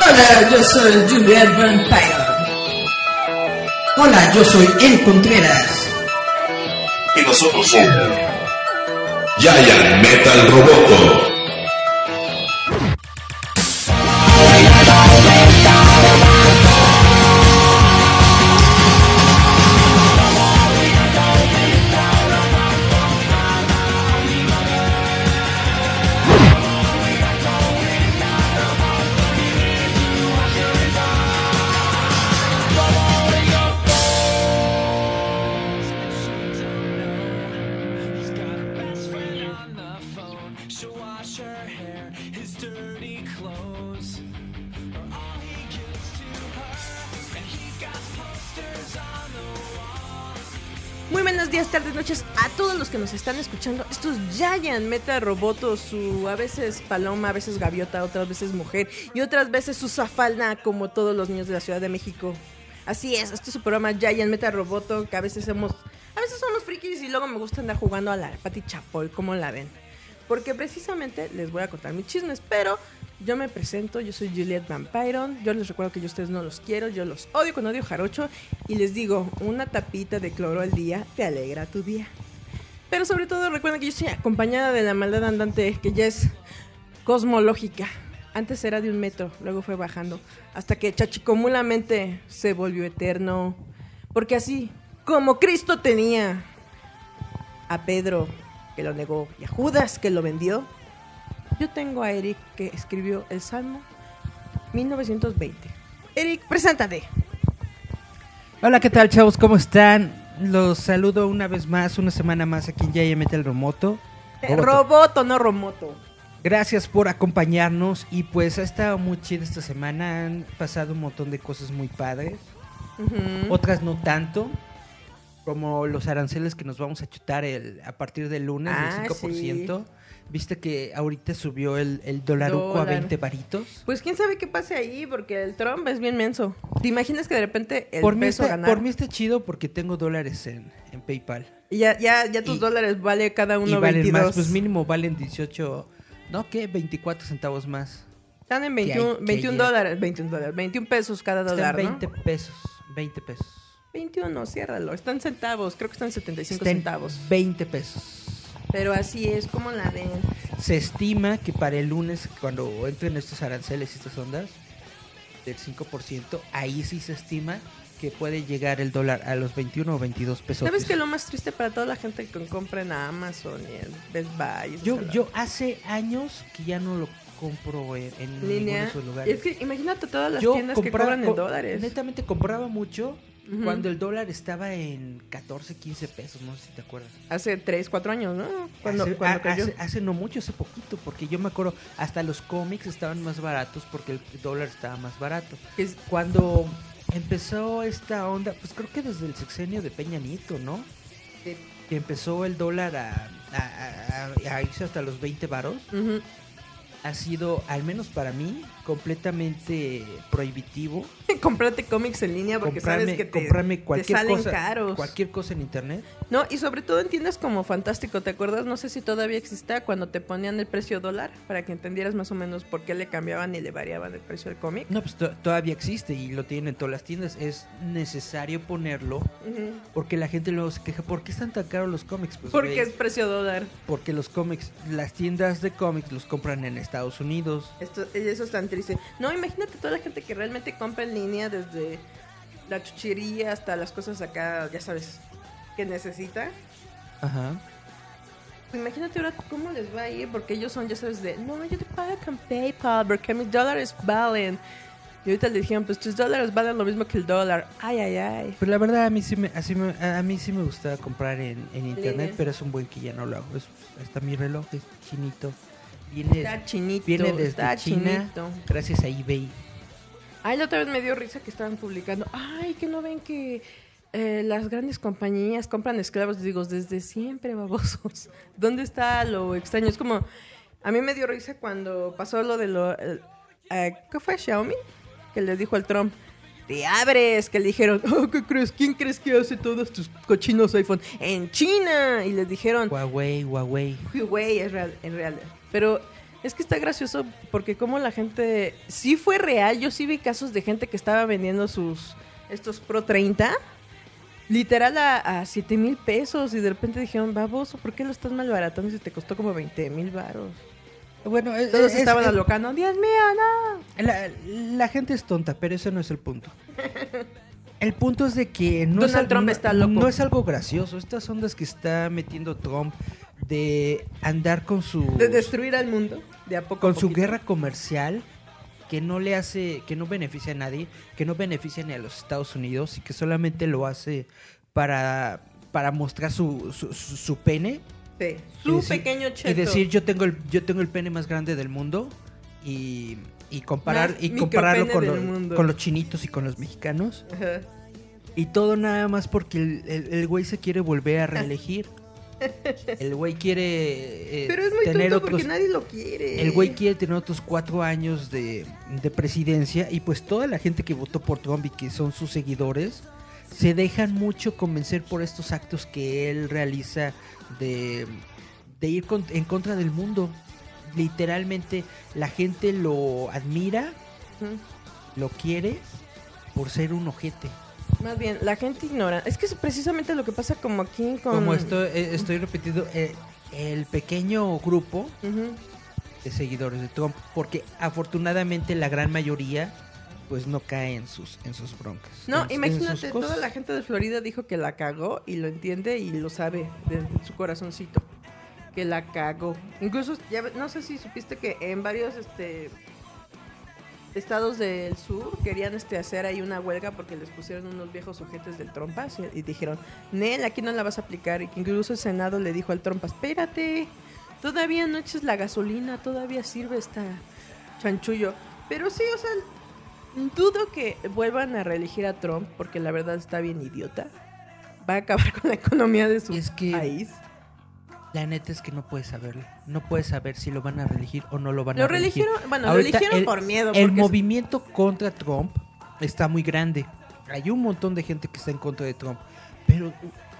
Hola, yo soy Juliet Vampire. Hola, yo soy El Contreras. Y nosotros somos Giant Metal Roboto. Roboto, su a veces paloma, a veces gaviota, otras veces mujer y otras veces su zafalna como todos los niños de la Ciudad de México. Así es, este es su programa Giant Meta Roboto, que a veces somos, a veces somos frikis y luego me gusta andar jugando a la Pati Chapol, como la ven. Porque precisamente les voy a contar mis chismes, pero yo me presento, yo soy Juliet Vampiron, yo les recuerdo que yo ustedes no los quiero, yo los odio con odio jarocho y les digo, una tapita de cloro al día te alegra tu día. Pero sobre todo recuerden que yo estoy acompañada de la maldad andante que ya es cosmológica. Antes era de un metro, luego fue bajando, hasta que chachicomulamente se volvió eterno. Porque así, como Cristo tenía a Pedro que lo negó y a Judas que lo vendió, yo tengo a Eric que escribió el Salmo 1920. Eric, preséntate. Hola, ¿qué tal, chavos? ¿Cómo están? Los saludo una vez más, una semana más aquí en Mete el Romoto. Eh, Roboto, no Romoto. Gracias por acompañarnos y pues ha estado muy chido esta semana. Han pasado un montón de cosas muy padres, otras no tanto, como los aranceles que nos vamos a chutar el, a partir del lunes Ah, del 5%. Viste que ahorita subió el, el dolaruco a Dólar. 20 varitos. Pues quién sabe qué pase ahí, porque el Trump es bien menso. ¿Te imaginas que de repente el Por mí, peso está, ganar? por mí está chido porque tengo dólares en, en PayPal. Y ya, ya, ya tus Y- dólares vale cada uno y valen 22. más, pues mínimo valen 18, no, ¿qué? 24 centavos más. Están en que 21, hay- que 21 ya- dólares, 21 dólares, 21 pesos cada Están dólar, 20 ¿no? pesos, 20 pesos. 21, ciérralo. Están centavos, creo que están 75 Están centavos. 20 pesos. Pero así es, como la ven? Se estima que para el lunes, cuando entren estos aranceles y estas ondas del 5%, ahí sí se estima que puede llegar el dólar a los 21 o 22 pesos. ¿Sabes qué es lo más triste para toda la gente que compra en Amazon y en Best Buy? Yo, yo hace años que ya no lo compro en, en ninguno de línea. esos lugares. Es que imagínate todas las Yo tiendas que compraba- cobran en dólares. Netamente compraba mucho Cuando el dólar estaba en 14, 15 pesos, no sé si te acuerdas. Hace 3, 4 años, ¿no? Cuando, hace, cuando a- cayó. hace- hace no mucho, hace poquito, porque yo me acuerdo, hasta los cómics estaban más baratos porque el dólar estaba más barato. Es- Cuando empezó esta onda, pues creo que desde el sexenio de Peña Nieto, ¿no? Que empezó el dólar a, a- a- a irse hasta los 20 varos, ha sido, al menos para mí, completamente prohibitivo. Comprate cómics en línea porque sabes que te, comprarme te cualquier salen cosa, caros. cualquier cosa en internet. No, y sobre todo en tiendas como Fantástico, ¿te acuerdas? No sé si todavía exista cuando te ponían el precio dólar para que entendieras más o menos por qué le cambiaban y le variaban el precio del cómic. No, pues to- todavía existe y lo tienen en todas las tiendas. Es necesario ponerlo porque la gente luego se queja. ¿Por qué están tan caros los cómics? Pues, Porque es precio dólar. porque los cómics, las tiendas de cómics los compran en Estados Unidos. Esto, eso es tan triste. No, imagínate toda la gente que realmente compra en línea desde la chuchería hasta las cosas acá, ya sabes, que necesita. Ajá. Imagínate ahora cómo les va a ir, porque ellos son, ya sabes, de, no, yo te pago con PayPal, porque mis dólares valen. Y ahorita le dijeron, pues tus dólares valen lo mismo que el dólar. Ay, ay, ay. Pero la verdad a mí sí me, así me- a mí sí me gusta comprar en, en internet, pero es un buen que ya no lo hago. Es, hasta mi reloj es chinito. Viene, Está chinito, viene desde está China chinito. gracias a eBay. Ay, la otra vez me dio risa que estaban publicando. Ay, que no ven que eh, las grandes compañías compran esclavos. Digo, desde siempre, babosos. ¿Dónde está lo extraño? Es como, a mí me dio risa cuando pasó lo de lo... el- eh, ¿Qué fue Xiaomi? Que le dijo al Trump. te abres, que le dijeron, oh, ¿qué crees? ¿Quién crees que hace todos tus cochinos iPhone? En China. Y les dijeron, Huawei, Huawei. Güey, es real, es real. Pero es que está gracioso porque como la gente... Sí fue real, yo sí vi casos de gente que estaba vendiendo sus... Estos Pro 30. Literal a, a 7 mil pesos y de repente dijeron, baboso, ¿por qué lo estás malbaratando si te costó como 20 mil baros? Bueno, es- Todos es- estaban es- alocando, Dios mío, no. La, la gente es tonta, pero ese no es el punto. El punto es de que no, es, Donald al- Trump no- está loco. no es algo gracioso. Estas ondas que está metiendo Trump de andar con su De destruir al mundo, de a poco. a con su guerra comercial que no le hace, que no beneficia a nadie, que no beneficia ni a los Estados Unidos y que solamente lo hace para, para mostrar su, su, su- su pene Sí, su decir- pequeño cheto. y decir yo tengo el yo tengo el pene más grande del mundo y, y comparar Más y compararlo con, lo- con los chinitos y con los mexicanos Ajá. y todo nada más porque el, el- el güey se quiere volver a reelegir el güey quiere eh, Pero es muy tener tonto otros porque nadie lo quiere. el güey quiere tener otros cuatro años de, de presidencia y pues toda la gente que votó por Trump y que son sus seguidores se dejan mucho convencer por estos actos que él realiza de, de ir con- en contra del mundo. Literalmente la gente lo admira, lo quiere por ser un ojete. Más bien, la gente ignora. Es que es precisamente lo que pasa como aquí con... Como estoy, eh, estoy repitiendo, eh, el pequeño grupo de seguidores de Trump, porque afortunadamente la gran mayoría pues no cae en sus en sus broncas. No, en- imagínate, toda la gente de Florida dijo que la cagó y lo entiende y lo sabe de su corazoncito. Que la cagó. Incluso, ya, no sé si supiste que en varios este estados del sur querían este hacer ahí una huelga porque les pusieron unos viejos ojetes del Trompas y, y dijeron, Nel, aquí no la vas a aplicar. Y que incluso el Senado le dijo al Trompas, espérate, todavía no eches la gasolina, todavía sirve esta chanchullo. Pero sí, o sea, dudo que vuelvan a reelegir a Trump porque la verdad está bien idiota. Va a acabar con la economía de su Es que- país. La neta es que no puedes saberlo. No puedes saber si lo van a reelegir o no lo van Lo a reelegir. reeligieron, bueno, Ahorita lo eligieron el- por miedo. El movimiento contra Trump está muy grande. Hay un montón de gente que está en contra de Trump. Pero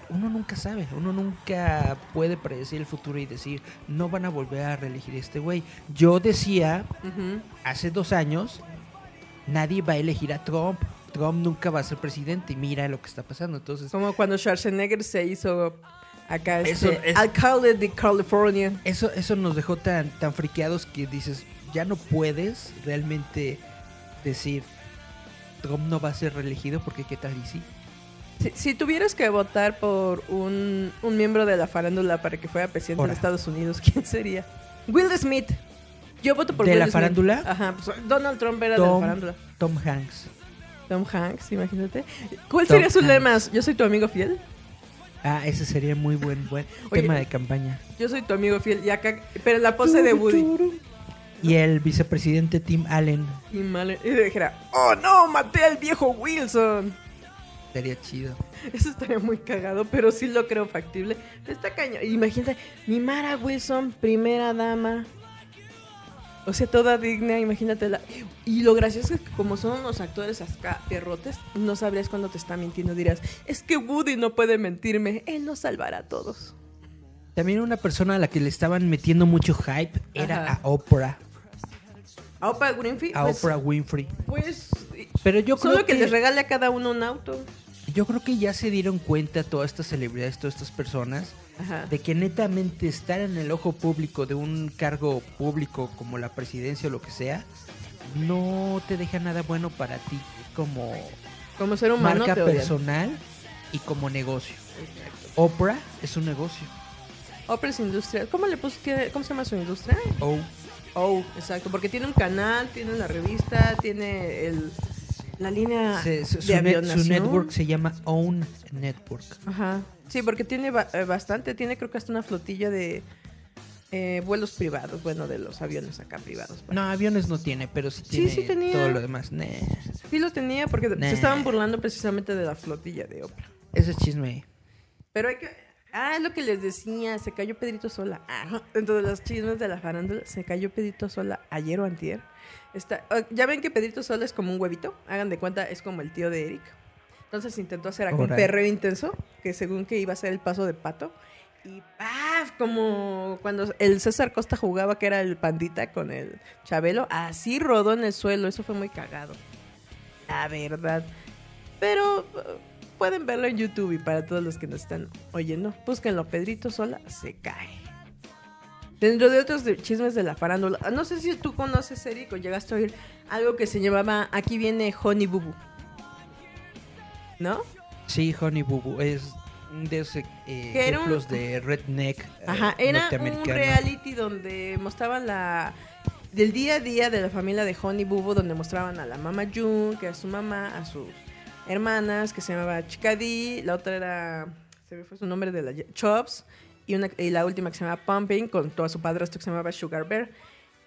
uno nunca sabe. Uno nunca puede predecir el futuro y decir, no van a volver a reelegir a este güey. Yo decía hace dos años, nadie va a elegir a Trump. Trump nunca va a ser presidente y mira lo que está pasando. Entonces, Como cuando Schwarzenegger se hizo acá Eso este es- alcalde de California. eso, eso nos dejó tan, tan friqueados que dices, ya no puedes realmente decir, Trump no va a ser reelegido porque qué tal y sí. Si, si tuvieras que votar por un, un miembro de la farándula para que fuera presidente Ahora. de Estados Unidos, ¿quién sería? Will Smith. Yo voto por ¿De Will la Smith. farándula? Ajá, pues Donald Trump era de la Tom, farándula. Tom Hanks. Tom Hanks, imagínate. ¿Cuál Tom sería su Hanks. lema? Yo soy tu amigo fiel. Ah, ese sería muy buen, buen Oye, tema de campaña. Yo soy tu amigo fiel. Y acá, pero la pose de Woody. Y el vicepresidente Tim Allen Y, mal, y dijera, oh no, maté al viejo Wilson. sería chido. Eso estaría muy cagado, pero sí lo creo factible. Está cañón. Imagínate, mi Mara Wilson, primera dama. O sea, toda digna, imagínatela. Y lo gracioso es que como son unos actores acá perrotes, no sabrías cuándo te está mintiendo. Dirás, es que Woody no puede mentirme, él nos salvará a todos. También una persona a la que le estaban metiendo mucho hype era Ajá. a Oprah, A Oprah Winfrey, a pues, Oprah Winfrey. pues, Pero yo solo creo que, que, les regale a cada uno un auto. yo creo que ya se dieron cuenta todas estas celebridades, todas estas personas Ajá. de que netamente estar en el ojo público de un cargo público como la presidencia o lo que sea no te deja nada bueno para ti como Como ser humano marca personal y como negocio. Oprah es un negocio. Oprah es industrial. ¿Cómo le puse? qué- ¿Cómo se llama su industria? Oh, Oh, exacto, porque tiene un canal, tiene la revista, tiene el la línea se- su, de su net- su network se llama Own Network. Ajá. Sí, porque tiene eh, bastante, tiene creo que hasta una flotilla de eh, vuelos privados, bueno, de los aviones acá privados. pues. No, aviones no tiene, pero sí Sí, tiene sí tenía. todo lo demás. Nah, Sí lo tenía porque Nah. se estaban burlando precisamente de la flotilla de Oprah. ese es chisme. Pero hay que Ah, es lo que les decía, se cayó Pedrito Sola. Ah, dentro de los chismes de la farándula, se cayó Pedrito Sola ayer o antier. Está, ah, ya ven que Pedrito Sola es como un huevito, hagan de cuenta, es como el tío de Eric. Entonces intentó hacer acá un perreo intenso, que según que iba a ser el paso de pato. Y ¡paf! Como cuando el César Costa jugaba, que era el pandita con el Chabelo, así rodó en el suelo. Eso fue muy cagado. La verdad. Pero eh, pueden verlo en YouTube y para todos los que nos están oyendo, búsquenlo. Pedrito Sola se cae. Dentro de otros de- chismes de la farándula, no sé si tú conoces, Eric, o llegaste a oír algo que se llamaba Aquí viene Honey Boo. ¿No? Sí, Honey Boo Boo es de esos eh, un- ejemplos de redneck eh, Ajá, era un reality donde mostraban la del día a día de la familia de Honey Boo Boo, donde mostraban a la mamá June, que era su mamá, a sus hermanas, que se llamaba Chicadee, la otra era, se me fue su nombre de la Chops, y, una, y la última que se llamaba Pumping, con todo su padrastro que se llamaba Sugar Bear.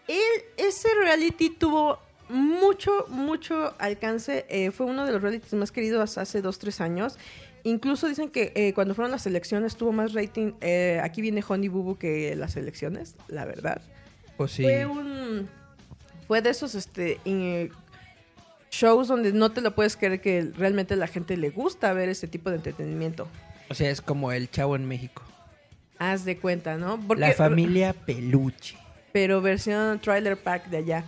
El- ese reality tuvo mucho, mucho alcance. eh, fue uno de los realities más queridos hace dos, tres años. Incluso dicen que eh, cuando fueron las elecciones tuvo más rating. eh, aquí viene Honey Boo que las elecciones, la verdad. Pues sí. Fue un. Fue de esos este, shows donde no te lo puedes creer que realmente a la gente le gusta ver ese tipo de entretenimiento. O sea, es como el chavo en México. Haz de cuenta, ¿no? Porque- La familia peluche. pero versión trailer pack de allá.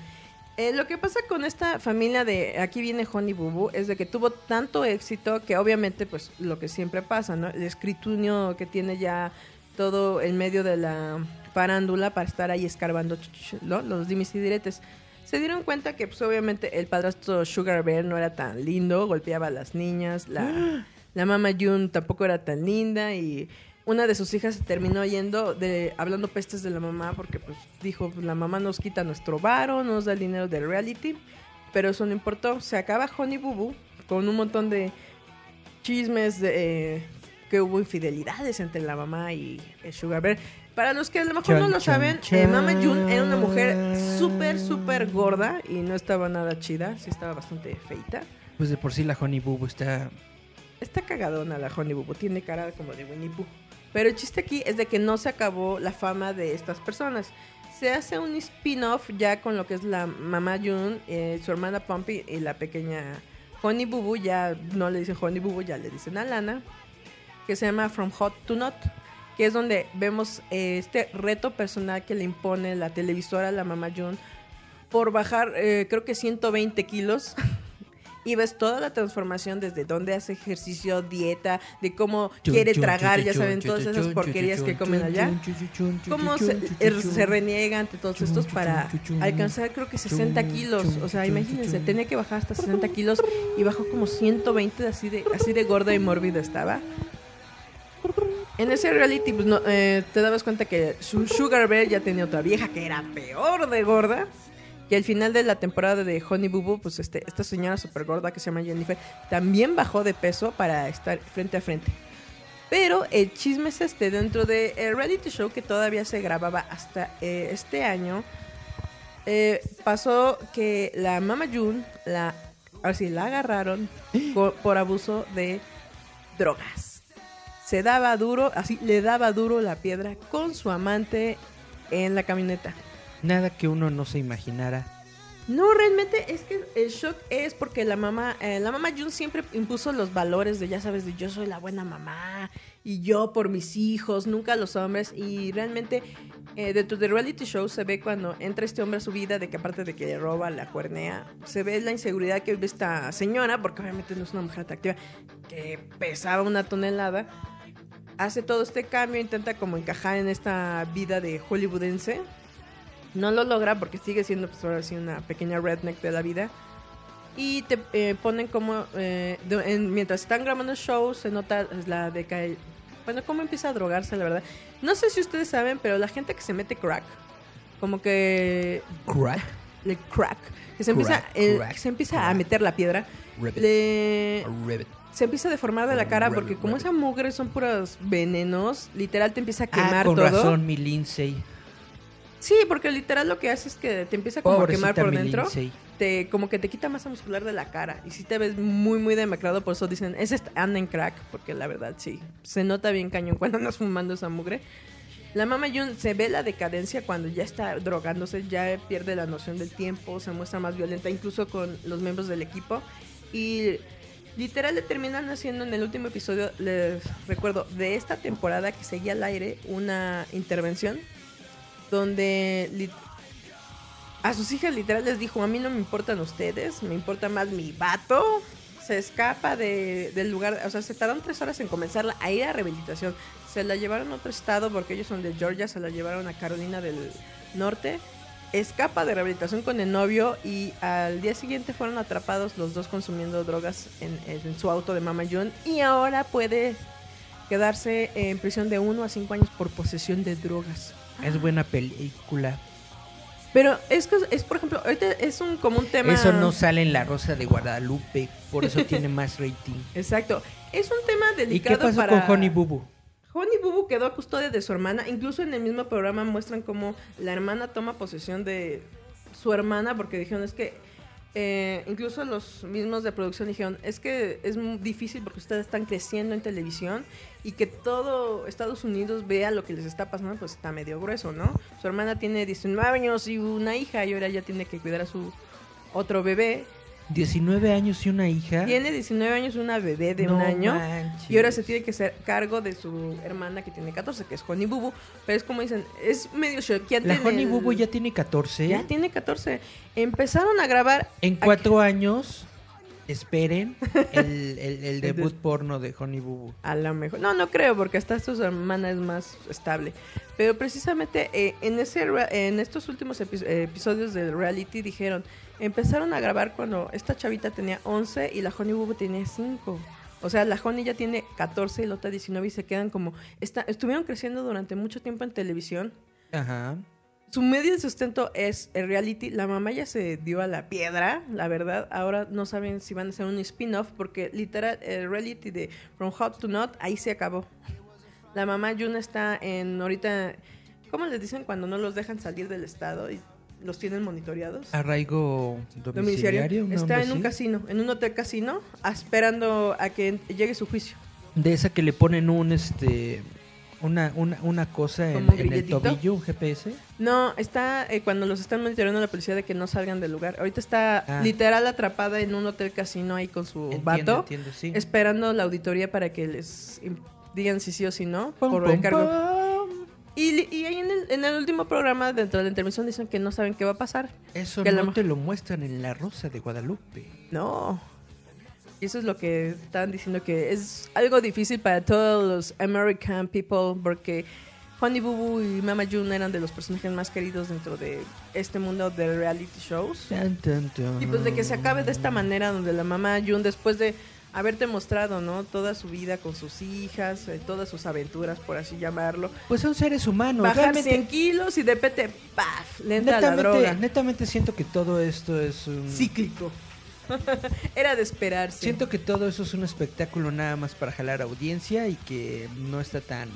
Eh, lo que pasa con esta familia de aquí viene Honey Boo es de que tuvo tanto éxito que obviamente pues lo que siempre pasa, ¿no? El escritunio que tiene ya todo el medio de la farándula para estar ahí escarbando ¿no? los dimis y diretes. Se dieron cuenta que pues obviamente el padrastro Sugar Bear no era tan lindo, golpeaba a las niñas, la, la mamá June tampoco era tan linda y una de sus hijas se terminó yendo de hablando pestes de la mamá porque pues dijo "Pues, la mamá nos quita nuestro varo, nos da el dinero del reality, pero eso no importó. Se acaba Honey Boo Boo con un montón de chismes de eh, que hubo infidelidades entre la mamá y el Sugar Bear. Para los que a lo mejor no lo saben, eh, Mama June era una mujer súper, súper gorda y no estaba nada chida, sí estaba bastante feita. Pues de por sí la Honey Boo Boo está... Está cagadona la Honey Boo Boo, tiene cara como de Winnie Pooh. Pero el chiste aquí es de que no se acabó la fama de estas personas. Se hace un spin-off ya con lo que es la mamá June, eh, su hermana Pumpy y la pequeña Honey Boo Boo. Ya no le dicen Honey Boo Boo, ya le dicen Alana. Que se llama From Hot to Not. Que es donde vemos eh, este reto personal que le impone la televisora a la mamá June por bajar, eh, creo que 120 kilos. y ves toda la transformación desde dónde hace ejercicio, dieta, de cómo quiere tragar, ya saben, todas esas porquerías que comen allá. Cómo se, se reniega ante todos estos para alcanzar creo que 60 kilos. O sea, imagínense, tenía que bajar hasta 60 kilos y bajó como 120, así de, así de gorda y mórbida estaba. En ese reality, pues, no, eh, te dabas cuenta que su Sugar Bear ya tenía otra vieja que era peor de gorda. Y al final de la temporada de Honey Boo Boo, pues este, esta señora super gorda que se llama Jennifer también bajó de peso para estar frente a frente. Pero el chisme es este, dentro de el reality show que todavía se grababa hasta eh, este año, eh, pasó que la Mama June, la, ahora sí, la agarraron por, por abuso de drogas. Se daba duro, así le daba duro la piedra con su amante en la camioneta. Nada que uno no se imaginara. No, realmente es que el shock es porque la mamá, eh, la mamá June siempre impuso los valores de, ya sabes, de yo soy la buena mamá y yo por mis hijos, nunca los hombres. Y realmente eh, dentro del reality show se ve cuando entra este hombre a su vida, de que aparte de que le roba la cuernea, se ve la inseguridad que vive esta señora, porque obviamente no es una mujer atractiva, que pesaba una tonelada. Hace todo este cambio, intenta como encajar en esta vida de hollywoodense. No lo logra porque sigue siendo pues ahora sí una pequeña redneck de la vida. Y te eh, ponen como, eh, de- en- mientras están grabando el show, se nota la deca Bueno, cómo empieza a drogarse, la verdad. No sé si ustedes saben, pero la gente que se mete crack, como que... Crack. Le crack. Que se empieza, el- crack, se empieza crack. a meter la piedra. Ribbit. Le, Ribbit. se empieza a deformar de la cara porque como esa mugre son puros venenos, literal te empieza a Ah, quemar con todo. razón, mi Lindsay. Sí, porque literal lo que hace es que te empieza como a Pobrecita quemar por dentro. Lindsay. te como que te quita masa muscular de la cara y si te ves muy muy demacrado, por eso dicen, ese anda en crack, porque la verdad sí, se nota bien cañón cuando andas fumando esa mugre. La Mama June se ve la decadencia cuando ya está drogándose, ya pierde la noción del tiempo, se muestra más violenta incluso con los miembros del equipo y literal le terminan haciendo en el último episodio, les recuerdo, de esta temporada que seguía al aire, una intervención donde a sus hijas literal les dijo, a mí no me importan ustedes, me importa más mi vato. Se escapa de- del lugar, o sea, se tardaron tres horas en comenzar a ir a rehabilitación. Se la llevaron a otro estado porque ellos son de Georgia, se la llevaron a Carolina del Norte. Escapa de rehabilitación con el novio y al día siguiente fueron atrapados los dos consumiendo drogas en, en su auto de Mama June y ahora puede quedarse en prisión de uno a cinco años por posesión de drogas. Es buena película. Pero es que es, por ejemplo, ahorita es un como un tema. Eso no sale en La Rosa de Guadalupe, por eso tiene más rating. Exacto. Es un tema ¿Y qué pasó para. con Honey Boo? Honey Boo quedó a custodia de su hermana. Incluso en el mismo programa muestran cómo la hermana toma posesión de su hermana porque dijeron es que. Eh, incluso los mismos de producción dijeron es que es muy difícil porque ustedes están creciendo en televisión y que todo Estados Unidos vea lo que les está pasando pues está medio grueso, ¿no? Su hermana tiene 19 años y una hija y ahora ya tiene que cuidar a su otro bebé 19 años y una hija. Tiene 19 años, una bebé de No un año. manches. Y ahora se tiene que hacer cargo de su hermana que tiene 14, que es Honey Boo. Pero es como dicen, es medio choqueante. La Honey el- Boo ya tiene 14. Ya tiene 14. Empezaron a grabar. En cuatro años, esperen el, el- el debut porno de Honey Boo Boo. A lo mejor. No, no creo, porque hasta su hermana es más estable. Pero precisamente eh, en, ese, en estos últimos epi- episodios del reality dijeron, empezaron a grabar cuando esta chavita tenía 11 y la Honey Boo Boo tenía 5. O sea, la Honey ya tiene 14 y la otra 19 y se quedan como... Está, estuvieron creciendo durante mucho tiempo en televisión. Ajá. Su medio de sustento es el reality. La mamá ya se dio a la piedra, la verdad. Ahora no saben si van a hacer un spin-off porque literal el reality de From Hot to Not ahí se acabó. La mamá June está en ahorita, ¿cómo les dicen cuando no los dejan salir del estado y los tienen monitoreados? Arraigo Domiciliario. domiciliario. Está en un casino, en un hotel casino, esperando a que llegue su juicio. De esa que le ponen un este una, una, una cosa en, ¿Como un en el tobillo, un GPS. No, está eh, cuando los están monitoreando la policía de que no salgan del lugar. Ahorita está Ah. literal atrapada en un hotel casino ahí con su Entiendo, vato, entiendo, sí. esperando la auditoría para que les digan si sí o si no Pum, por el pum, cargo. pum. Y, y ahí en el, en el último programa, dentro de la intervención, dicen que no saben qué va a pasar. Eso Que no te lo muestran en La Rosa de Guadalupe. No. Y eso es lo que están diciendo que es algo difícil para todos los American people porque Honey Boo Boo y Mama June eran de los personajes más queridos dentro de este mundo de reality shows. Y pues de que se acabe de esta manera donde la mamá June después de haberte mostrado, ¿no? Toda su vida con sus hijas, eh, todas sus aventuras, por así llamarlo. Pues son seres humanos. Bajar Realmente- 100 kilos y de repente, ¡paf! Le entra la netamente, droga. netamente siento que todo esto es un... Cíclico. Era de esperarse. Siento que todo eso es un espectáculo nada más para jalar audiencia y que no está tan,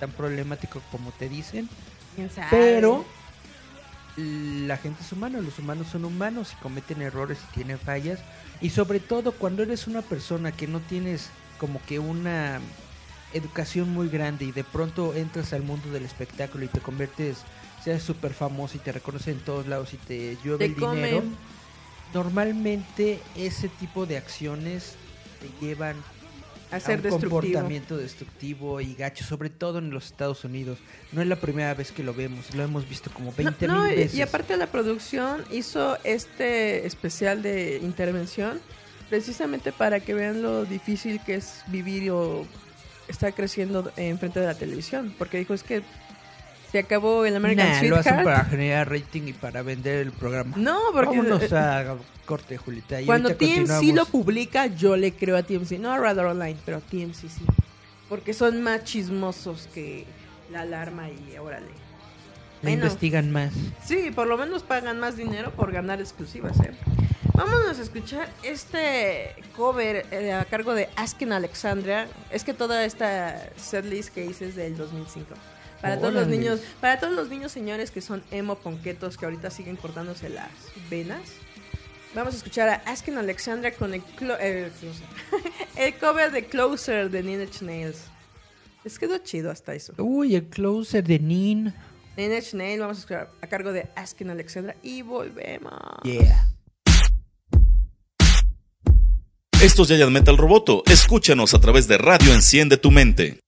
tan problemático como te dicen. Pero la gente es humana, los humanos son humanos y cometen errores y tienen fallas. Y sobre todo cuando eres una persona que no tienes como que una educación muy grande y de pronto entras al mundo del espectáculo y te conviertes, seas súper famoso y te reconocen en todos lados y te llueve Te el dinero. comen. Normalmente ese tipo de acciones te llevan a a ser un destructivo. comportamiento destructivo y gacho, sobre todo en los Estados Unidos. No es la primera vez que lo vemos, lo hemos visto como 20 No, mil veces. Y aparte la producción hizo este especial de intervención precisamente para que vean lo difícil que es vivir o estar creciendo enfrente de la televisión. Porque dijo, es que se acabó el American Nah, lo hacen Sweetheart. para generar rating y para vender el programa. No, porque Vámonos a corte, Julita. y cuando TMC lo publica, yo le creo a TMC. No a Radar Online, pero a TMC sí. Porque son más chismosos que la alarma y órale. Le Bueno. investigan más. Sí, por lo menos pagan más dinero por ganar exclusivas, ¿eh? Vámonos a escuchar este cover eh, a cargo de Asking Alexandria. Es que toda esta setlist que hice es del 2005. Para todos los niños, para todos los niños señores que son emo ponquetos que ahorita siguen cortándose las venas. Vamos a escuchar a Asking Alexandra con el, clo- el, el cover de Closer de Nine Inch Nails. Les quedó chido hasta eso. Uy, el closer de Nin. Nine Inch Nails, vamos a escuchar a cargo de Asking Alexandra y volvemos. Yeah. Esto es Giant Metal Roboto. Escúchanos a través de Radio Enciende tu Mente.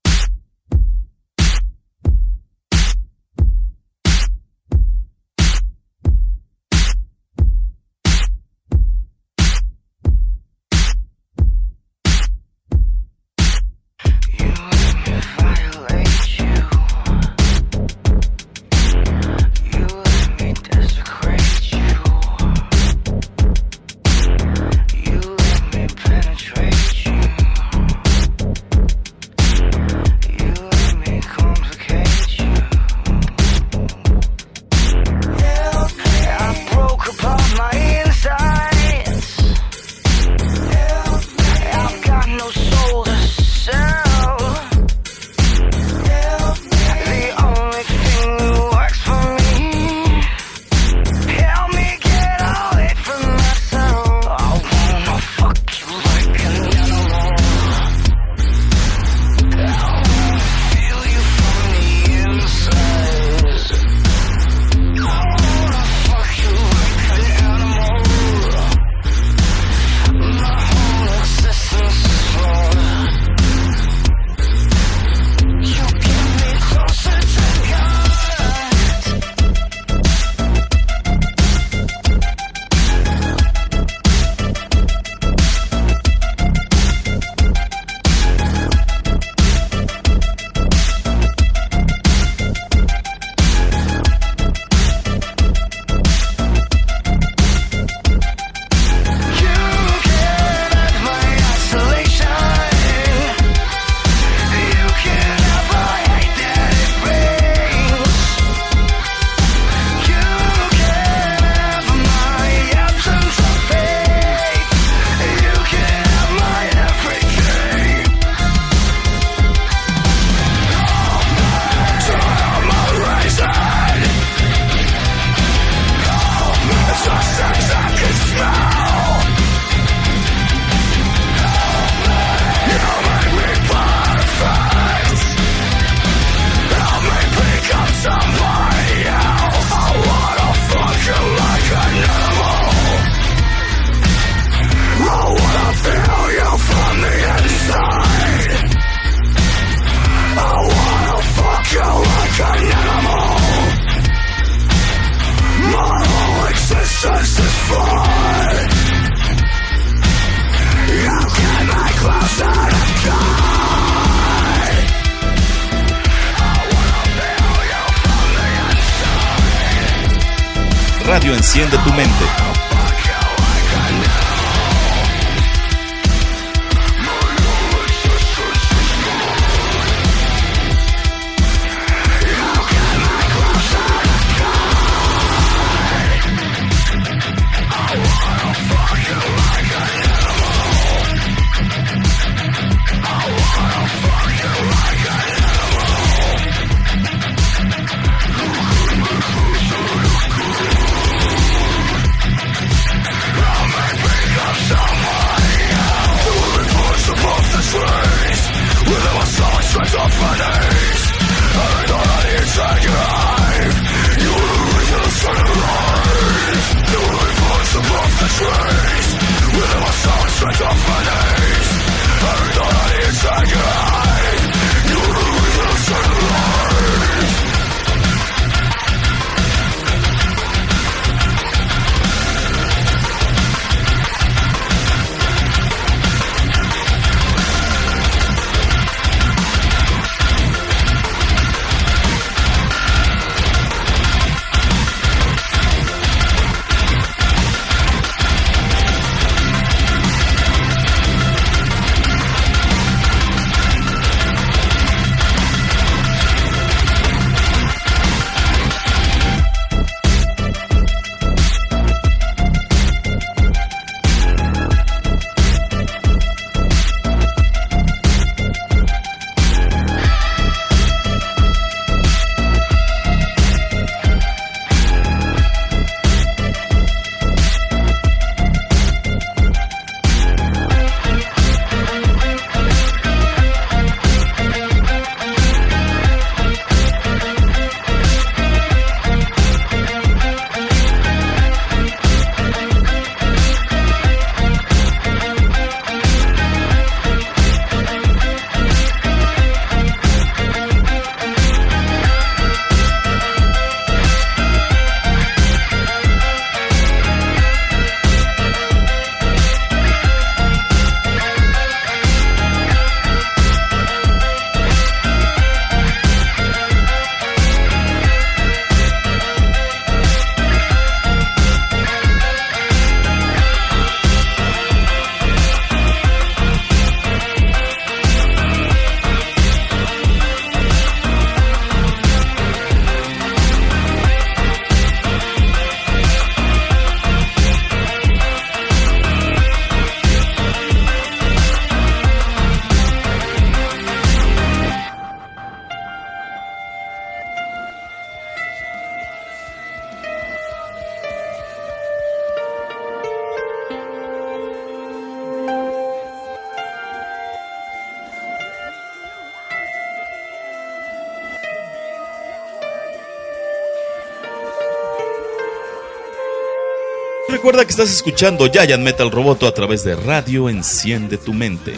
Recuerda que estás escuchando Giant Metal Roboto a través de Radio Enciende tu Mente.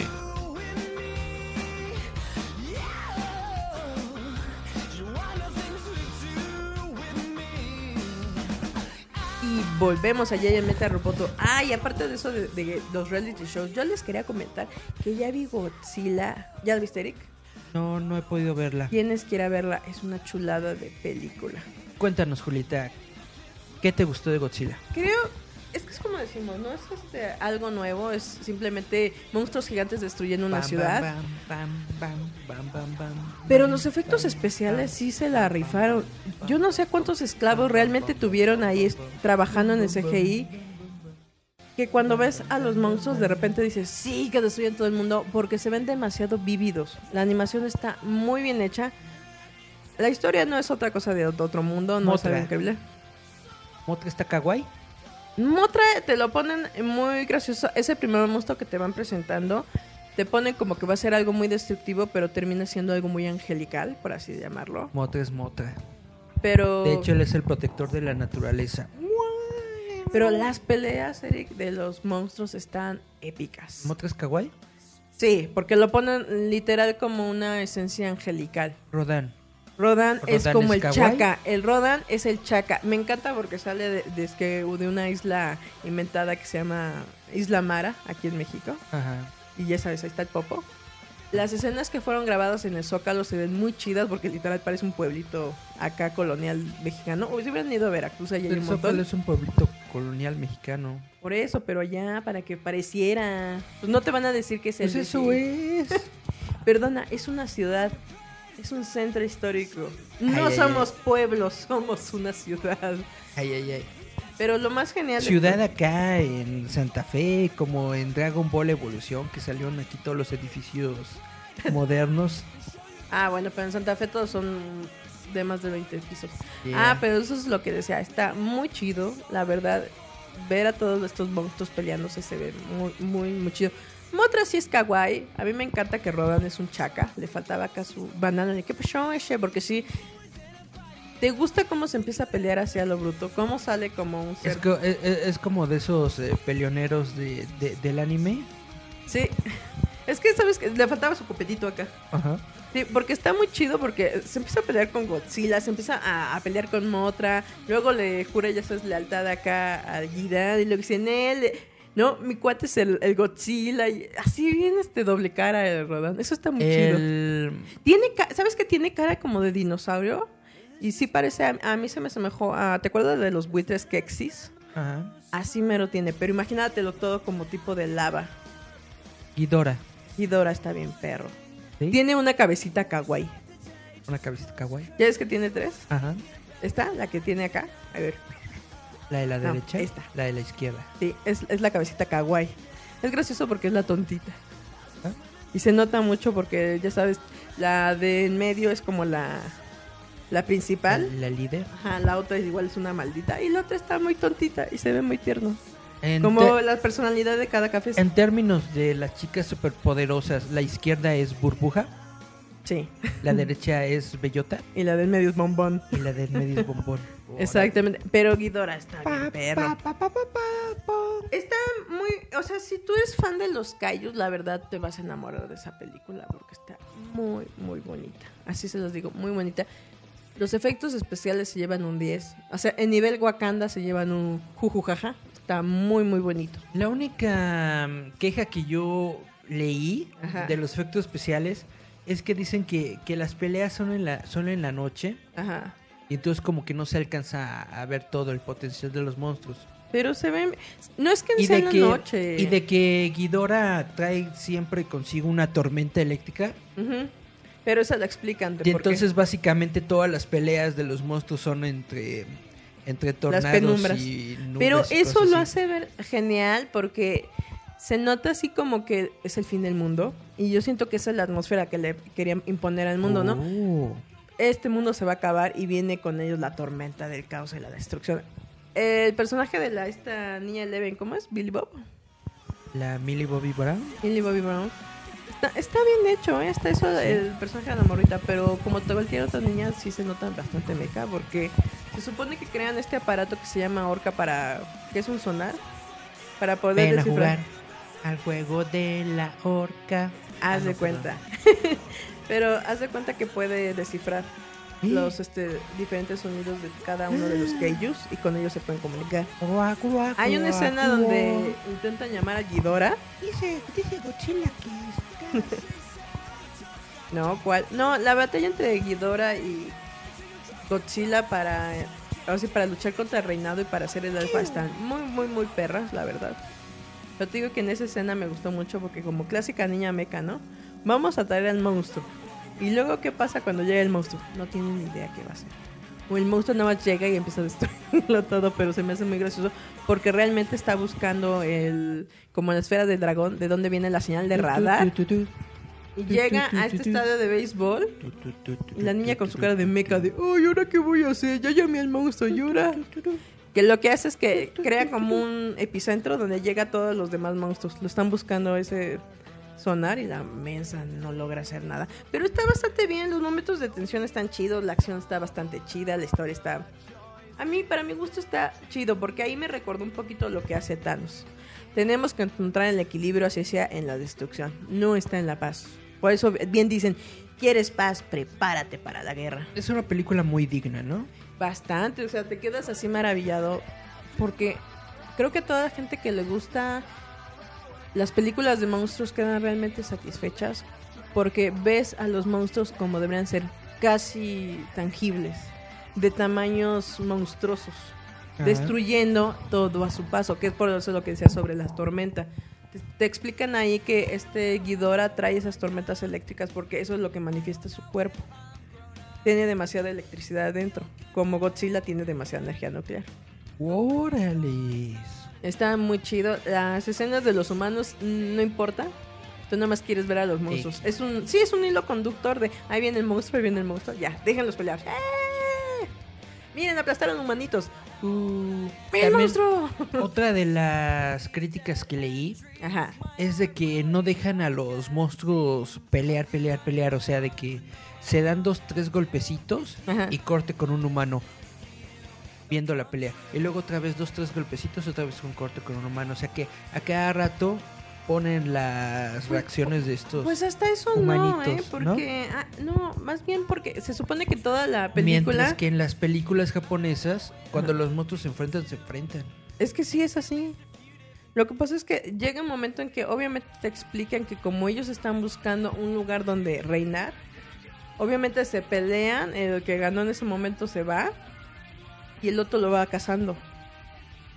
Y volvemos a Giant Metal Roboto. Ah, y aparte de eso de, de los reality shows, yo les quería comentar que ya vi Godzilla. ¿Ya la viste, Eric? No, no he podido verla. Tienes que ir a verla, es una chulada de película. Cuéntanos, Julita, ¿qué te gustó de Godzilla? Creo, es que es como decimos, no es este, algo nuevo, es simplemente monstruos gigantes destruyendo una Bam, ciudad. bam, bam, Pero los efectos especiales sí se la rifaron. Yo no sé cuántos esclavos realmente tuvieron ahí trabajando en el CGI. Que cuando ves a los monstruos de repente dices, sí, que destruyen todo el mundo, porque se ven demasiado vívidos. La animación está muy bien hecha. La historia no es otra cosa de otro mundo, no es algo increíble. ¿Motra está kawaii? Motra te lo ponen muy gracioso. Ese primer monstruo que te van presentando, te ponen como que va a ser algo muy destructivo, pero termina siendo algo muy angelical, por así llamarlo. Motra es Motra. Pero, De hecho, él es el protector de la naturaleza. pero las peleas, Eric, de los monstruos están épicas. ¿Motra es kawaii? Sí, porque lo ponen literal como una esencia angelical. Rodan. Rodan, es ¿Rodan como es el kawaii? chaca. El Rodan es el chaca. Me encanta porque sale de, de- de una isla inventada que se llama Isla Mara, aquí en México. Ajá. Y ya sabes, ahí está el popo. Las escenas que fueron grabadas en el Zócalo se ven muy chidas porque literal parece un pueblito acá colonial mexicano. O si hubieran ido a Veracruz, allá hay El un montón. Zócalo es un pueblito colonial mexicano. Por eso, pero allá, para que pareciera. Pues no te van a decir que es el. Pues eso es. Perdona, es una ciudad. Es un centro histórico. No Ay, ay, somos pueblos, somos una ciudad. Ay, ay, ay. Pero lo más genial. de- Ciudad acá en Santa Fe, como en Dragon Ball Evolución, que salieron aquí todos los edificios modernos. Ah, bueno, pero en Santa Fe todos son de más de 20 pisos. Yeah. Ah, pero eso es lo que decía. Está muy chido, la verdad. Ver a todos estos monstruos peleándose se ve muy, muy, muy chido. Motra sí es kawaii. A mí me encanta que Rodan es un chaca. Le faltaba acá su banana. de ¿Qué pasó, ese? Porque sí. ¿Te gusta cómo se empieza a pelear hacia lo bruto? ¿Cómo sale como un ser? co- es- es- es como de esos eh, peleoneros de, de- del anime. Sí. Es que, ¿sabes? que Le faltaba su copetito acá. Ajá. Sí, porque está muy chido porque se empieza a pelear con Godzilla, se empieza a, a pelear con Motra, luego le jura ya sabes lealtad acá a Gidan y lo que dice en él, no, mi cuate es el, el Godzilla y así viene este doble cara el Rodan, eso está muy chido. Tiene, ¿sabes que tiene cara como de dinosaurio? Y sí parece, a, a mí se me asemejó a, ¿te acuerdas de los buitres Kexis? Ajá. Así mero tiene, pero imagínatelo todo como tipo de lava. Ghidorah. Y Dora está bien perro. ¿sí? Tiene una cabecita kawaii. Una cabecita kawaii. ¿Ya ves que tiene tres? Ajá. ¿Esta? La que tiene acá. A ver. La de la No, derecha. esta. La de la izquierda. Sí, es, es la cabecita kawaii. Es gracioso porque es la tontita. ¿Ah? Y se nota mucho porque, ya sabes, la de en medio es como la, la principal. La, la líder. Ajá, la otra es igual es una maldita. Y la otra está muy tontita y se ve muy tierno. En, Como la personalidad de cada café. en términos de las chicas superpoderosas, la izquierda es burbuja, Sí. la derecha es bellota Y la del medio es bombón. y la del medio es bombón. Exactamente. Pero Ghidorah está bien perro. Está muy, o sea, si tú eres fan de los Kaijus, la verdad te vas a enamorar de esa película porque está muy, muy bonita. Así se los digo, muy bonita. Los efectos especiales se llevan un 10. O sea, en nivel Wakanda se llevan un jujujaja. Está muy, muy bonito. La única mm, queja que yo leí Ajá. de los efectos especiales es que dicen que, que las peleas son en la son en la noche Ajá. Y entonces como que no se alcanza a, ver todo el potencial de los monstruos. Pero se ven. No es que sea en de la que noche. y de que Ghidorah trae siempre consigo una tormenta eléctrica. Pero eso lo explican. de y por qué. entonces básicamente todas las peleas de los monstruos son entre entre tornados penumbras. y nubes Pero eso lo hace ver genial porque se nota así como que es el fin del mundo. Y yo siento que esa es la atmósfera que le querían imponer al mundo, ¿no? Este mundo se va a acabar y viene con ellos la tormenta del caos y la destrucción. El personaje de la esta niña Eleven, ¿cómo es? Billy Bob. La Millie Bobby Brown. Billy Bobby Brown. Está, está bien hecho, ¿eh? Está eso el personaje de la morrita, pero como cualquier otra niña, sí se nota bastante meca porque Se supone que crean este aparato que se llama Orca para... que es un sonar? Para poder Ven a descifrar. jugar al juego de la horca. Ah, Haz no, de cuenta. Pero haz de cuenta que puede descifrar ¿Eh? los este, diferentes sonidos de cada uno de los kaijus y con ellos se pueden comunicar. Guau, guau, Hay una guau, escena donde intentan llamar a Ghidorah. Dice, dice Godzilla que está. No, ¿cuál? No, la batalla entre Ghidorah y Godzilla para, o sea, para luchar contra el reinado y para hacer el alfa están muy, muy, muy perras, la verdad. Pero te digo que en esa escena me gustó mucho porque como clásica niña meca, ¿no? Vamos a traer al monstruo. Y luego, ¿qué pasa cuando llega el monstruo? No tienen ni idea qué va a hacer. O el monstruo nada más llega y empieza a destruirlo todo, pero se me hace muy gracioso porque realmente está buscando el, como la esfera del dragón, de dónde viene la señal de radar. Y llega a este estadio de béisbol y la niña con su cara de meca de, ay, ¿ahora qué voy a hacer? Ya llamé al monstruo, llora. Que lo que hace es que crea como un epicentro donde llega a todos los demás monstruos. Lo están buscando ese sonar y la mensa no logra hacer nada. Pero está bastante bien, los momentos de tensión están chidos, la acción está bastante chida, la historia está... A mí, para mi gusto, está chido porque ahí me recordó un poquito lo que hace Thanos. Tenemos que encontrar el equilibrio hacia sea en la destrucción, no está en la paz. Por eso bien dicen, ¿quieres paz? Prepárate para la guerra. Es una película muy digna, ¿no? Bastante, o sea, te quedas así maravillado porque creo que a toda la gente que le gusta las películas de monstruos quedan realmente satisfechas porque ves a los monstruos como deberían ser casi tangibles, de tamaños monstruosos, Ajá. destruyendo todo a su paso, que es por eso lo que decía sobre las tormentas. Te, te explican ahí que este Ghidorah trae esas tormentas eléctricas porque eso es lo que manifiesta su cuerpo tiene demasiada electricidad adentro, como Godzilla tiene demasiada energía nuclear. Órale. Está muy chido. Las escenas de los humanos mm, no importa. Tú nada más quieres ver a los monstruos. Es un, sí, es un hilo conductor de ahí viene el monstruo, ahí viene el monstruo. Ya, déjenlos pelear. ¡Eh! Miren, aplastaron humanitos. Uh, ¡Mira el monstruo! Otra de las críticas que leí Ajá. es de que no dejan a los monstruos pelear, pelear, pelear. O sea, de que se dan dos, tres golpecitos Ajá. y corte con un humano viendo la pelea. Y luego otra vez dos, tres golpecitos, otra vez un corte con un humano. O sea que a cada rato ponen las reacciones de estos. Pues hasta eso no, ¿eh? humanitos, ¿no? Porque, ah, no, más bien porque se supone que toda la película... Mientras que en las películas japonesas, cuando los monstruos se enfrentan, se enfrentan. Es que sí es así. Lo que pasa es que llega un momento en que obviamente te explican que como ellos están buscando un lugar donde reinar, obviamente se pelean, el que ganó en ese momento se va y el otro lo va cazando.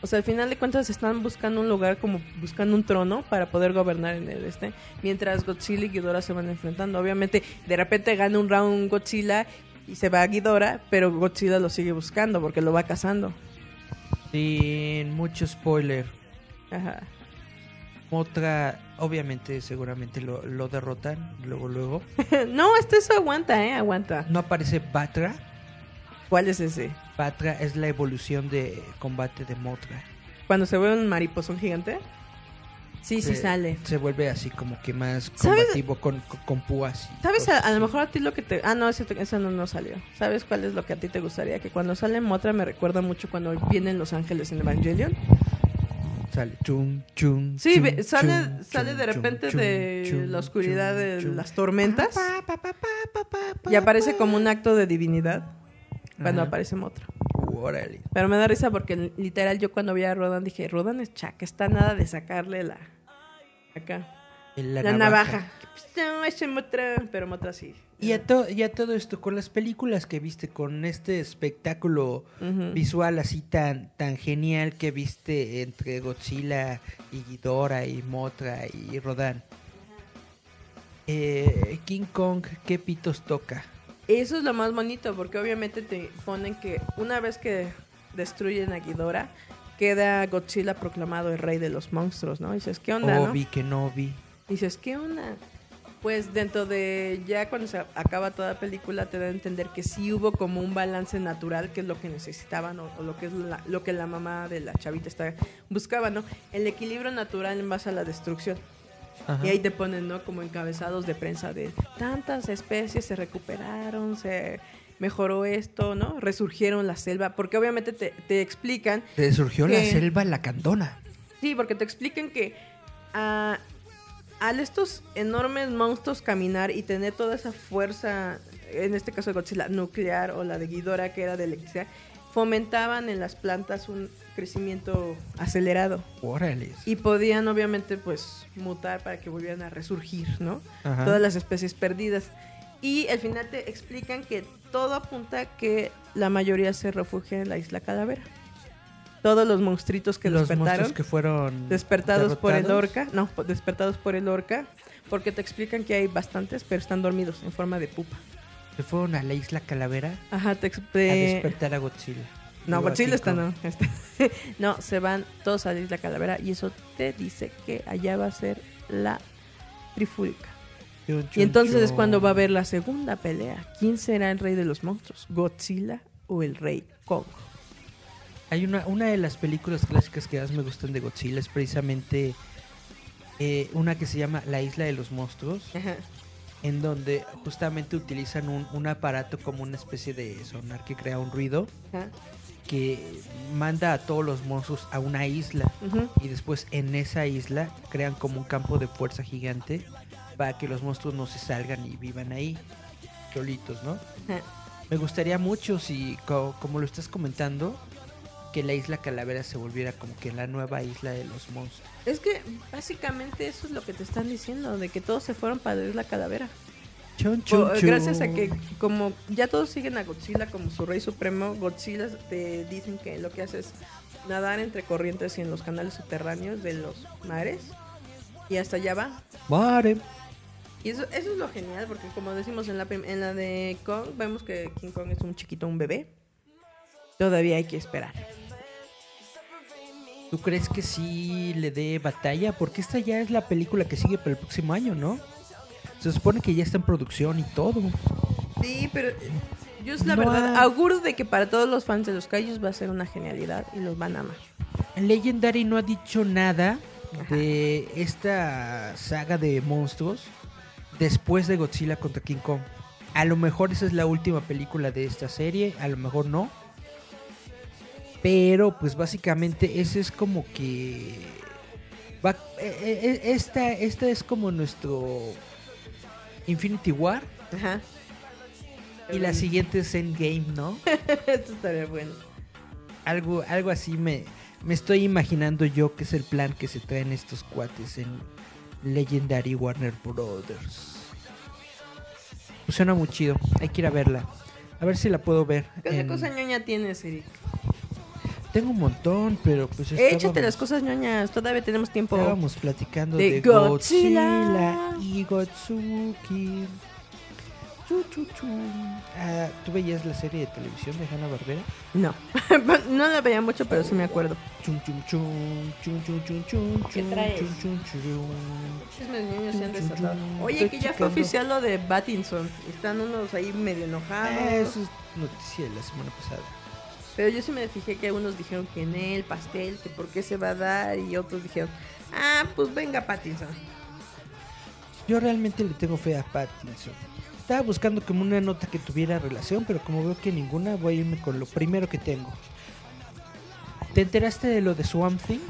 O sea, al final de cuentas están buscando un lugar como buscando un trono para poder gobernar en el este, mientras Godzilla y Ghidorah se van enfrentando. Obviamente, de repente gana un round Godzilla y se va a Ghidorah, pero Godzilla lo sigue buscando porque lo va cazando. Sin mucho spoiler. Ajá. Otra, obviamente, seguramente lo, lo derrotan luego, luego. no, este eso aguanta, ¿eh? Aguanta. No aparece Batra. ¿Cuál es ese? Batra es la evolución de combate de Motra. Cuando se ve un mariposón gigante. Sí, sí Se- sale. Se vuelve así como que más ¿Sabes? combativo con, con, con púas. ¿Sabes? A, a lo mejor a ti lo que te... Ah, no, ese, ese no, no salió. ¿Sabes cuál es lo que a ti te gustaría? Que cuando sale Motra me recuerda mucho cuando vienen Los Ángeles en Evangelion. Sale chum, chum. Sí, chum, sale, chum, sale chum, de repente chum, de chum, la oscuridad chum, de chum. las tormentas Pa, pa, pa, pa, pa, pa, pa, y aparece pa. como un acto de divinidad cuando Ajá. aparece Motra. Órale. Pero me da risa porque literal yo cuando vi a Rodan dije, Rodan es chaca, está nada de sacarle la... Acá. La, La, navaja. No, ese Motra, pero Motra sí. Y a, to- y a todo esto, con las películas que viste, con este espectáculo visual así tan, tan genial que viste entre Godzilla y Ghidorah y Motra y Rodan. Eh, King Kong, ¿qué pitos toca? Eso es lo más bonito, porque obviamente te ponen que una vez que destruyen a Ghidorah, queda Godzilla proclamado el rey de los monstruos, ¿no? Y dices, ¿qué onda, no? Obi, que no vi. Dices, ¿qué onda? Pues dentro de ya cuando se acaba toda la película te da a entender que sí hubo como un balance natural, que es lo que necesitaban o, o lo que es la- lo que la mamá de la chavita está buscaba, ¿no? El equilibrio natural en base a la destrucción. Ajá. Y ahí te ponen, ¿no? Como encabezados de prensa de tantas especies se recuperaron, se mejoró esto, ¿no? Resurgieron la selva, porque obviamente te, te explican Le surgió la selva lacandona. Sí, porque te explican que al estos enormes monstruos caminar y tener toda esa fuerza, en este caso de Godzilla, nuclear o la de Ghidorah que era de electricidad, fomentaban en las plantas un crecimiento acelerado Órale. y podían obviamente pues mutar para que volvieran a resurgir, ¿no? Ajá. Todas las especies perdidas. Y al final te explican que todo apunta a que la mayoría se refugia en la isla Calavera. Todos los monstruitos que los despertaron monstruos que fueron despertados por el orca, no, despertados por el orca, porque te explican que hay bastantes, pero están dormidos en forma de pupa. Se fueron a la isla Calavera Ajá, te a despertar a Godzilla. No, a Godzilla King está no. está- no, se van todos a la isla Calavera y eso te dice que allá va a ser la trifulca. Chun, Y chun, entonces es cuando va a haber la segunda pelea. ¿Quién será el rey de los monstruos? ¿Godzilla o el rey Kong? Hay una, una de las películas clásicas que más me gustan de Godzilla es precisamente eh, una que se llama La Isla de los Monstruos, Ajá. en donde justamente utilizan un, un aparato como una especie de sonar que crea un ruido Ajá. Que manda a todos los monstruos a una isla y después en esa isla crean como un campo de fuerza gigante para que los monstruos no se salgan y vivan ahí solitos, ¿no? Me gustaría mucho si, co- como lo estás comentando, que la isla Calavera se volviera como que la nueva isla de los monstruos. Es que básicamente eso es lo que te están diciendo, de que todos se fueron para la isla Calavera. Chun. Gracias a que como ya todos siguen a Godzilla como su rey supremo, Godzilla te dicen que lo que hace es nadar entre corrientes y en los canales subterráneos de los mares y hasta allá va. Mare. Y eso, eso es lo genial porque como decimos en la, en la de Kong, vemos que King Kong es un chiquito, un bebé. Todavía hay que esperar. ¿Tú crees que sí le dé batalla? Porque esta ya es la película que sigue para el próximo año, ¿no? Se supone que ya está en producción y todo. Sí, pero yo es la No verdad ha- auguro de que para todos los fans de los callos va a ser una genialidad y los van a amar. Legendary no ha dicho nada Ajá. de esta saga de monstruos después de Godzilla contra King Kong. A lo mejor esa es la última película de esta serie, a lo mejor no. Pero pues básicamente ese es como que... va- eh, eh, eh, esta, esta es como nuestro Infinity War Ajá. y la siguiente es Endgame, ¿no? Esto estaría bueno. Algo, algo así me, me estoy imaginando yo que es el plan que se traen estos cuates en Legendary Warner Brothers. Pues suena muy chido, hay que ir a verla. A ver si la puedo ver. ¿Qué en- cosa ñoña tienes, Eric? Tengo un montón, pero pues Échate las cosas ñoñas, todavía tenemos tiempo. Estábamos platicando de de, Godzilla. Godzilla. y Gotsuki. Chu, chu, chu. Ah, ¿Tú veías la serie de televisión de Hanna Barbera? No, no la veía mucho, pero sí me acuerdo. ¿Qué traes? chun, chun. Chismes se han desatado. Oye, que ya fue oficial lo de Battinson. Están unos ahí medio enojados. Ah, eso es noticia de la semana pasada. Pero yo sí me fijé que unos dijeron que en el pastel, que por qué se va a dar, y otros dijeron, ah, pues venga Pattinson. Yo realmente le tengo fe a Pattinson. Estaba buscando como una nota que tuviera relación, pero como veo que ninguna, voy a irme con lo primero que tengo. ¿Te enteraste de lo de Swamp Thing?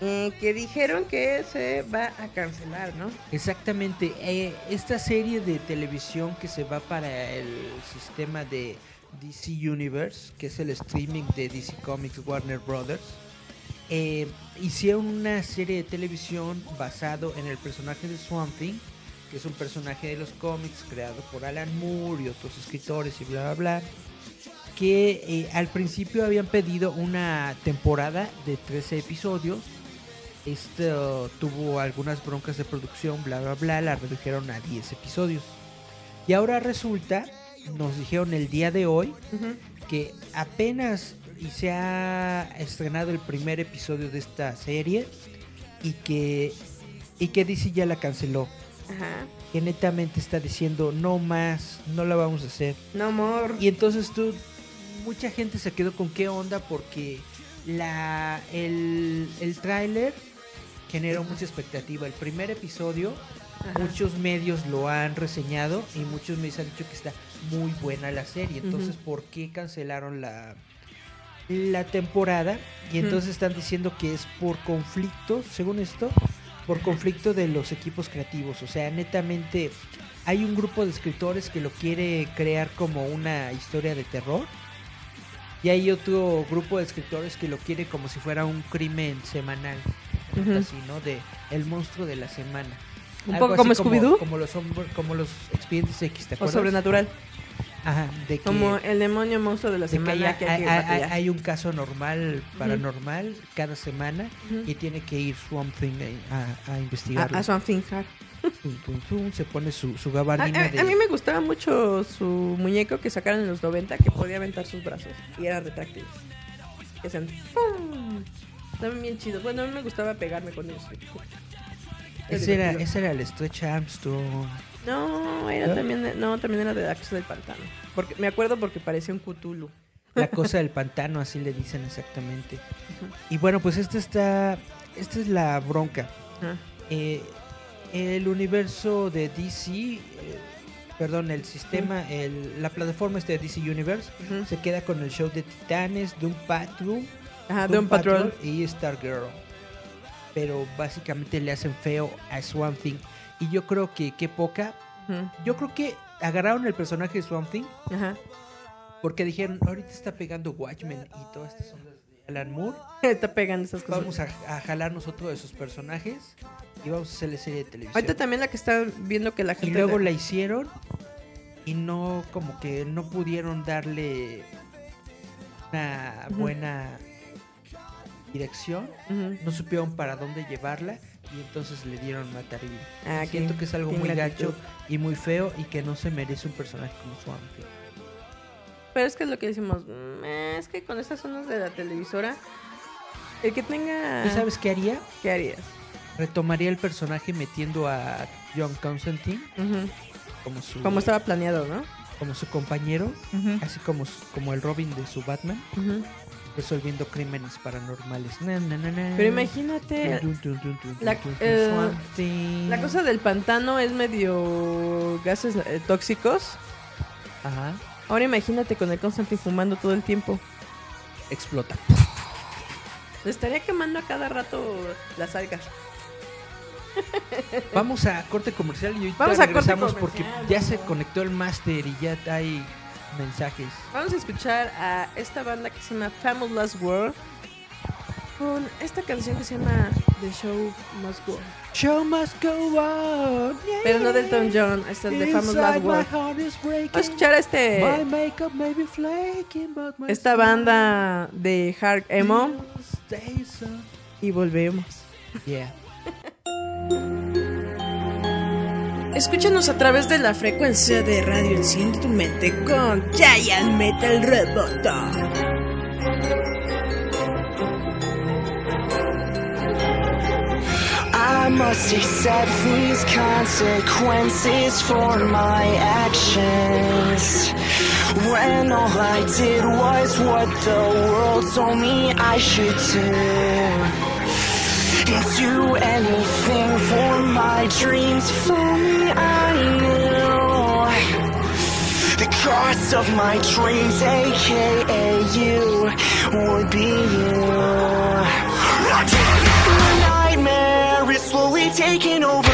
Eh, que dijeron que se va a cancelar, ¿no? Exactamente, eh, esta serie de televisión que se va para el sistema de DC Universe, que es el streaming de DC Comics Warner Brothers, eh, hicieron una serie de televisión basado en el personaje de Swamp Thing, que es un personaje de los cómics creado por Alan Moore y otros escritores y bla bla bla, que eh, al principio habían pedido una temporada de 13 episodios esto tuvo algunas broncas de producción, bla, bla, bla, la redujeron a 10 episodios. Y ahora resulta, nos dijeron el día de hoy, que apenas y se ha estrenado el primer episodio de esta serie y que, y que DC ya la canceló. Ajá. Que netamente está diciendo, no más, no la vamos a hacer. No more. Y entonces tú, mucha gente se quedó con qué onda porque la, el, el tráiler generó mucha expectativa. El primer episodio, Ajá. muchos medios lo han reseñado y muchos medios han dicho que está muy buena la serie. Entonces, ¿por qué cancelaron la, la temporada? Y entonces están diciendo que es por conflicto, según esto, por conflicto de los equipos creativos. O sea, netamente hay un grupo de escritores que lo quiere crear como una historia de terror. Y hay otro grupo de escritores que lo quiere como si fuera un crimen semanal. Así, ¿no? De el monstruo de la semana. Un Algo poco como Scooby-Doo. Como los, como los expedientes X, ¿te O acuerdas? sobrenatural. Ajá, de que, Como el demonio monstruo de la semana hay, que hay que hay- hay- hay un caso normal, paranormal, cada semana Ujú. y tiene que ir Swamp Thing a, a, a A, investigarlo. a Something Hard. Tum, tum, tum, se pone su, su A, gabardina a- de... a mí me gustaba mucho su muñeco que sacaron en los 90 que podía aventar sus brazos y eran retráctiles. Que hacían ¡fum! Estaban bien chidos. Bueno, a mí me gustaba pegarme con ellos. Ese era, ese era el Stretch Armstrong. No, era ¿No? también, de- no, también era de la cosa del pantano. Porque, me acuerdo porque parecía un Cthulhu. La cosa del pantano, así le dicen exactamente. Y bueno, pues esta está... Esta es la bronca. Eh, el universo de DC, eh, perdón, el sistema, el- la plataforma este de DC Universe, se queda con el show de Titanes, Doom Patrol, Ajá, de un patrol. y Stargirl. Pero básicamente le hacen feo a Swamp Thing. Y yo creo que qué poca. Yo creo que agarraron el personaje de Swamp Thing Ajá. porque dijeron, ahorita está pegando Watchmen y todas estas ondas de Alan Moore. Está pegando esas cosas. Vamos a, a jalarnos otro de sus personajes y vamos a hacerle serie de televisión. Ahorita también la que está viendo que la Y gente. luego la hicieron y no, como que no pudieron darle una buena dirección. No supieron para dónde llevarla y entonces le dieron mataril. Ah, Siento que es algo muy gacho y muy feo y que no se merece un personaje como Swamp Thing. Pero es que es lo que decimos. mm, Es que con estas zonas de la televisora, el que tenga. ¿Tú sabes qué haría? ¿Qué harías? Retomaría el personaje metiendo a John Constantine como su, Como estaba planeado, ¿no? como su compañero, así como, como el Robin de su Batman. Resolviendo crímenes paranormales. Na, na, na, na. Pero imagínate. La- eh. La cosa del pantano es medio gases eh, tóxicos. Ajá. Ahora imagínate con el Constantine fumando todo el tiempo. Explota. Le estaría quemando a cada rato las algas. Vamos a corte comercial y ahorita Vamos a corte regresamos comercial, porque ya se conectó el máster y ya hay mensajes. Vamos a escuchar a esta banda que se llama Famous Last World con esta canción que se llama The Show Must Go. On. Show must go on. Pero no del Tom John, es de Famous Last World. Vamos a escuchar a este, makeup may be flaking, but my esta banda de hard emo y volvemos. Yeah. Escúchanos a través de la frecuencia de radio Enciende tu mente con Giant Metal Roboto. I must accept these consequences for my actions. When all I did was what the world told me I should do. And do anything for my dreams, if only I knew. The cost of my dreams, aka you, would be you. The nightmare is slowly taking over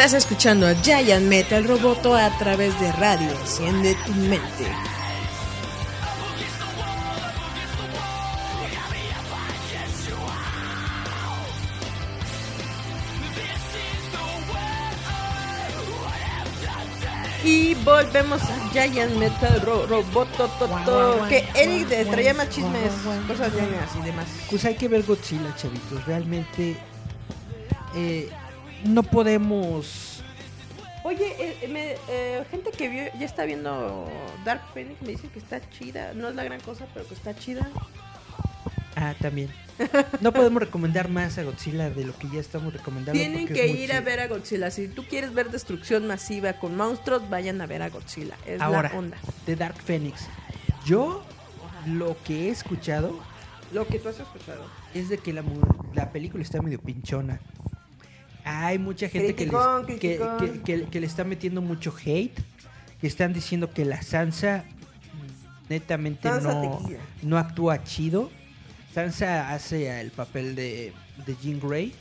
Estás escuchando a Giant Metal Roboto a través de radio. Enciende tu mente. Y volvemos a Giant Metal Ro Roboto. Toto, que Eric de- traía más chismes, cosas ñoñas y demás. Pues hay que ver Godzilla, chavitos. Realmente eh, no podemos. Oye, eh, me- eh, gente que vio, ya está viendo Dark Phoenix, me dice que está chida. No es la gran cosa, pero que está chida. Ah, también. No podemos recomendar más a Godzilla de lo que ya estamos recomendando. Tienen que ir a ver a Godzilla. Si tú quieres ver destrucción masiva con monstruos, vayan a ver a Godzilla. Es Ahora, la onda. de Dark Phoenix. Yo lo que he escuchado Lo que tú has escuchado. es de que la, la película está medio pinchona. Hay mucha gente que, Criticón, que, que- que- que le está metiendo mucho hate. Que están diciendo que la Sansa netamente Sansa no, no actúa chido. Sansa hace el papel de, de Jean Grey.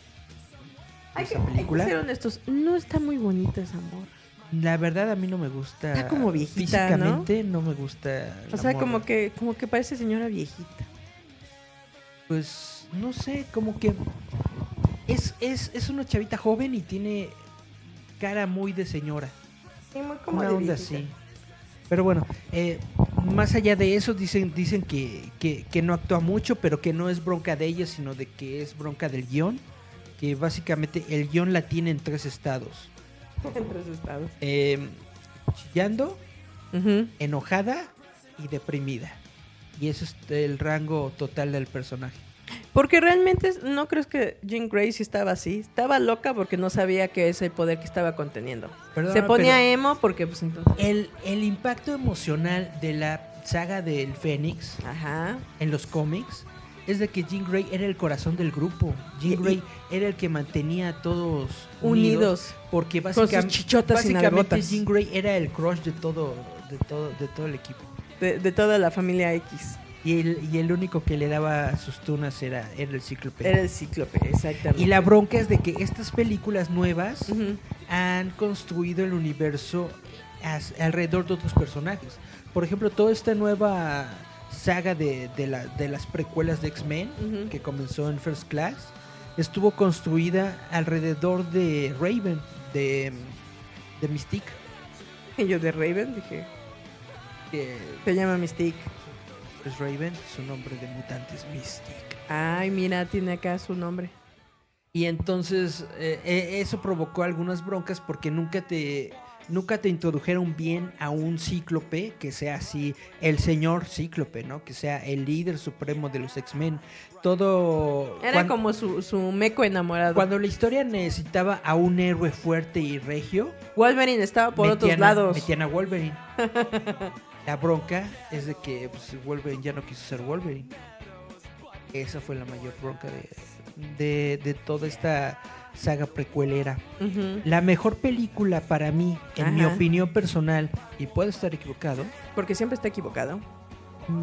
Hay que, esa hay que película. ser honestos. No está muy bonita esa amor. La verdad a mí no me gusta. Está como viejita. Físicamente ¿no? me gusta. O sea, morra. como que, como que parece señora viejita. Pues no sé, como que es, es, es una chavita joven y tiene cara muy de señora. Sí, muy como una de onda viejita. así. Pero bueno, eh, más allá de eso, dicen, dicen que, que, que no actúa mucho, pero que no es bronca de ella, sino de que es bronca del guion. Que básicamente el guion la tiene en tres estados. en tres estados. Eh, chillando, enojada y deprimida. Y eso es el rango total del personaje. Porque realmente no crees que Jean Grey sí estaba así. Estaba loca porque no sabía que ese poder que estaba conteniendo. Perdona, Se ponía emo porque pues entonces... El, el impacto emocional de la saga del Fénix Ajá. en los cómics es de que Jean Grey era el corazón del grupo. Jean Grey era el que mantenía a todos unidos. Unidos. porque Con sus básicamente, chichotas básicamente. Jean Grey era el crush de todo, de todo, de todo el equipo. De, de toda la familia X. Y el, y el único que le daba sus tunas era, era el cíclope. Era el cíclope, exactamente. Y la bronca es de que estas películas nuevas han construido el universo as- alrededor de otros personajes. Por ejemplo, toda esta nueva saga de, de, la- de las precuelas de X-Men, que comenzó en First Class, estuvo construida alrededor de Raven, de, de Mystique. Y yo de Raven dije, que se llama Mystique. Es Raven, su nombre de mutante es Mystique. Ay, mira, tiene acá su nombre. Y entonces eh, eh, eso provocó algunas broncas porque nunca te nunca te introdujeron bien a un cíclope que sea así el señor cíclope, ¿no? Que sea el líder supremo de los X-Men. Todo Era como su, su meco enamorado. cuando la historia necesitaba a un héroe fuerte y regio, Wolverine estaba por otros metían lados. metían a Wolverine. la bronca es de que pues, Wolverine ya no quiso ser Wolverine. Esa fue la mayor bronca de, de, de toda esta saga precuelera. La mejor película para mí, en mi opinión personal, y puedo estar equivocado, Porque siempre está equivocado.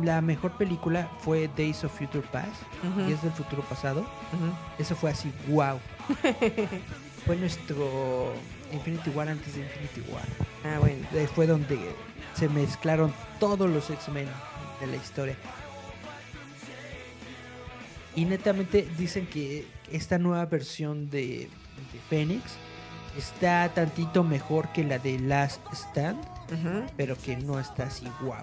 la mejor película fue Days of Future Past, Ujú. y es del futuro pasado. Eso fue así, wow. fue nuestro Infinity War antes de Infinity War. Ah, bueno. Fue donde se mezclaron todos los X-Men de la historia. Y netamente dicen que esta nueva versión de, de Phoenix está tantito mejor que la de Last Stand, pero que no está así guau.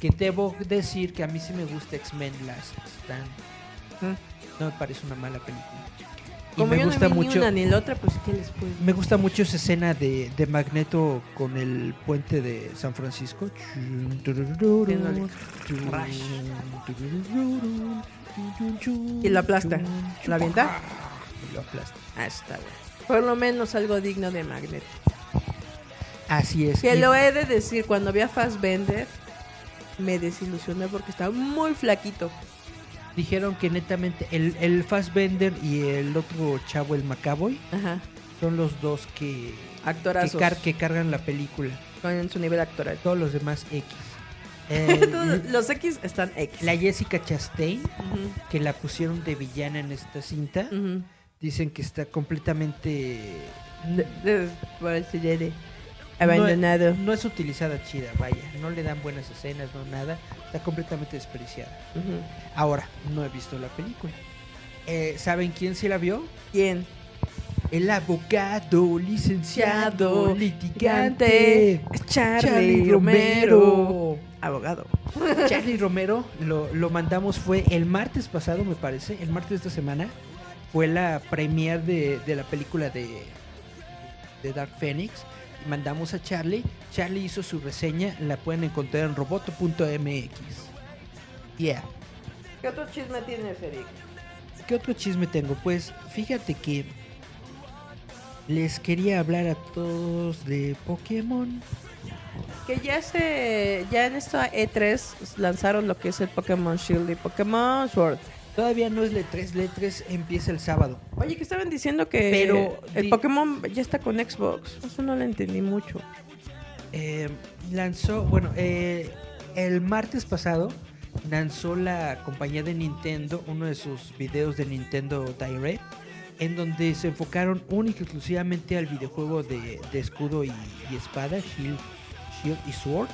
Que debo decir que a mí sí me gusta X-Men Last Stand. No me parece una mala película. Y me yo gusta no vi mucho ni una ni la otra, pues ¿qué les puedo me gusta mucho esa escena de, de Magneto con el puente de San Francisco. Y lo aplasta. ¿Lo avienta? Y lo aplasta. Ah, está bueno. Por lo menos algo digno de Magneto. Así es. Que Y- lo he de decir, cuando vi a Fassbender, me desilusioné porque estaba muy flaquito. Dijeron que netamente el, el Fassbender y el otro chavo, el Macaboy, Ajá. son los dos que, que, car- que cargan la película. Con su nivel actoral. Todos los demás X. Todos los X están X. la Jessica Chastain, que la pusieron de villana en esta cinta, dicen que está completamente... De- de- por el. Abandonado. No, no es utilizada chida, vaya. No le dan buenas escenas, no nada. Está completamente desperdiciada. Ujú. Ahora, no he visto la película. Eh, ¿Saben quién se la vio? ¿Quién? El abogado, licenciado, Licenciado, litigante, Charlie, Charlie Romero. Romero. Abogado. Charlie Romero lo, lo mandamos, fue el martes pasado, me parece, el martes de esta semana. Fue la premiere de, de la película de, de Dark Phoenix. Mandamos a Charlie. Charlie hizo su reseña, la pueden encontrar en roboto.mx. Yeah. ¿Qué otro chisme tienes, Eric? ¿Qué otro chisme tengo? Pues fíjate que les quería hablar a todos de Pokémon. Que ya se. Ya en esta E3 lanzaron lo que es el Pokémon Shield y Pokémon Sword. Todavía no es L3, L3 empieza el sábado. Oye, que estaban diciendo que Pero el di- Pokémon ya está con Xbox. Eso no lo entendí mucho. Eh, lanzó, bueno, eh, el martes pasado lanzó la compañía de Nintendo uno de sus videos de Nintendo Direct en donde se enfocaron única y exclusivamente al videojuego de, de escudo y, y espada, Shield, Shield y Sword.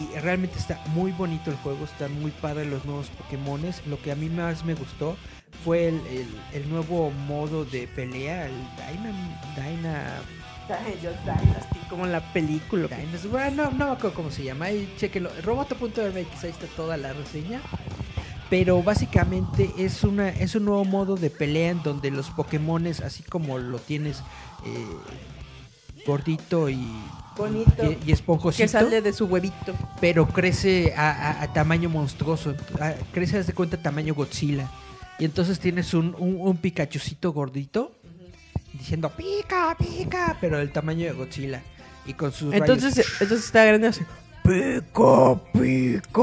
Y realmente está muy bonito el juego, están muy padres los nuevos Pokémones. Lo que a mí más me gustó fue el, el- el nuevo modo de pelea, el Dyna, Dyna Dynasty, como en la película. Dynasty. Bueno, no, no me acuerdo cómo se llama. Ahí chequenlo. Roboto.mx, ahí está toda la reseña. Pero básicamente es una es un nuevo modo de pelea en donde los Pokémones, así como lo tienes eh, gordito y, Bonito. y, y esponjosito. que sale de su huevito. pero crece a, a- a tamaño monstruoso. a- crece, haz de cuenta, tamaño Godzilla. Y entonces tienes un, un, un Pikachucito gordito diciendo pica, pica, pero del tamaño de Godzilla. Y con sus Entonces, rayos. entonces está grande así. Pica, pica.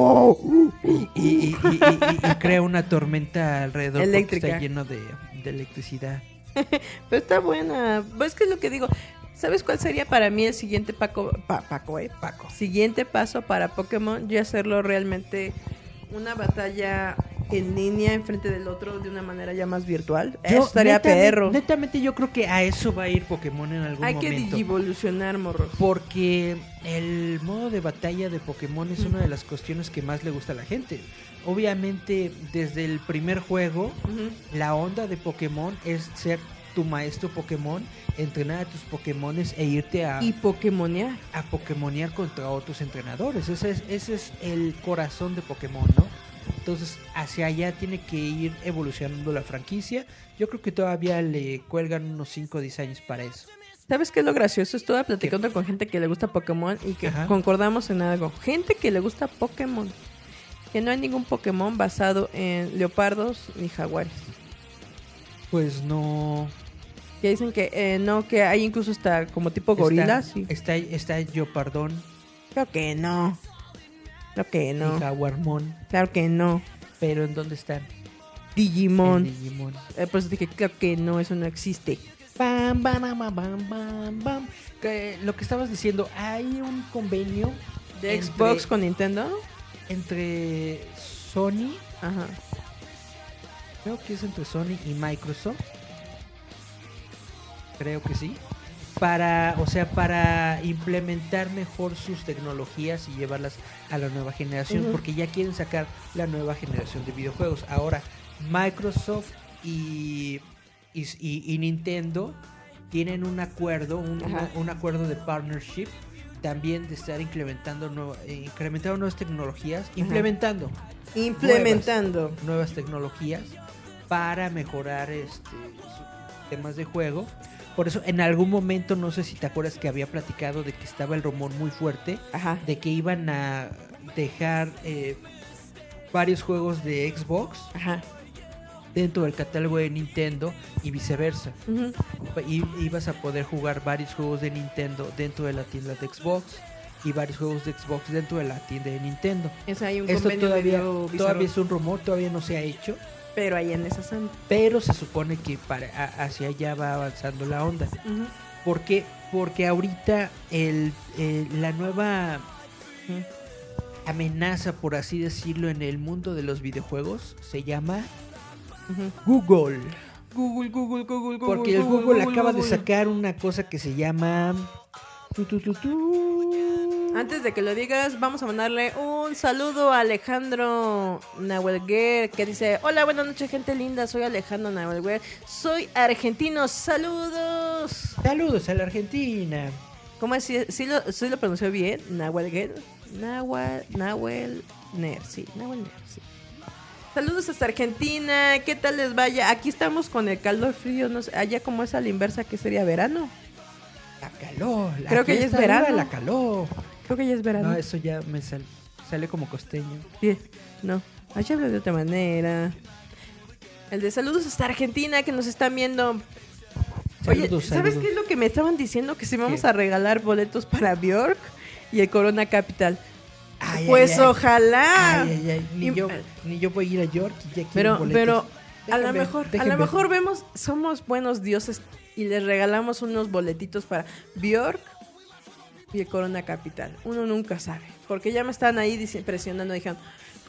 Y, y- y- y- y- crea una tormenta alrededor porque Eléctrica. está lleno de, de electricidad. Pero está buena. Pues que es lo que digo. ¿Sabes cuál sería para mí el siguiente Paco, pa- Paco, eh? Paco. Siguiente paso para Pokémon, ya hacerlo realmente una batalla en línea enfrente del otro de una manera ya más virtual. Eso estaría netamente- perro. Netamente yo creo que a eso va a ir Pokémon en algún Hay que momento. digivolucionar, morros. Porque el modo de batalla de Pokémon es una de las cuestiones que más le gusta a la gente. Obviamente, desde el primer juego, la onda de Pokémon es ser tu maestro Pokémon, entrenar a tus Pokémones e irte a, Y Pokémonear. a Pokémonear contra otros entrenadores. Ese es, ese es el corazón de Pokémon, ¿no? Entonces, hacia allá tiene que ir evolucionando la franquicia. Yo creo que todavía le cuelgan unos 5 o 10 años para eso. ¿Sabes qué es lo gracioso? Estuve platicando con gente que le gusta Pokémon y que Ajá. concordamos en algo. Gente que le gusta Pokémon. Que no hay ningún Pokémon basado en leopardos ni jaguares. Pues no... Que dicen que eh, no, que hay incluso hasta como tipo gorilas. Está, y- está, está Yopardón Creo que no. Creo que y no. Jaguarmon. Claro que no. Pero ¿en dónde están? Digimon. Digimon. Eh, pues dije, creo que no, eso no existe. Bam, bam, bam, bam, bam, bam. Que lo que estabas diciendo, hay un convenio De entre- Xbox con Nintendo. entre Sony, Ajá. creo que es entre Sony y Microsoft. Creo que sí. Para, o sea, para implementar mejor sus tecnologías y llevarlas a la nueva generación, porque ya quieren sacar la nueva generación de videojuegos. Ahora, Microsoft y, y, Nintendo tienen un acuerdo, un, Ajá. una- un acuerdo de partnership también de estar implementando, nueva- eh, incrementando nuevas tecnologías, implementando Implementando. nuevas tecnologías para mejorar este temas de juego. Por eso en algún momento no sé si te acuerdas que había platicado de que estaba el rumor muy fuerte Ajá. de que iban a dejar eh, varios juegos de Xbox Ajá. dentro del catálogo de Nintendo y viceversa. Y ibas a poder jugar varios juegos de Nintendo dentro de la tienda de Xbox y varios juegos de Xbox dentro de la tienda de Nintendo. Un Esto todavía, todavía es un rumor, todavía no se ha hecho. Pero ahí en esa zona. pero se supone que para a- hacia allá va avanzando la onda. Ujú. ¿Por qué? Porque ahorita el, eh, la nueva amenaza, por así decirlo, en el mundo de los videojuegos se llama. Google. Google, Google, Google, Google. Porque el Google, acaba de sacar una cosa que se llama... tu, tu, tu, tu. Antes de que lo digas, vamos a mandarle un saludo a Alejandro Nahuelguer que dice, hola, buenas noches gente linda, soy Alejandro Nahuelguer, soy argentino, saludos. Saludos a la Argentina. ¿Cómo es? ¿Sí, sí lo, sí lo pronunció bien? Nahuelguer. Nahuel, Nahuel Ner, sí, Nahuel Ner, sí. Saludos hasta Argentina, ¿qué tal les vaya? Aquí estamos con el calor frío, no sé, allá como es a la inversa, que sería verano. La calor. la Creo que ya es verano. La calor. Creo que ya es verano. No, eso ya me sal- sale como costeño. Sí, no. Allá habla de otra manera. El de saludos hasta Argentina que nos están viendo. Oye, Saludos, ¿sabes saludos. qué es lo que me estaban diciendo? Que si vamos ¿Qué? a regalar boletos para Bjork y el Corona Capital. Ay, pues ay, ojalá. Ay, ay, ay, Ni, Y- yo, ni yo voy a ir a York y ya quiero pero, boletos. pero a lo mejor, a dejen lo mejor vemos, somos buenos dioses y les regalamos unos boletitos para Bjork y el Corona Capital. Uno nunca sabe. Porque ya me están ahí presionando, dijeron,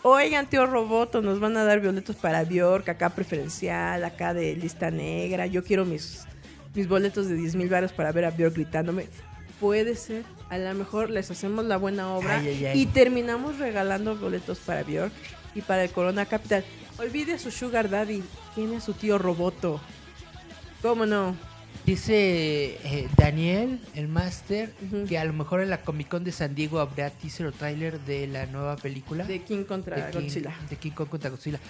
oigan, tío Roboto, nos van a dar boletos para Bjork, acá preferencial, acá de lista negra. Yo quiero mis, mis boletos de 10 mil baros para ver a Bjork gritándome. Puede ser, a lo mejor les hacemos la buena obra Ay, ay, ay. y terminamos regalando boletos para Bjork y para el Corona Capital. Olvide a su Sugar Daddy, tiene a su tío Roboto. ¿Cómo no? Dice eh, Daniel, el máster, que a lo mejor en la Comic Con de San Diego habrá teaser o trailer de la nueva película. De King contra de King, Godzilla. de King Kong contra Godzilla.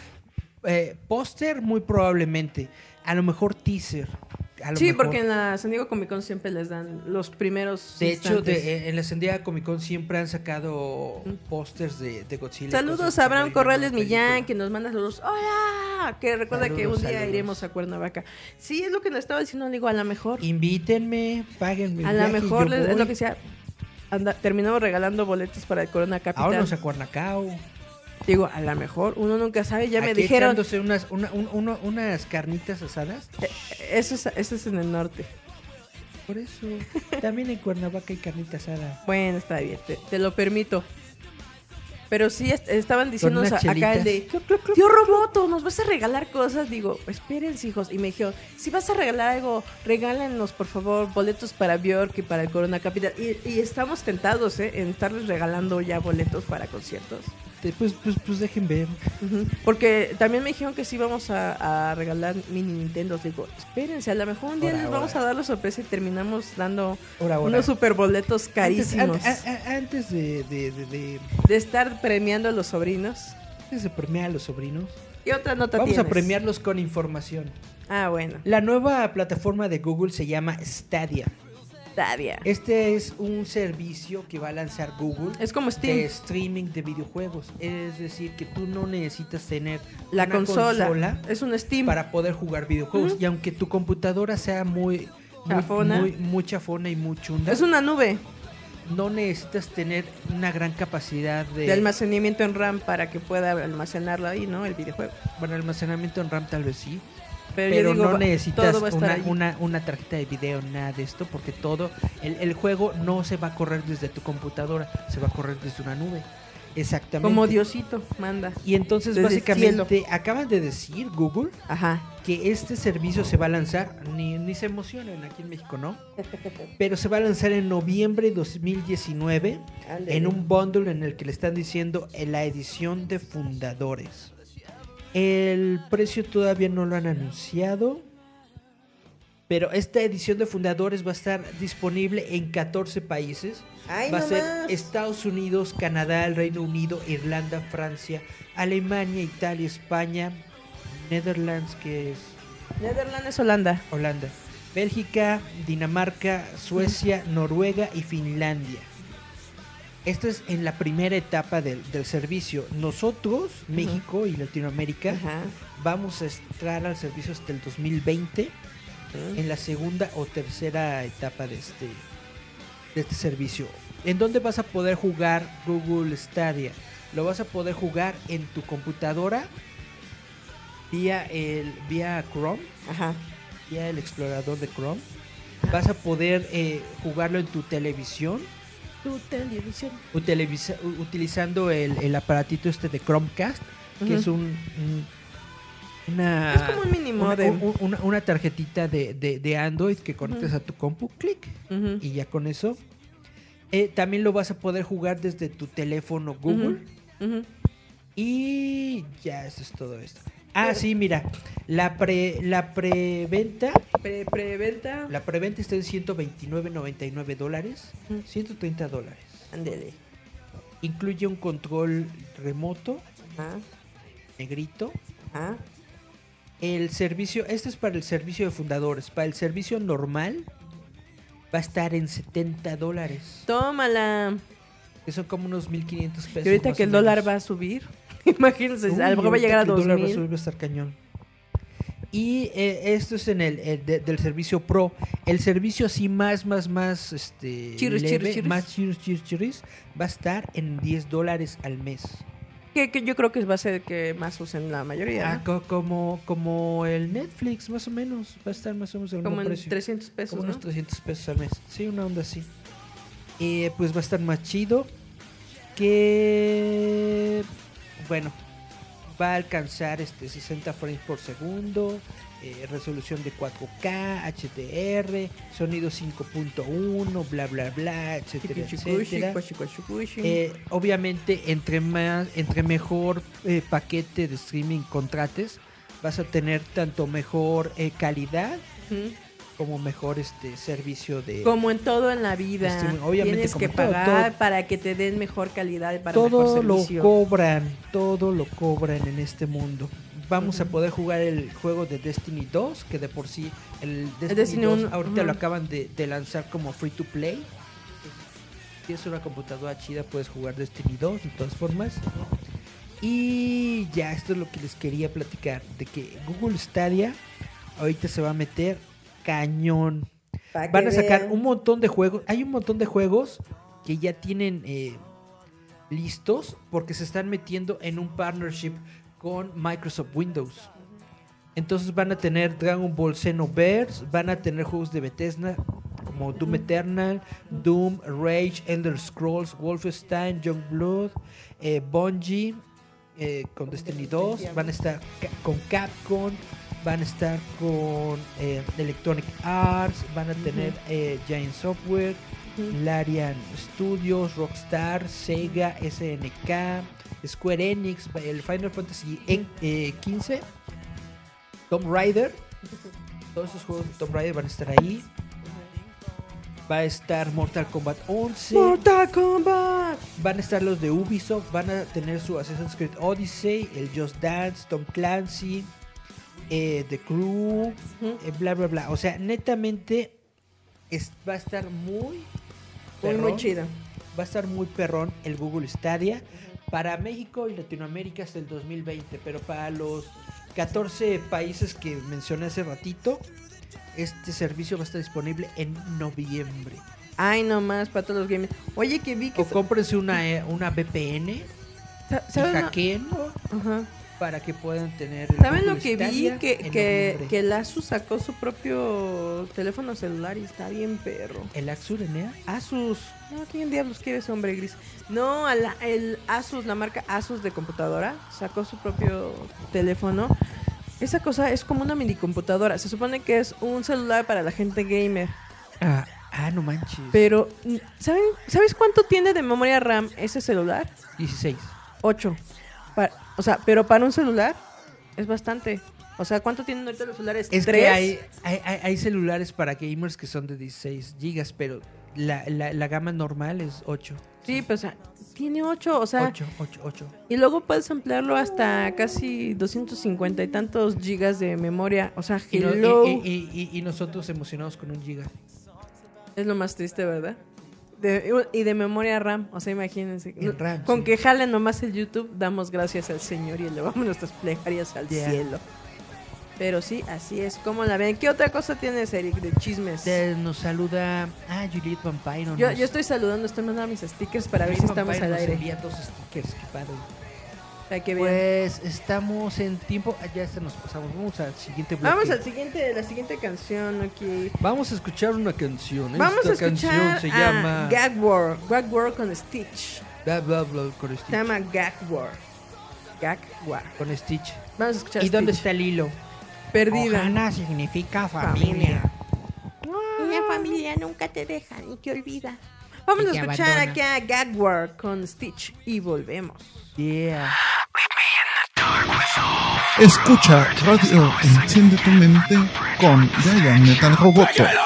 Eh, Póster, muy probablemente. A lo mejor teaser. Sí, mejor- porque en la San Diego Comic Con siempre les dan los primeros. De hecho, de- en la San Diego Comic Con siempre han sacado pósters de, de Godzilla. Saludos a Abraham Corrales. Millán, que nos manda saludos. ¡Hola! Que recuerda que un día saludos. iremos a Cuernavaca. Sí, es lo que le estaba diciendo, le digo, a lo mejor. Invítenme, páguenme. A lo mejor les- es lo que sea. Anda, terminamos regalando boletos para el Corona Capital. Vámonos a Cuernacao. Digo, a lo mejor, uno nunca sabe. Ya me Aquí dijeron. unas, una- un- uno- unas carnitas asadas. eh, Eso es, eso es en el norte. Por eso, también en Cuernavaca hay carnita asada. Bueno, está bien, te, te lo permito. Pero sí est- estaban diciendo unas acá el de. Tío Roboto, ¿nos vas a regalar cosas? Digo, espérense, hijos. Y me dijeron, si vas a regalar algo, regálenos, por favor, boletos para Bjork y para el Corona Capital. Y, y estamos tentados, ¿eh? En estarles regalando ya boletos para conciertos. Te- Pues, pues, pues dejen ver. Porque también me dijeron que sí vamos a, a regalar mini Nintendo. Digo, espérense, a lo mejor un día les vamos a dar la sorpresa y terminamos dando unos super boletos Antes, carísimos. an- a- a- antes de, de, de, de- de estar premiando a los sobrinos. antes de premiar a los sobrinos, ¿Qué otra nota vamos a premiarlos con información. Ah, bueno. La nueva plataforma de Google se llama Stadia. Stadia. Este es un servicio que va a lanzar Google Es como de Steam. streaming de videojuegos. Es decir, que tú no necesitas tener La una consola. Es un Steam. para poder jugar videojuegos. Y aunque tu computadora sea muy, muy, Chafona. muy, muy chafona y muy chunda, Es una nube no necesitas tener una gran capacidad de, de almacenamiento en RAM para que pueda almacenarlo ahí, ¿no? El videojuego. bueno, almacenamiento en RAM tal vez sí. Pero, Pero yo digo, no necesitas una, una, una tarjeta de video, nada de esto, porque todo, el, el juego no se va a correr desde tu computadora, se va a correr desde una nube. Exactamente. Como Diosito manda. Y entonces Desde básicamente acaban de decir Google Ajá. que este servicio se va a lanzar, ni, ni se emocionen aquí en México, ¿no? Pero se va a lanzar en noviembre de 2019 en un bundle en el que le están diciendo en la edición de fundadores. El precio todavía no lo han anunciado. Pero esta edición de fundadores va a estar disponible en 14 países. Ay, va a ser. Estados Unidos, Canadá, el Reino Unido, Irlanda, Francia, Alemania, Italia, España, Netherlands, que es Netherlands es Holanda. Holanda, Bélgica, Dinamarca, Suecia, Noruega y Finlandia. Esta es en la primera etapa del, del servicio. Nosotros, México y Latinoamérica, vamos a entrar al servicio hasta el 2020 en la segunda o tercera etapa de este, de este servicio. ¿En dónde vas a poder jugar Google Stadia? Lo vas a poder jugar en tu computadora vía el vía Chrome, Ajá. vía el explorador de Chrome. Vas a poder eh, jugarlo en tu televisión Tu televisión. utilizando el, el aparatito este de Chromecast, que es un, un- una, Es como un mini una- modem. un- una, una tarjetita de, de- de Android que conectas a tu compu, clic, y ya con eso. eh, también lo vas a poder jugar desde tu teléfono Google. Y ya, eso es todo esto. Ah, sí, mira, la pre la preventa, Pre- Preventa. la preventa está en 129.99 dólares, Ujú. 130 dólares. Ándele. Incluye un control remoto, Ajá. negrito. Ajá. El servicio, este es para el servicio de fundadores. Para el servicio normal va a estar en 70 dólares. Tómala. Que son como unos 1500 pesos. Y ahorita que el dólar va a subir. Imagínense, Uy, a lo mejor va a llegar a que el dólar va a 2000. subir, va a estar cañón. Y eh, esto es en el, el de- del servicio Pro. El servicio así más, más, más, este, Chiris, leve, chiris, chiris. más chiris, chiris, chiris, va a estar en 10 dólares al mes. Que, que yo creo que va a ser el que más usen la mayoría. Ah, como, como el Netflix, más o menos. Va a estar más o menos al Como en precio. 300 pesos, Como ¿no? unos 300 pesos al mes. Sí, una onda así. Eh, pues va a estar más chido. Que. Bueno. Va a alcanzar este 60 frames por segundo. eh, resolución de 4K, HDR, sonido 5.1, bla bla bla, etcétera, etcétera. Eh, obviamente, entre más, entre mejor eh, paquete de streaming contrates, vas a tener tanto mejor eh, calidad. Como mejor este servicio de Como en todo en la vida. Obviamente, Tienes como que pagar todo. para que te den mejor calidad para todo mejor lo servicio. cobran, todo lo cobran en este mundo. vamos a poder jugar el juego de Destiny 2, que de por sí el Destiny, Destiny 2 uno, ahorita lo ujú. acaban de, de lanzar como free to play. Si es una computadora chida, puedes jugar Destiny 2 de todas formas. Y ya, esto es lo que les quería platicar, de que Google Stadia ahorita se va a meter cañón. Pa' Van a sacar vean. un montón de juegos. Hay un montón de juegos que ya tienen eh, listos porque se están metiendo en un partnership con Microsoft Windows. Entonces van a tener Dragon Ball Xenoverse, van a tener juegos de Bethesda como Doom Eternal, Doom, Rage, Elder Scrolls, Wolfenstein, Youngblood, eh, Bungie eh, con Destiny 2, van a estar ca- con Capcom, van a estar con eh, Electronic Arts, van a tener eh, Giant Software, Larian Studios, Rockstar, Sega, SNK, Square Enix, el Final Fantasy E- eh, 15, Tomb Raider. Todos esos juegos de Tomb Raider van a estar ahí. Va a estar Mortal Kombat 11. Mortal Kombat. Van a estar los de Ubisoft. Van a tener su Assassin's Creed Odyssey, el Just Dance, Tom Clancy, eh, The Crew, eh, bla, bla, bla. O sea, netamente es- va a estar muy Muy, muy chido. Va a estar muy perrón el Google Stadia para México y Latinoamérica hasta el 2020, pero para los 14 países que mencioné hace ratito, este servicio va a estar disponible en noviembre. Ay, no más para todos los gamers. Oye, que vi que. O cómprense una, eh, una VPN sa- y ¿Saben, lo- hackeenlo Ajá. Para que puedan tener. ¿Saben lo que vi? Que, que, el Asus sacó su propio teléfono celular y está bien perro. ¿El Axur Enea? Asus. No, ¿quién diablos quiere ese hombre gris? No, la- el Asus, la marca Asus de computadora, sacó su propio teléfono. Esa cosa es como una mini computadora. Se supone que es un celular para la gente gamer. Ah, ah, no manches. Pero, ¿saben, ¿sabes cuánto tiene de memoria RAM ese celular? 16. 8. O sea, pero para un celular es bastante. O sea, ¿cuánto tienen ahorita los celulares? Es ¿Tres? que hay, hay, hay- celulares para gamers que son de 16 gigas, pero la, la, la gama normal es 8. Sí, pues o sea, tiene 8. O sea, 8, 8, 8. Y luego puedes ampliarlo hasta casi 250 y tantos gigas de memoria. O sea, Y, no- hello. y- y- y- y nosotros emocionados con un giga. Es lo más triste, ¿verdad? De- y de memoria RAM. O sea, imagínense. En RAM, con sí. que jale nomás el YouTube, damos gracias al Señor y elevamos nuestras plegarias al Yeah. cielo. Pero sí, así es. como la ven? ¿Qué otra cosa tienes, Eric, de chismes? Nos saluda. Ah, Juliet Vampiro. Yo, nos- yo estoy saludando, estoy mandando mis stickers para ver si estamos al nos aire. envía dos stickers, qué padre. Para que vean. Pues estamos en tiempo. ah, Ya se nos pasamos. Vamos al siguiente bloque. Vamos al siguiente, la siguiente canción, ok. Vamos a escuchar una canción. Vamos Esta a escuchar canción se a llama. Gag War, Gag War con Stitch. Bla, bla, bla, con Se Stitch. llama Gag War. Gag War. Con Stitch. Vamos a escuchar ¿Y dónde está el hilo? Perdida. Ohana significa Familia. familia. Familia nunca te deja ni te olvida. Vamos a escuchar abandona. aquí a Gag War con Stitch y volvemos. Yeah. Escucha Radio Enciende tu mente con Giant Metal Roboto.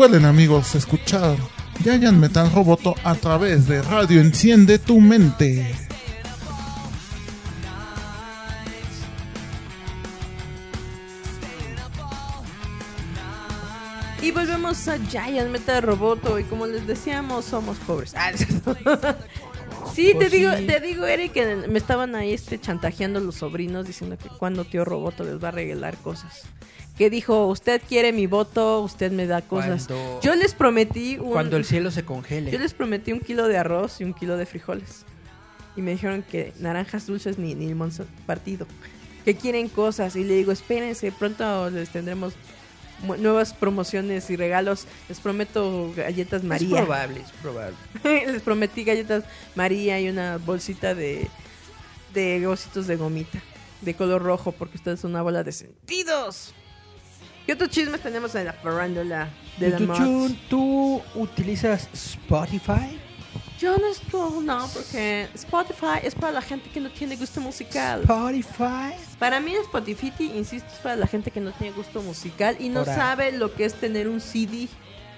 Recuerden amigos escuchar Giant Metal Roboto a través de Radio Enciende tu mente. Y volvemos a Giant Metal Roboto y como les decíamos, somos pobres. Ah, ¿es cierto? sí, te Pues digo, sí. te digo, Eric, que me estaban ahí este chantajeando los sobrinos diciendo que cuando tío Roboto les va a regalar cosas. Que dijo, usted quiere mi voto, usted me da cosas. Cuando- Yo les prometí un, Cuando el cielo se congele. yo les prometí un kilo de arroz y un kilo de frijoles. Y me dijeron que naranjas dulces ni, ni limón partido. Que quieren cosas. Y le digo, espérense, pronto les tendremos nuevas promociones y regalos. Les prometo galletas Es María. probable, es probable. les prometí galletas María y una bolsita de, de ositos de gomita. De color rojo, porque ustedes son una bola de sentidos. ¿Qué otros chismes tenemos en la farándula de la ¿Tú, ¿Tú utilizas Spotify? Yo no estoy, no, porque Spotify es para la gente que no tiene gusto musical. Spotify. Para mí Spotify, insisto, es para la gente que no tiene gusto musical y no sabe lo que es tener un CD.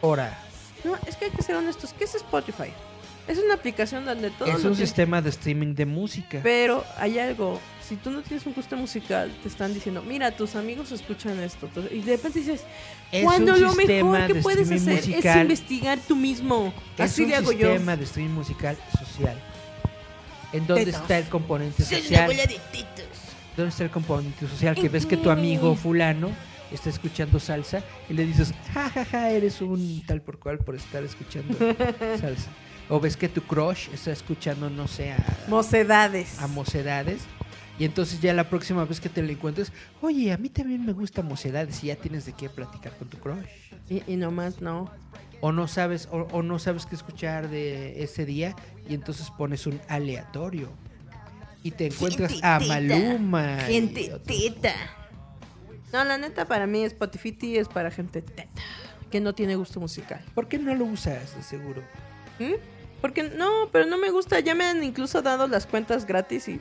Ahora, No, es que hay que ser honestos. ¿Qué es Spotify? Es una aplicación donde todo es lo un tiene- sistema de streaming de música. Pero hay algo, si tú no tienes un gusto musical, te están diciendo, mira, tus amigos escuchan esto. Y de repente dices, Es cuando lo sistema mejor que de puedes hacer es investigar tú mismo. Es Así un le hago yo. sistema de streaming musical social. ¿En dónde Tetos. está el componente social? ¿Dónde está el componente social? Que ves que tu amigo fulano está escuchando salsa y le dices, ja, ja, ja, eres un tal por cual por estar escuchando salsa. O ves que tu crush está escuchando, no sé, a, Mocedades. a mocedades. Y entonces ya la próxima vez que te lo encuentres, oye, a mí también me gusta mocedades y ya tienes de qué platicar con tu crush. Y, y nomás no. O no sabes, o, o no sabes qué escuchar de ese día y entonces pones un aleatorio. Y te encuentras a Maluma. Gente teta. No, la neta, para mí Spotify es para gente teta. Que no tiene gusto musical. ¿Por qué no lo usas, de seguro? ¿Mm? Porque no, pero no me gusta. Ya me han incluso dado las cuentas gratis y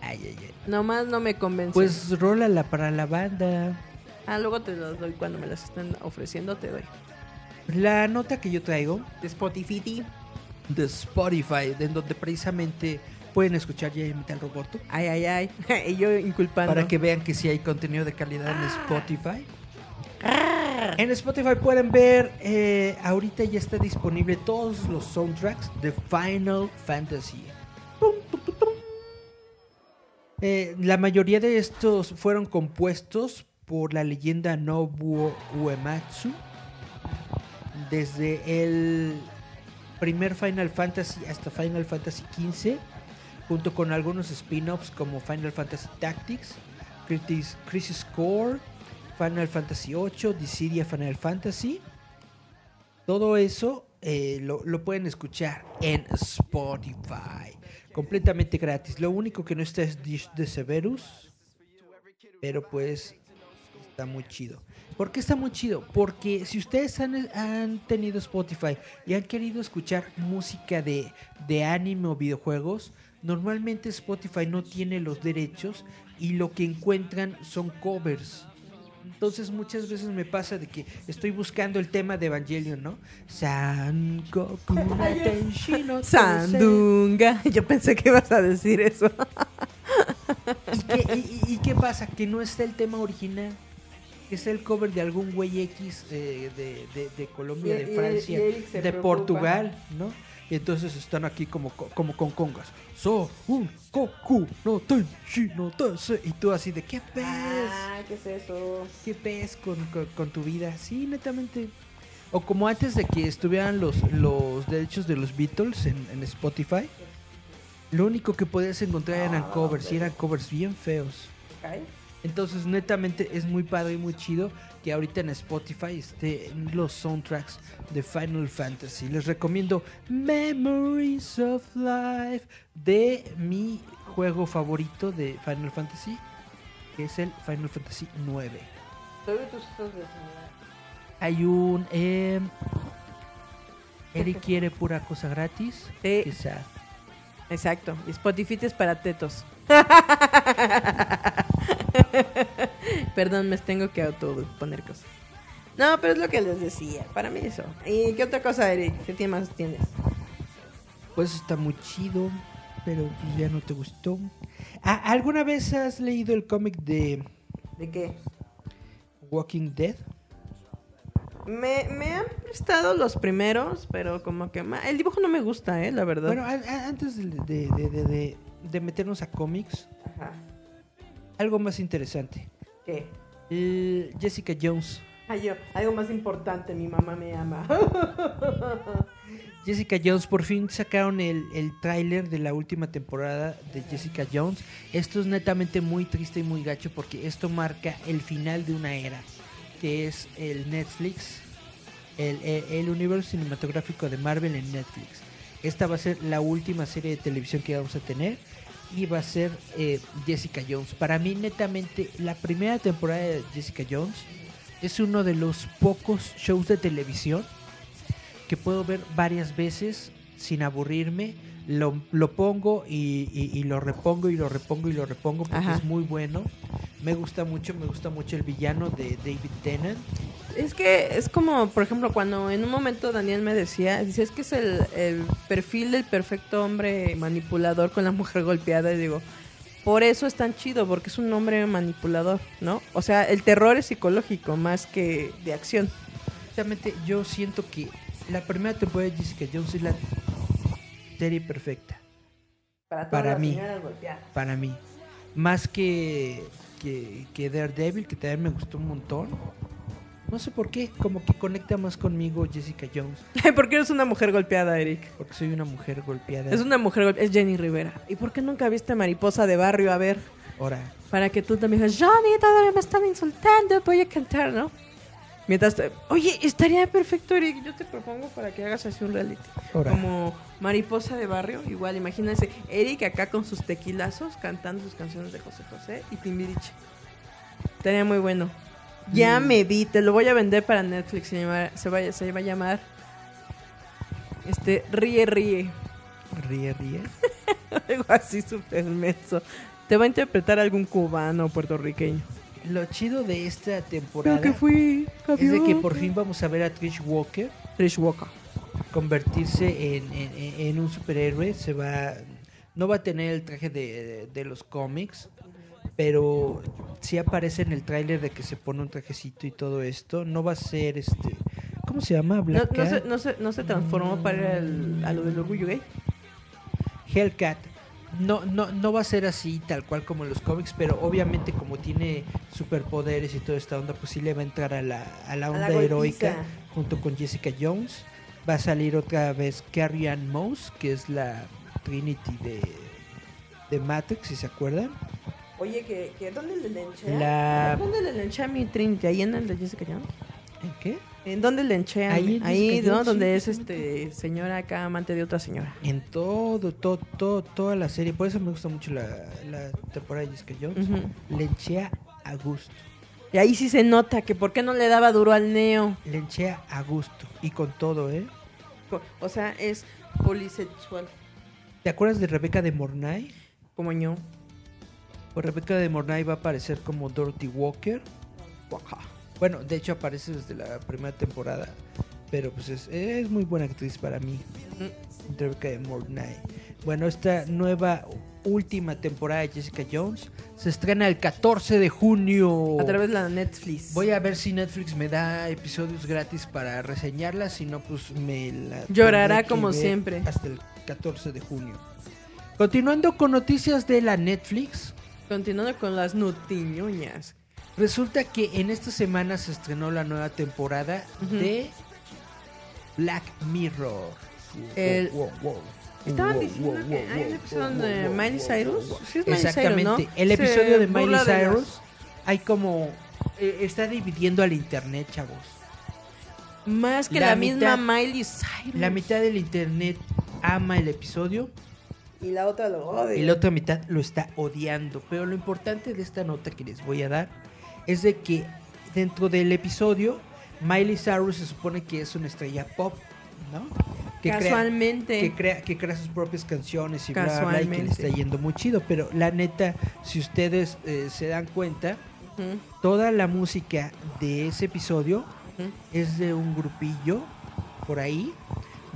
Ay, ay, ay. nomás no me convence. Pues rólala para la banda. Ah, luego te las doy cuando me las estén ofreciendo, te doy. La nota que yo traigo De Spotify. de Spotify, en donde precisamente pueden escuchar ya Metal Roboto, Ay, ay, ay. y yo inculpando. para que vean que sí hay contenido de calidad en Spotify. En Spotify pueden ver, eh, ahorita ya está disponible todos los soundtracks de Final Fantasy. Eh, la mayoría de estos fueron compuestos por la leyenda Nobuo Uematsu. Desde el primer Final Fantasy hasta Final Fantasy XV, junto con algunos spin-offs como Final Fantasy Tactics, Crisis Core, Final Fantasy VIII, Dissidia Final Fantasy. Todo eso eh, lo, lo pueden escuchar en Spotify. Completamente gratis. Lo único que no está es Dish de Severus. Pero pues está muy chido. ¿Por qué está muy chido? Porque si ustedes han, han tenido Spotify y han querido escuchar música de, de anime o videojuegos, normalmente Spotify no tiene los derechos y lo que encuentran son covers. Entonces muchas veces me pasa de que estoy buscando el tema de Evangelion, ¿no? San Goku no. Sandunga. Yo pensé que ibas a decir eso. ¿Y qué, y- y- y qué pasa? Que no está el tema original. Que es el cover de algún güey X eh, de, de- de Colombia, de Francia, de preocupa. Portugal, ¿no? Y entonces están aquí como, co- como con congas. So, un Goku no Tenshi no Tensei. Y tú así de, ¿qué pez? Ah, ¿qué es eso? ¿Qué pez con, con- con tu vida? Sí, netamente. O como antes de que estuvieran los, los derechos de los Beatles en, en Spotify. Lo único que podías encontrar eran covers y eran covers bien feos. Entonces, netamente es muy padre y muy chido que ahorita en Spotify estén los soundtracks de Final Fantasy. Les recomiendo Memories of Life de mi juego favorito de Final Fantasy, que es el Final Fantasy 9. Todavía tus ojos de señora. Hay un... Eh, Eric quiere pura cosa gratis. Sí. Quizá. Exacto. Spotify es para tetos. Perdón, me tengo que auto poner cosas. No, pero es lo que les decía. Para mí eso. ¿Y qué otra cosa, Eric? ¿Qué más tienes? Pues está muy chido, pero pues ya no te gustó. Ah, ¿Alguna vez has leído el cómic de ¿De qué? Walking Dead? Me, me han prestado los primeros, pero como que ma- el dibujo no me gusta, eh, la verdad. Bueno, a- a- antes de, de- de- de- de- de meternos a cómics, Ajá. algo más interesante. ¿Qué? El Jessica Jones. Ay, yo, algo más importante, mi mamá me ama. Jessica Jones, por fin sacaron el, el tráiler de la última temporada de Jessica Jones. Esto es netamente muy triste y muy gacho porque esto marca el final de una era, que es el Netflix, el, el- el universo cinematográfico de Marvel en Netflix. Esta va a ser la última serie de televisión que vamos a tener va a ser eh, Jessica Jones. Para mí, netamente, la primera temporada de Jessica Jones es uno de los pocos shows de televisión que puedo ver varias veces sin aburrirme. Lo, lo pongo y, y- y lo repongo y lo repongo y lo repongo porque Ajá. es muy bueno. Me gusta mucho, me gusta mucho el villano de David Tennant. Es que es como, por ejemplo, cuando en un momento Daniel me decía, dice, es que es el, el perfil del perfecto hombre manipulador con la mujer golpeada. Y digo, por eso es tan chido, porque es un hombre manipulador, ¿no? O sea, el terror es psicológico más que de acción. Exactamente, yo siento que la primera temporada de Jessica Jones es la serie perfecta Para, mí. para mí. Más que, que, que Daredevil, que también me gustó un montón. No sé por qué, como que conecta más conmigo Jessica Jones, ¿Por qué eres una mujer golpeada, Eric? porque soy una mujer golpeada. Es una mujer golpeada, es Jenny Rivera. ¿Y por qué nunca viste Mariposa de Barrio? A ver, Ahora, para que tú también digas, Johnny, todavía me están insultando, voy a cantar, ¿no? Mientras, te- oye, estaría perfecto, Eric, yo te propongo para que hagas así un reality. Como Mariposa de Barrio, igual, imagínense, Eric acá con sus tequilazos cantando sus canciones de José José y Timbiriche. Estaría muy bueno. Ya Mm. me vi, te lo voy a vender para Netflix, se, llama- se, va, se va a llamar este Ríe Ríe. Ríe, ríe. Algo así súper menso. Te va a interpretar algún cubano o puertorriqueño. Lo chido de esta temporada fui, es de que por fin vamos a ver a Trish Walker Trish Walker. convertirse en, en- un superhéroe. Se va, no va a tener el traje de, de los cómics, pero sí aparece en el tráiler de que se pone un trajecito y todo esto. No va a ser este, ¿cómo se llama? ¿No, Black no, se, Cat? no, se, ¿No se transformó para ir al- a lo del orgullo gay? Hellcat. No, no, no va a ser así tal cual como en los cómics, pero obviamente como tiene superpoderes y toda esta onda, pues sí le va a entrar a la, a la A la onda heroica junto con Jessica Jones. Va a salir otra vez Carrie Ann Moss, que es la Trinity de, de Matrix, si se acuerdan. Oye, que, que ¿dónde le lenché? La- ¿Dónde le lenché a mi Trinity? ¿Ahí en el de Jessica Jones? ¿En qué? ¿En dónde le enchean? Ahí Ahí, ¿no? Donde es este señora acá amante de otra señora. En todo, todo, todo, toda la serie. Por eso me gusta mucho la, la temporada de Jessica Jones. Ujú. Le enchea a gusto. Y ahí sí se nota que por qué no le daba duro al neo. Le enchea a gusto. Y con todo, ¿eh? O sea, es polisexual. ¿Te acuerdas de Rebeca de Mornay? Como yo. Pues Rebeca de Mornay va a aparecer como Dorothy Walker. Bueno, de hecho aparece desde la primera temporada. Pero pues es, es muy buena actriz para mí. Rebeca de Mornay. Bueno, esta nueva última temporada de Jessica Jones se estrena el 14 de junio. A través de la Netflix. Voy a ver si Netflix me da episodios gratis para reseñarla, si no pues me la Llorará como siempre. hasta el 14 de junio. Continuando con noticias de la Netflix, Continuando con las nutiñoñas. Resulta que en esta semana se estrenó la nueva temporada de Black Mirror. El- Wow, wow, wow. Estaban diciendo wow, que wow, hay un episodio wow, de Miley wow, Cyrus. wow. Sí es Miley Cyrus, Exactamente. ¿no? El Se episodio de Miley de Cyrus hay como eh, está dividiendo al internet, chavos. Más que La la, mitad- misma Miley Cyrus. La mitad del internet ama el episodio Y la otra lo odia. y la otra mitad lo está odiando. Pero lo importante de esta nota que les voy a dar es de que dentro del episodio Miley Cyrus se supone que es una estrella pop, ¿no? Que crea- Casualmente. que crea, que crea sus propias canciones y bla, bla, y que le está yendo muy chido. Pero la neta, si ustedes eh, se dan cuenta, toda la música de ese episodio es de un grupillo por ahí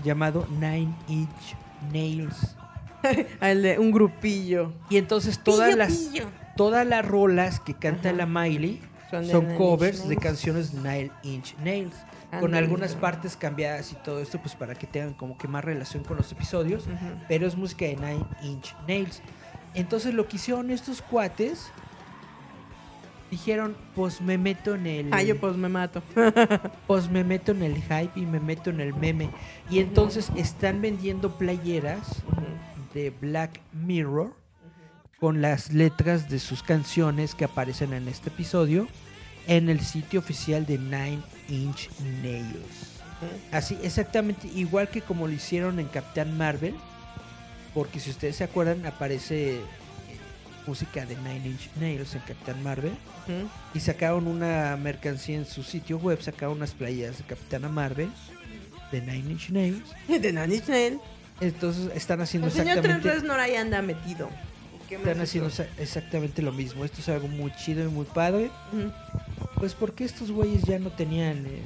llamado Nine Inch Nails. De un grupillo. Y entonces todas Pillo, las pillo. Todas las rolas que canta Ajá. la Miley Son covers de canciones de Nine Inch Nails. Con algunas partes cambiadas y todo esto, pues para que tengan como que más relación con los episodios. Pero es música de Nine Inch Nails. Entonces lo que hicieron estos cuates, dijeron, pues me meto en el... Ah, yo pues me mato. pues me meto en el hype y me meto en el meme. Y entonces están vendiendo playeras de Black Mirror con las letras de sus canciones que aparecen en este episodio en el sitio oficial de Nine Inch Nails. Así, exactamente igual que como lo hicieron en Capitán Marvel, porque si ustedes se acuerdan, aparece música de Nine Inch Nails en Capitán Marvel y sacaron una mercancía en su sitio web, sacaron unas playas de Capitana Marvel de Nine Inch Nails. De Nanny Chanel. Entonces están haciendo El señor Trent exactamente Reznor ahí anda metido. ¿Qué más están es haciendo exactamente lo mismo. Esto es algo muy chido y muy padre. Pues porque estos güeyes ya no tenían eh,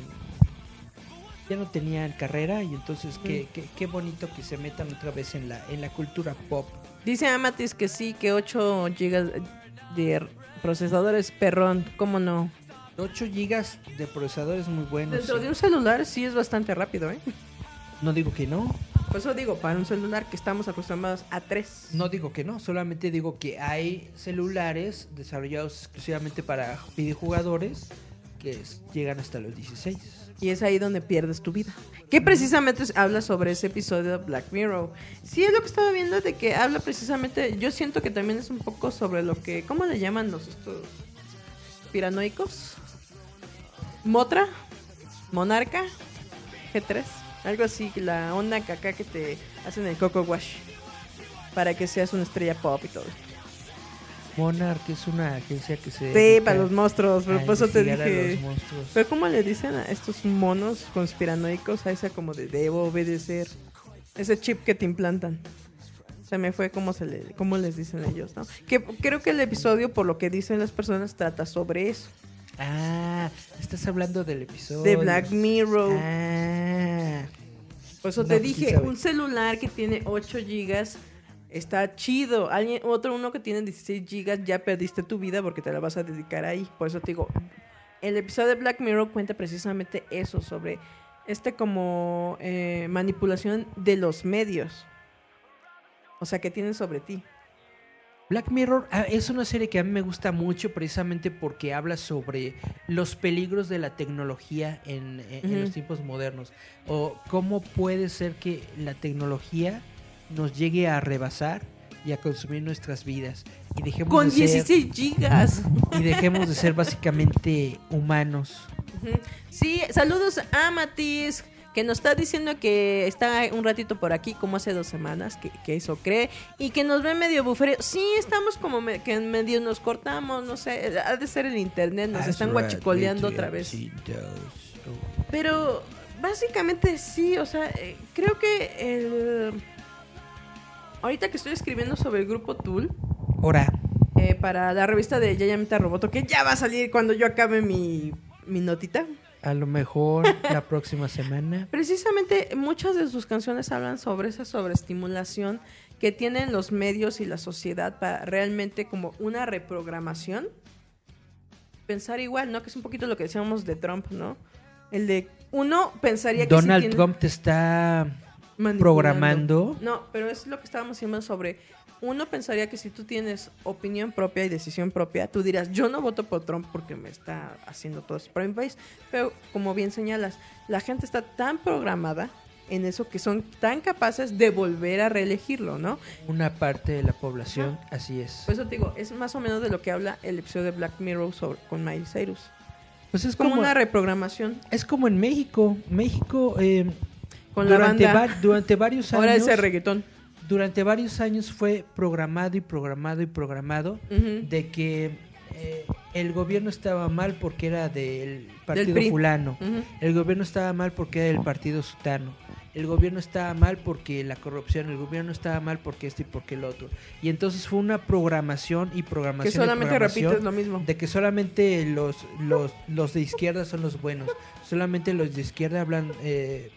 ya no tenían carrera y entonces qué, qué, qué bonito que se metan otra vez en la en la cultura pop. Dice Amatis que sí, que 8 gigas de procesadores perrón. ¿Cómo no? 8 gigas de procesadores muy buenos. Dentro sí. de un celular sí es bastante rápido, ¿eh? No digo que no, Por eso digo, para un celular que estamos acostumbrados a 3. no digo que no, solamente digo que hay celulares desarrollados exclusivamente para videojugadores que es- llegan hasta los 16. Y es ahí donde pierdes tu vida. Que precisamente habla sobre ese episodio de Black Mirror. Sí, es lo que estaba viendo de que habla precisamente. Yo siento que también es un poco sobre lo que. ¿Cómo le llaman los estos piranoicos? Motra, Monarca, G3, algo así. La onda acá que te hacen el Coco Wash. Para que seas una estrella pop y todo. Monarch es una agencia que se Sí, para los monstruos. Pero por eso te dije. los monstruos. Pero ¿cómo le dicen a estos monos conspiranoicos? A esa como de debo obedecer. Ese chip que te implantan. Se me fue cómo, se le, cómo les dicen ellos, ¿no? Que creo que el episodio, por lo que dicen las personas, trata sobre eso. Ah, estás hablando del episodio. De Black Mirror. Ah. Por eso No, te pues dije, un celular que tiene 8 gigas está chido. Alguien, otro uno que tiene 16 gigas, ya perdiste tu vida porque te la vas a dedicar ahí. Por eso te digo, el episodio de Black Mirror cuenta precisamente eso, sobre este como eh, manipulación de los medios. O sea, que tienen sobre ti. Black Mirror ah, es una serie que a mí me gusta mucho precisamente porque habla sobre los peligros de la tecnología en, en- en Ujú. los tiempos modernos. O cómo puede ser que la tecnología nos llegue a rebasar y a consumir nuestras vidas. Y dejemos Con de ser- 16 gigas. y dejemos de ser básicamente humanos. Sí, saludos a Matiz, que nos está diciendo que está un ratito por aquí, como hace dos semanas, que, que eso cree, y que nos ve medio buferio. Sí, estamos como me- que medio nos cortamos, no sé, ha de ser el internet, nos están guachicoleando otra vez. Pero básicamente sí, o sea, eh, creo que el... Ahorita que estoy escribiendo sobre el grupo Tool, Ahora, eh, para la revista de Yayamita Roboto, que ya va a salir cuando yo acabe mi, mi notita. A lo mejor la próxima semana. Precisamente muchas de sus canciones hablan sobre esa sobreestimulación que tienen los medios y la sociedad para realmente como una reprogramación. Pensar igual, ¿no? Que es un poquito lo que decíamos de Trump, ¿no? El de uno pensaría que Donald tiene- Trump te está programando. No, pero es lo que estábamos diciendo sobre. Uno pensaría que si tú tienes opinión propia y decisión propia, tú dirás, yo no voto por Trump porque me está haciendo todo esto para mi país. Pero como bien señalas, la gente está tan programada en eso que son tan capaces de volver a reelegirlo, ¿no? una parte de la población, así es. Por eso te digo, es más o menos de lo que habla el episodio de Black Mirror sobre, con Miley Cyrus. Pues es como como, una reprogramación es como en México. México eh, con la durante, banda. va- durante varios años Ahora es el reggaetón. Durante varios años fue programado y programado y programado de que eh, el gobierno estaba mal porque era del partido fulano. El gobierno estaba mal porque era del partido sutano. El gobierno estaba mal porque la corrupción, el gobierno estaba mal porque esto y porque el otro. Y entonces fue una programación y programación. Que solamente repites lo mismo. De que solamente los, los, los de izquierda son los buenos. Solamente los de izquierda hablan, eh,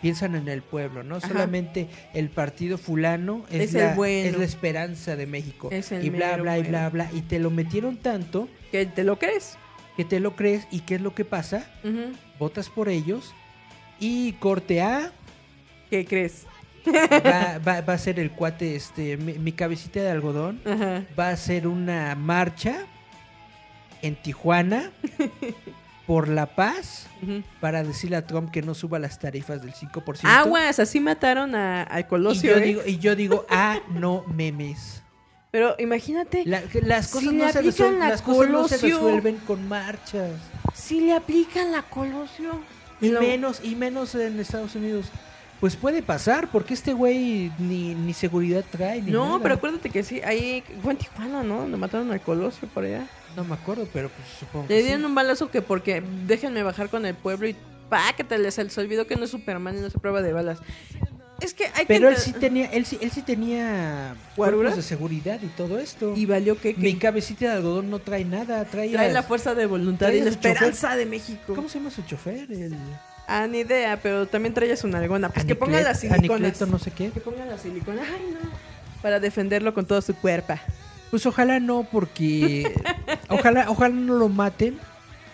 piensan en el pueblo, ¿no? Ajá. Solamente el partido fulano es, la, bueno. es la esperanza de México. Es el y bla, mero bla, y bla, bla. Y te lo metieron tanto Que te lo crees. que te lo crees. ¿Y qué es lo que pasa? Votas por ellos y corte A ¿Qué crees? va, va- va a ser el cuate, este, mi, mi cabecita de algodón. Ajá. Va a ser una marcha en Tijuana por la paz para decirle a Trump que no suba las tarifas del 5%. Aguas, así mataron a, al Y Colosio. yo, ¿eh? digo, y yo digo, ah, no memes. Pero imagínate, La- las cosas, Si no se, aplican resuel- la las cosas no se resuelven con marchas. si le aplican la Colosio. Y menos, y menos en Estados Unidos. Pues puede pasar, porque este güey ni, ni seguridad trae. Ni No, nada. pero acuérdate que sí, ahí fue en Tijuana, ¿no? Donde mataron al Colosio por allá. No me acuerdo, pero pues supongo Le dieron sí. un balazo que porque déjenme bajar con el pueblo y pa que te les les olvidó que no es Superman y no se prueba de balas. Es que hay Pero que él sí tenía, él sí, él sí tenía cuerpos de seguridad y todo esto. y valió que, que Mi cabecita de algodón no trae nada, trae, trae la fuerza de voluntad y la chofer. esperanza de México. ¿Cómo se llama su chofer? El Ah, ni idea, pero también trae a su nalgona. Pues que ponga siliconas. Anicleto no sé qué. Que ponga las siliconas. Ay, no. Para defenderlo con todo su cuerpo. Pues ojalá no, porque ojalá, ojalá no lo maten,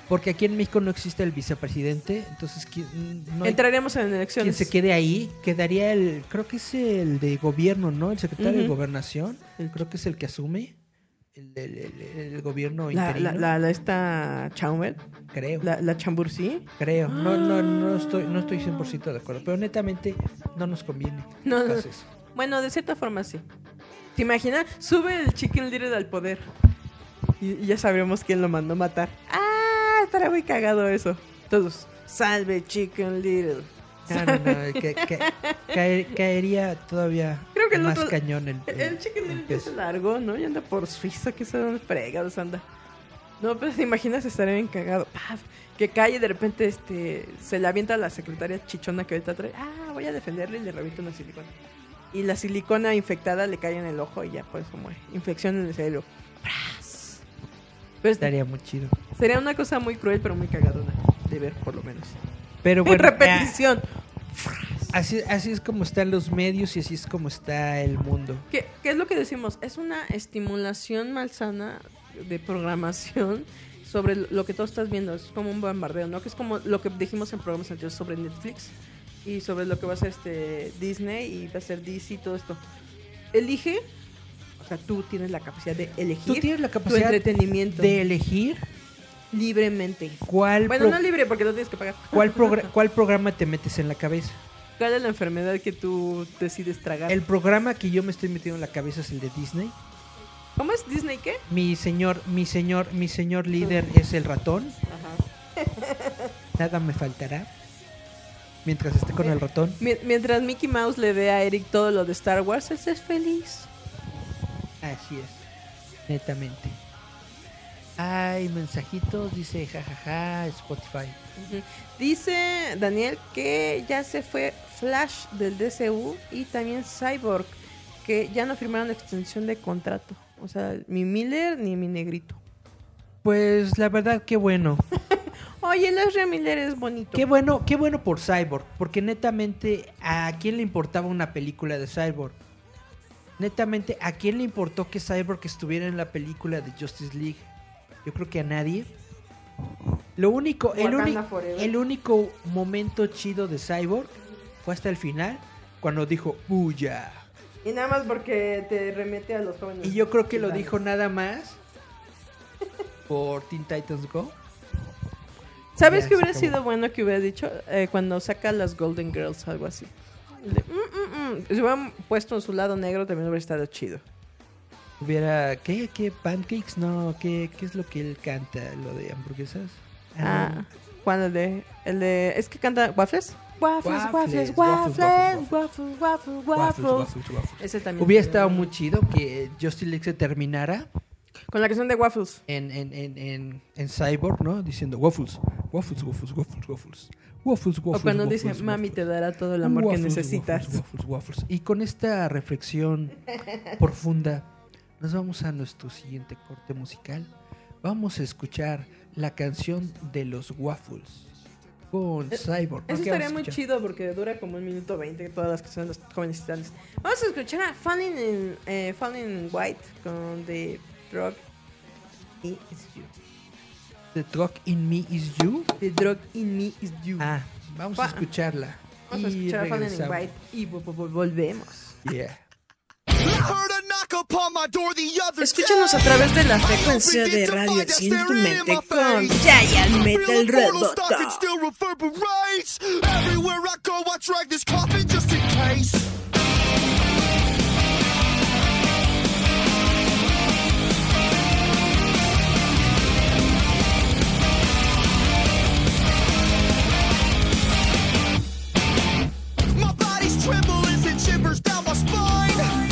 porque aquí en México no existe el vicepresidente, entonces ¿quién, no Entraremos en quien elecciones. se quede ahí, quedaría el, creo que es el de gobierno, ¿no? El secretario de gobernación, creo que es el que asume el, el- el- el gobierno La, interino, la, esta Chaumel, creo. la, la Chambursí. Creo, no, no, no estoy, no estoy 100% de acuerdo, pero netamente no nos conviene. No, no. Bueno, de cierta forma sí. ¿Te imaginas? Sube el Chicken Little al poder. Y, y ya sabremos quién lo mandó matar. Ah, estará muy cagado eso. Todos, salve Chicken Little. No, no, no, que- que- caer- caería todavía Creo que el más otro- cañón el, El, el- Chicken el peso. se largó, ¿no? Y anda por Suiza, que son fregados anda. No, pero te imaginas estaría bien cagado. Paf, que cae y de repente este, se le avienta a la secretaria chichona que ahorita trae. Ah, voy a defenderle y le revienta una silicona. Y la silicona infectada le cae en el ojo y ya por eso muere. Infección en el cerebro. ¡Pras! Pues, Estaría muy chido. sería una cosa muy cruel, pero muy cagadona de ver, por lo menos. Pero en bueno, repetición. eh, así, así es como están los medios y así es como está el mundo. ¿Qué, qué es lo que decimos? Es una estimulación malsana de programación sobre lo que tú estás viendo. Es como un bombardeo, ¿no? Que es como lo que dijimos en programas anteriores sobre Netflix y sobre lo que va a ser este Disney y va a ser DC y todo esto. Elige, o sea, tú tienes la capacidad de elegir Tú tienes la tu capacidad entretenimiento de elegir libremente. cuál, Bueno, no libre porque lo tienes que pagar. cuál, cuál programa te metes en la cabeza. ¿Cuál es la enfermedad que tú decides tragar? El programa que yo me estoy metiendo en la cabeza es el de Disney. ¿Cómo es Disney qué? Mi señor, mi señor, mi señor líder es el ratón. Ajá. Nada me faltará. Mientras esté con el ratón. Mi- Mientras Mickey Mouse le dé a Eric todo lo de Star Wars, él es feliz. Así es. Netamente. Hay mensajitos, dice jajaja, Spotify. Ujú. Dice Daniel que ya se fue Flash del DCU y también Cyborg, que ya no firmaron extensión de contrato. O sea, mi Miller ni mi negrito. Pues la verdad, qué bueno. Oye, el Ezra Miller es bonito. Qué bueno, qué bueno por Cyborg, porque netamente a quién le importaba una película de Cyborg. Netamente, ¿a quién le importó que Cyborg estuviera en la película de Justice League? Yo creo que a nadie. Lo único, el, el único momento chido de Cyborg fue hasta el final, cuando dijo ¡Buya! Y nada más porque te remete a los jóvenes. Y yo creo que lo dijo nada más por Teen Titans Go. ¿Sabes qué hubiera sido bueno que hubiera dicho Eh, cuando saca las Golden Girls, algo así? De, mm, mm, mm. Si hubieran puesto en su lado negro, también hubiera estado chido. Hubiera, ¿qué? ¿Qué? ¿Pancakes? No, ¿qué, qué es lo que él canta? ¿Lo de hamburguesas? Ah, ¿cuál el de? El de. ¿Es que canta Waffles? Waffles, Waffles, waffles, waffles, waffles, waffles. Ese también. Hubiera estado muy chido que League se terminara Con la canción de Waffles. en, en, en, en, en Cyborg, ¿no? Diciendo waffles, waffles, waffles, waffles, waffles. Waffles, waffles, O cuando waffles, dice, mami, waffles. te dará todo el amor que necesitas. waffles, waffles, waffles. Y con esta reflexión profunda, nos vamos a nuestro siguiente corte musical. Vamos a escuchar la canción de los waffles con Cyborg. ¿no? Eso ¿Qué estaría a muy chido porque dura como un minuto veinte todas las canciones de los jóvenes titanes. Vamos a escuchar a Falling in, eh, Falling in White con The Drug Me Is You. The Truck in Me Is You. The Drug in Me Is You. Ah, vamos a escucharla. Vamos a Y escuchar a Falling in. White y vo- vo- volvemos. Yeah. Escúchanos a través de la frecuencia de radio Enciende tu mente con Giant Metal Roboto. still reverberates. Everywhere I go, I drag this coffin just in case. My body's trembling and shivers down my spine.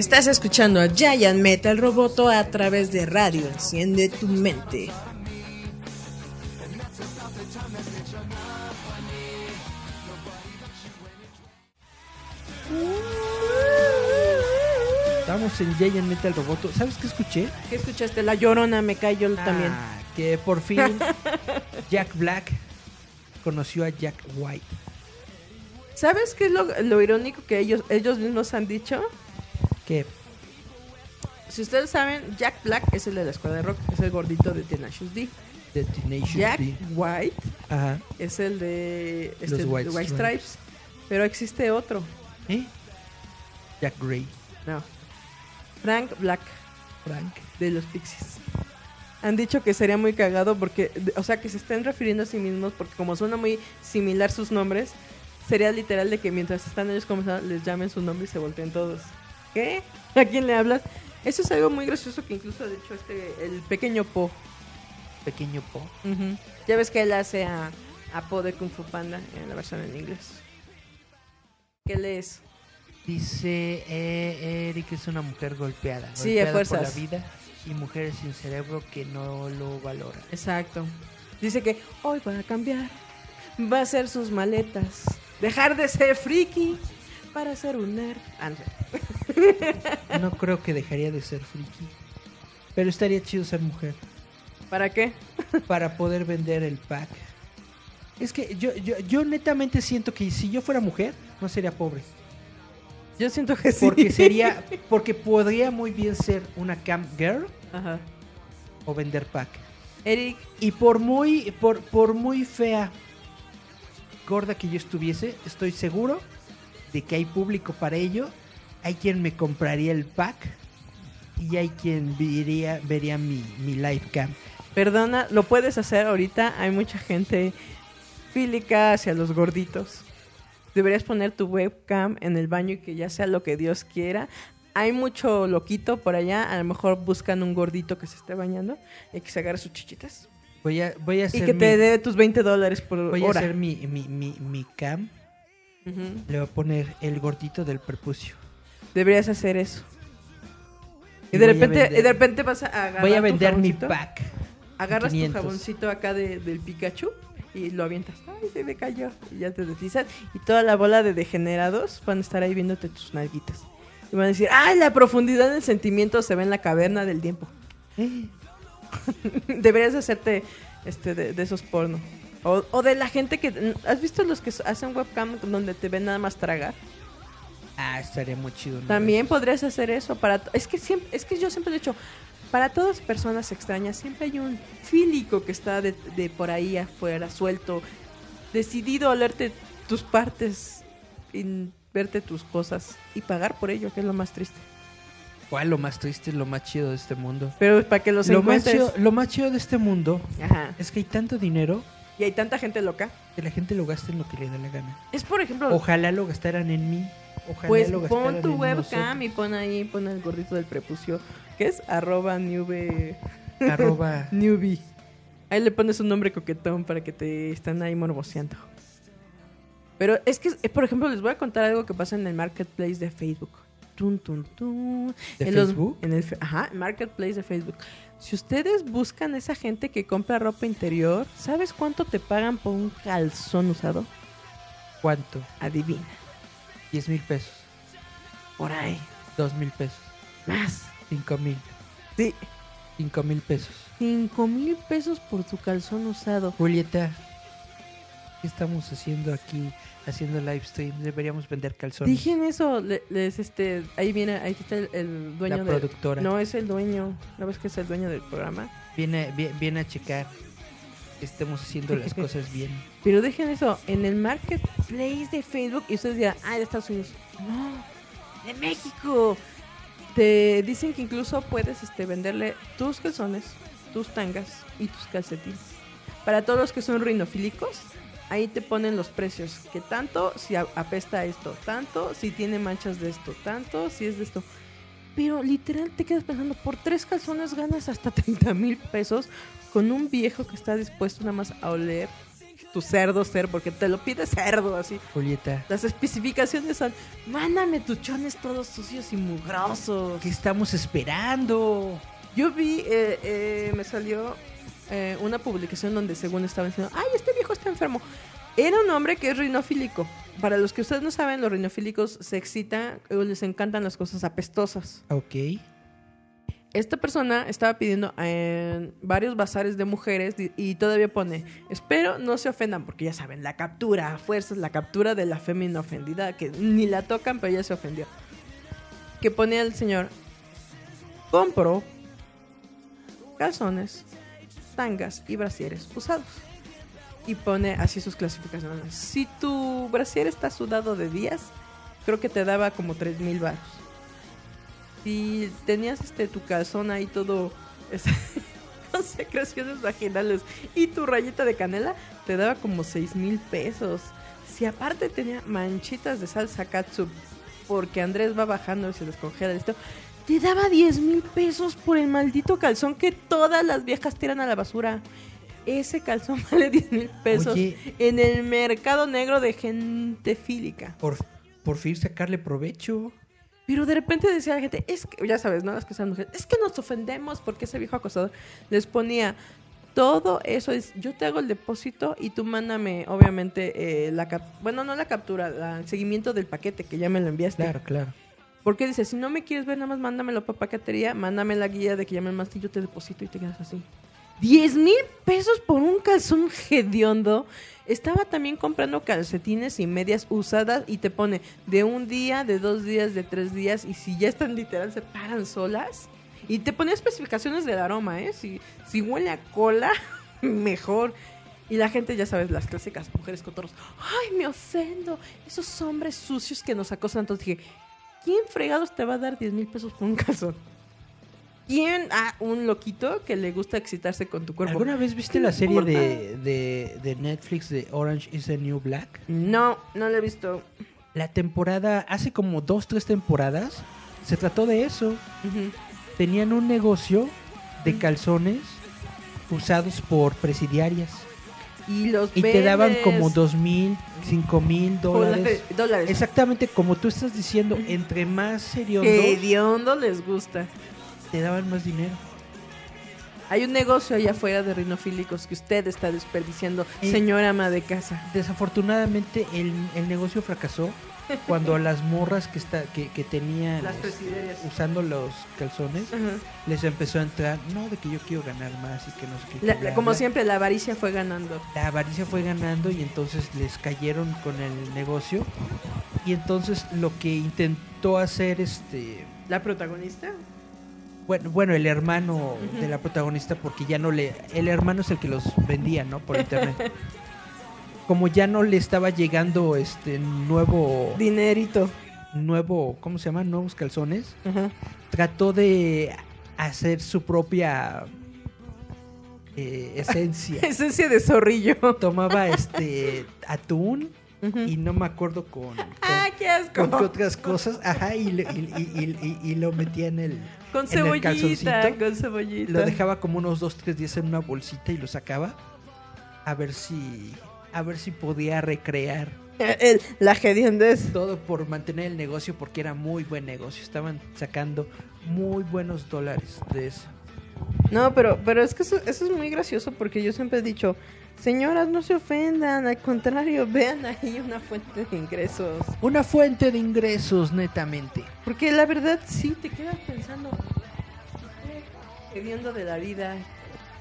Estás escuchando a Giant Metal Roboto a través de radio. Enciende tu mente. Estamos en Giant Metal Roboto. ¿Sabes qué escuché? ¿Qué escuchaste? La llorona me cayó también. Ah, que por fin Jack Black conoció a Jack White. ¿Sabes qué es lo, lo irónico que ellos, ellos mismos han dicho? Que Si ustedes saben, Jack Black es el de la escuela de rock, es el gordito de Tenacious D. Tenacious Jack D. White Ajá. es el de este, Los White Stripes. Stripes. Pero existe otro. ¿Eh? Jack Gray. No. Frank Black, Frank. de los Pixies. Han dicho que sería muy cagado porque, o sea, que se estén refiriendo a sí mismos porque como suena muy similar sus nombres, sería literal de que mientras están ellos conversando les llamen su nombre y se volteen todos. ¿Qué? ¿A quién le hablas? Eso es algo muy gracioso que incluso de hecho este, el pequeño Po. Pequeño Po. Ya ves que él hace a, a Po de Kung Fu Panda en la versión en inglés. ¿Qué lees? Dice eh, Eric es una mujer golpeada. Sí, a golpeada por fuerzas. la vida y mujeres sin cerebro que no lo valoran. Exacto. Dice que hoy va a cambiar. Va a hacer sus maletas. Dejar de ser friki para ser un nerd. Ah, no creo que dejaría de ser friki. Pero estaría chido ser mujer. ¿Para qué? Para poder vender el pack. Es que yo, yo, yo netamente siento que si yo fuera mujer, no sería pobre. Yo siento que sí. Porque sería. Porque podría muy bien ser una camp girl Ajá. o vender pack. Eric, Y por muy, por, por muy fea, gorda que yo estuviese, estoy seguro de que hay público para ello. Hay quien me compraría el pack y hay quien vería, vería mi, mi live cam. perdona, lo puedes hacer ahorita. Hay mucha gente fílica hacia los gorditos. Deberías poner tu webcam en el baño y que ya sea lo que Dios quiera. Hay mucho loquito por allá. A lo mejor buscan un gordito que se esté bañando y que se agarre sus chichitas. Voy a, voy a Y hacer, que mi, te dé tus 20 dólares por voy a hora. hacer mi, mi, mi, mi cam. Le voy a poner el gordito del prepucio. Deberías hacer eso. Y Y de repente, vender- de repente vas a agarrar Voy a tu vender mi pack. Agarras 500. tu jaboncito acá de- del Pikachu y lo avientas. Ay, se me cayó. Y ya te deslizas. Y toda la bola de degenerados van a estar ahí viéndote tus nalguitas. Y van a decir, ay, la profundidad del sentimiento se ve en la caverna del tiempo. Deberías hacerte este de, de esos porno. O, o de la gente que... ¿Has visto los que hacen webcam donde te ven nada más tragar? Ah, estaría muy chido. ¿no? También podrías hacer eso para es que siempre es que yo siempre he dicho para todas personas extrañas siempre hay un fílico que está de, de por ahí afuera suelto decidido a olerte tus partes y verte tus cosas y pagar por ello que es lo más triste ¿Cuál lo más triste, lo más chido de este mundo? pero para que los Lo más, encuentres chido, lo más chido de este mundo Ajá. es que hay tanto dinero y hay tanta gente loca que la gente lo gaste en lo que le da la gana. es por ejemplo Ojalá lo gastaran en mí. Ojalá pues lo gastaran pon tu en webcam nosotros. y pon ahí pon el gordito del prepucio que es arroba nube Arroba. Newbie. Ahí le pones un nombre coquetón para que te están ahí morboseando. Pero es que, por ejemplo, les voy a contar algo que pasa en el marketplace de Facebook. Tun, tun, tun. ¿De En los- Facebook? en el, ajá, marketplace de Facebook. Si ustedes buscan esa gente que compra ropa interior, ¿sabes cuánto te pagan por un calzón usado? ¿Cuánto? Adivina. 10 mil pesos. Por ahí. 2 mil pesos. Más. 5 mil. Sí. 5 mil pesos. Cinco mil pesos por tu calzón usado. Julieta, ¿qué estamos haciendo aquí? Haciendo live stream. Deberíamos vender calzones. Dije en eso, le- les, este, ahí viene, ahí está el, el dueño La del- productora. No, es el dueño, ¿no ves que es el dueño del programa? Viene, vi- viene a checar que estemos haciendo las cosas bien. Pero dejen eso, en el marketplace de Facebook, y ustedes dirán, ah, de Estados Unidos. No, de México. Te dicen que incluso puedes este, venderle tus calzones, tus tangas y tus calcetines. Para todos los que son rinofílicos, ahí te ponen los precios. Que tanto si apesta esto, tanto si tiene manchas de esto, tanto si es de esto. Pero literal te quedas pensando, por tres calzones ganas hasta 30 mil pesos con un viejo que está dispuesto nada más a oler tu cerdo ser, porque te lo pide cerdo, así. Julieta, Las especificaciones son, mándame tuchones todos sucios y mugrosos. ¿qué estamos esperando? Yo vi, eh, eh, me salió eh, una publicación donde según estaban diciendo, ay, este viejo está enfermo. Era un hombre que es rinofílico. Para los que ustedes no saben, los rinofílicos se excitan o les encantan las cosas apestosas. Ok. Esta persona estaba pidiendo en varios bazares de mujeres y todavía pone, espero no se ofendan, porque ya saben, la captura a fuerzas, la captura de la fémina ofendida, que ni la tocan, pero ya se ofendió. Que ponía el señor, compro calzones, tangas y brasieres usados. Y pone así sus clasificaciones. Si tu brasier está sudado de días, creo que te daba como 3 mil baros si tenías este tu calzón ahí todo con secreciones vaginales y tu rayita de canela te daba como seis mil pesos si aparte tenía manchitas de salsa katsu porque Andrés va bajando y se descongela esto te daba 10 mil pesos por el maldito calzón que todas las viejas tiran a la basura ese calzón vale 10 mil pesos Oye. en el mercado negro de gente fílica Por, por fin sacarle provecho. pero de repente decía la gente, es que, ya sabes, ¿no? Las que son mujeres, es que nos ofendemos porque ese viejo acosador les ponía todo eso es, yo te hago el depósito y tú mándame, obviamente, eh, la cap bueno, no la captura, la- el seguimiento del paquete que ya me lo enviaste. Claro, claro. Porque dice, si no me quieres ver, nada más mándamelo para paquetería, mándame la guía de que ya me yo te deposito y te quedas así. 10 mil pesos por un calzón hediondo. Estaba también comprando calcetines y medias usadas y te pone de un día, de dos días, de tres días y si ya están literal se paran solas. Y te ponía especificaciones del aroma, ¿eh? Si, si huele a cola, mejor. Y la gente, ya sabes, las clásicas mujeres cotorros. ¡Ay, me ofendo! Esos hombres sucios que nos acosan. Entonces dije, ¿quién fregados te va a dar 10 mil pesos por un calzón? ¿Quién? Ah, un loquito que le gusta excitarse con tu cuerpo. ¿Alguna vez viste ¿Qué la serie de, de, de Netflix de Orange is the New Black? No, no lo he visto. La temporada, hace como dos, tres temporadas, se trató de eso. Tenían un negocio de calzones usados por presidiarias. Y los Y te daban como dos mil, cinco mil dólares. Exactamente como tú estás diciendo, entre más Que seriondos hediondo les gusta. te daban más dinero. Hay un negocio allá afuera de rinofílicos que usted está desperdiciando, Eh, señora ama de casa. Desafortunadamente el, el negocio fracasó cuando las morras que está que, que tenían Las este, usando los calzones les empezó a entrar no de que yo quiero ganar más y que no sé qué La- la- como bla". siempre, la avaricia fue ganando. la avaricia fue ganando y entonces les cayeron con el negocio y entonces lo que intentó hacer este ¿La protagonista? bueno bueno el hermano de la protagonista porque ya no le el hermano es el que los vendía no por internet como ya no le estaba llegando este nuevo Dinerito. nuevo cómo se llama nuevos calzones Ajá. trató de hacer su propia eh, esencia Esencia de zorrillo. tomaba este atún y no me acuerdo con, con, ¡Ah, qué asco! con qué otras cosas ajá y, le- y- lo metía en el Con en el cebollita, con cebollita. lo dejaba como unos dos tres días en una bolsita y lo sacaba a ver si a ver si podía recrear El- la hediondez. todo por mantener el negocio porque era muy buen negocio estaban sacando muy buenos dólares de eso No, pero, pero es que eso, eso es muy gracioso porque yo siempre he dicho, señoras, no se ofendan, al contrario, vean ahí una fuente de ingresos. una fuente de ingresos netamente Porque la verdad sí te quedas pensando, viendo de la vida,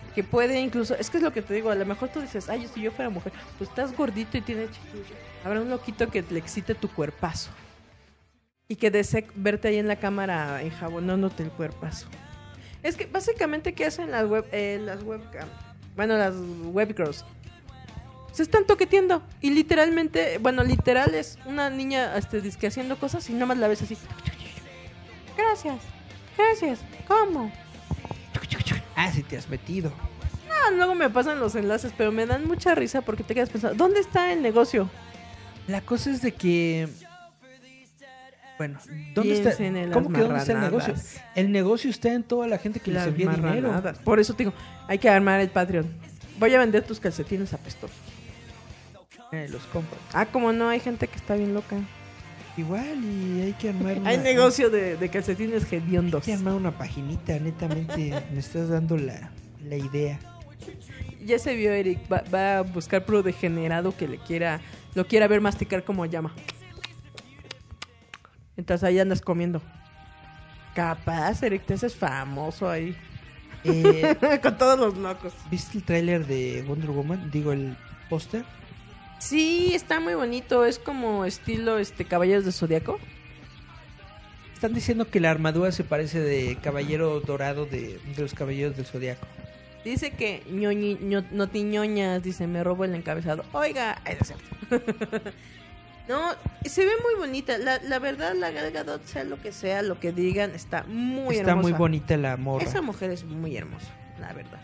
que puede incluso, es que es lo que te digo, a lo mejor tú dices, ay, si yo fuera mujer, pues estás gordito y tienes chiquillo. Habrá un loquito que le excite tu cuerpazo. Y que desee verte ahí en la cámara enjabonándote el cuerpazo. Es que básicamente, ¿qué hacen las web, eh, las webcam? Bueno, las webgirls. Se están toqueteando. Y literalmente, bueno, literal es una niña este, disque haciendo cosas y nada más la ves así. Gracias, gracias. ¿Cómo? Ah si te has metido Ah, luego me pasan los enlaces, pero me dan mucha risa porque te quedas pensando, ¿dónde está el negocio? La cosa es de que. Bueno, ¿dónde Piensen está? ¿Cómo que dónde está el negocio? El negocio está en toda la gente que les Las envía dinero. Por eso te digo, hay que armar el Patreon. Voy a vender tus calcetines apestosos. eh, los compran. Ah, como no, hay gente que está bien loca. Igual y hay que armar Hay una- negocio de, de calcetines hediondos. Hay que armar una paginita, netamente me estás dando la, la idea. Ya se vio Eric, va, va a buscar pro degenerado que le quiera, lo quiera ver masticar como llama. Mientras ahí andas comiendo. Capaz, Eric, te haces famoso ahí. Eh, Con todos los locos. ¿Viste el tráiler de Wonder Woman? Digo, el póster. Sí, está muy bonito. Es como estilo este Caballeros de Zodiaco. Están diciendo que la armadura se parece de caballero dorado de, de los caballeros del zodiaco. Dice que ñoñi, ño- notiñoñas, dice, me robo el encabezado. Oiga, no es cierto. No, se ve muy bonita. La, la verdad, la Gal Gadot, sea lo que sea, lo que digan, está muy Está hermosa. muy bonita la morra. Esa mujer es muy hermosa, la verdad.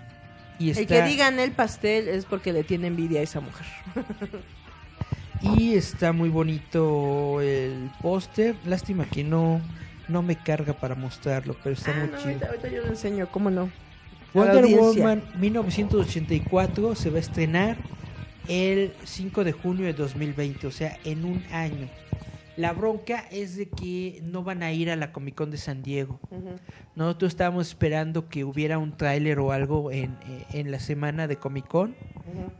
Y El que digan el pastel es porque le tiene envidia a esa mujer. y está muy bonito el póster. Lástima que no, no me carga para mostrarlo, pero está Ah, muy no, chido. ahorita, ahorita yo lo enseño, ¿cómo no? Wonder. Woman 1984 se va a estrenar el 5 de junio de 2020, o sea, en un año. La bronca es de que no van a ir a la Comic Con de San Diego. Nosotros estábamos esperando que hubiera un tráiler o algo en, eh, en la semana de Comic Con,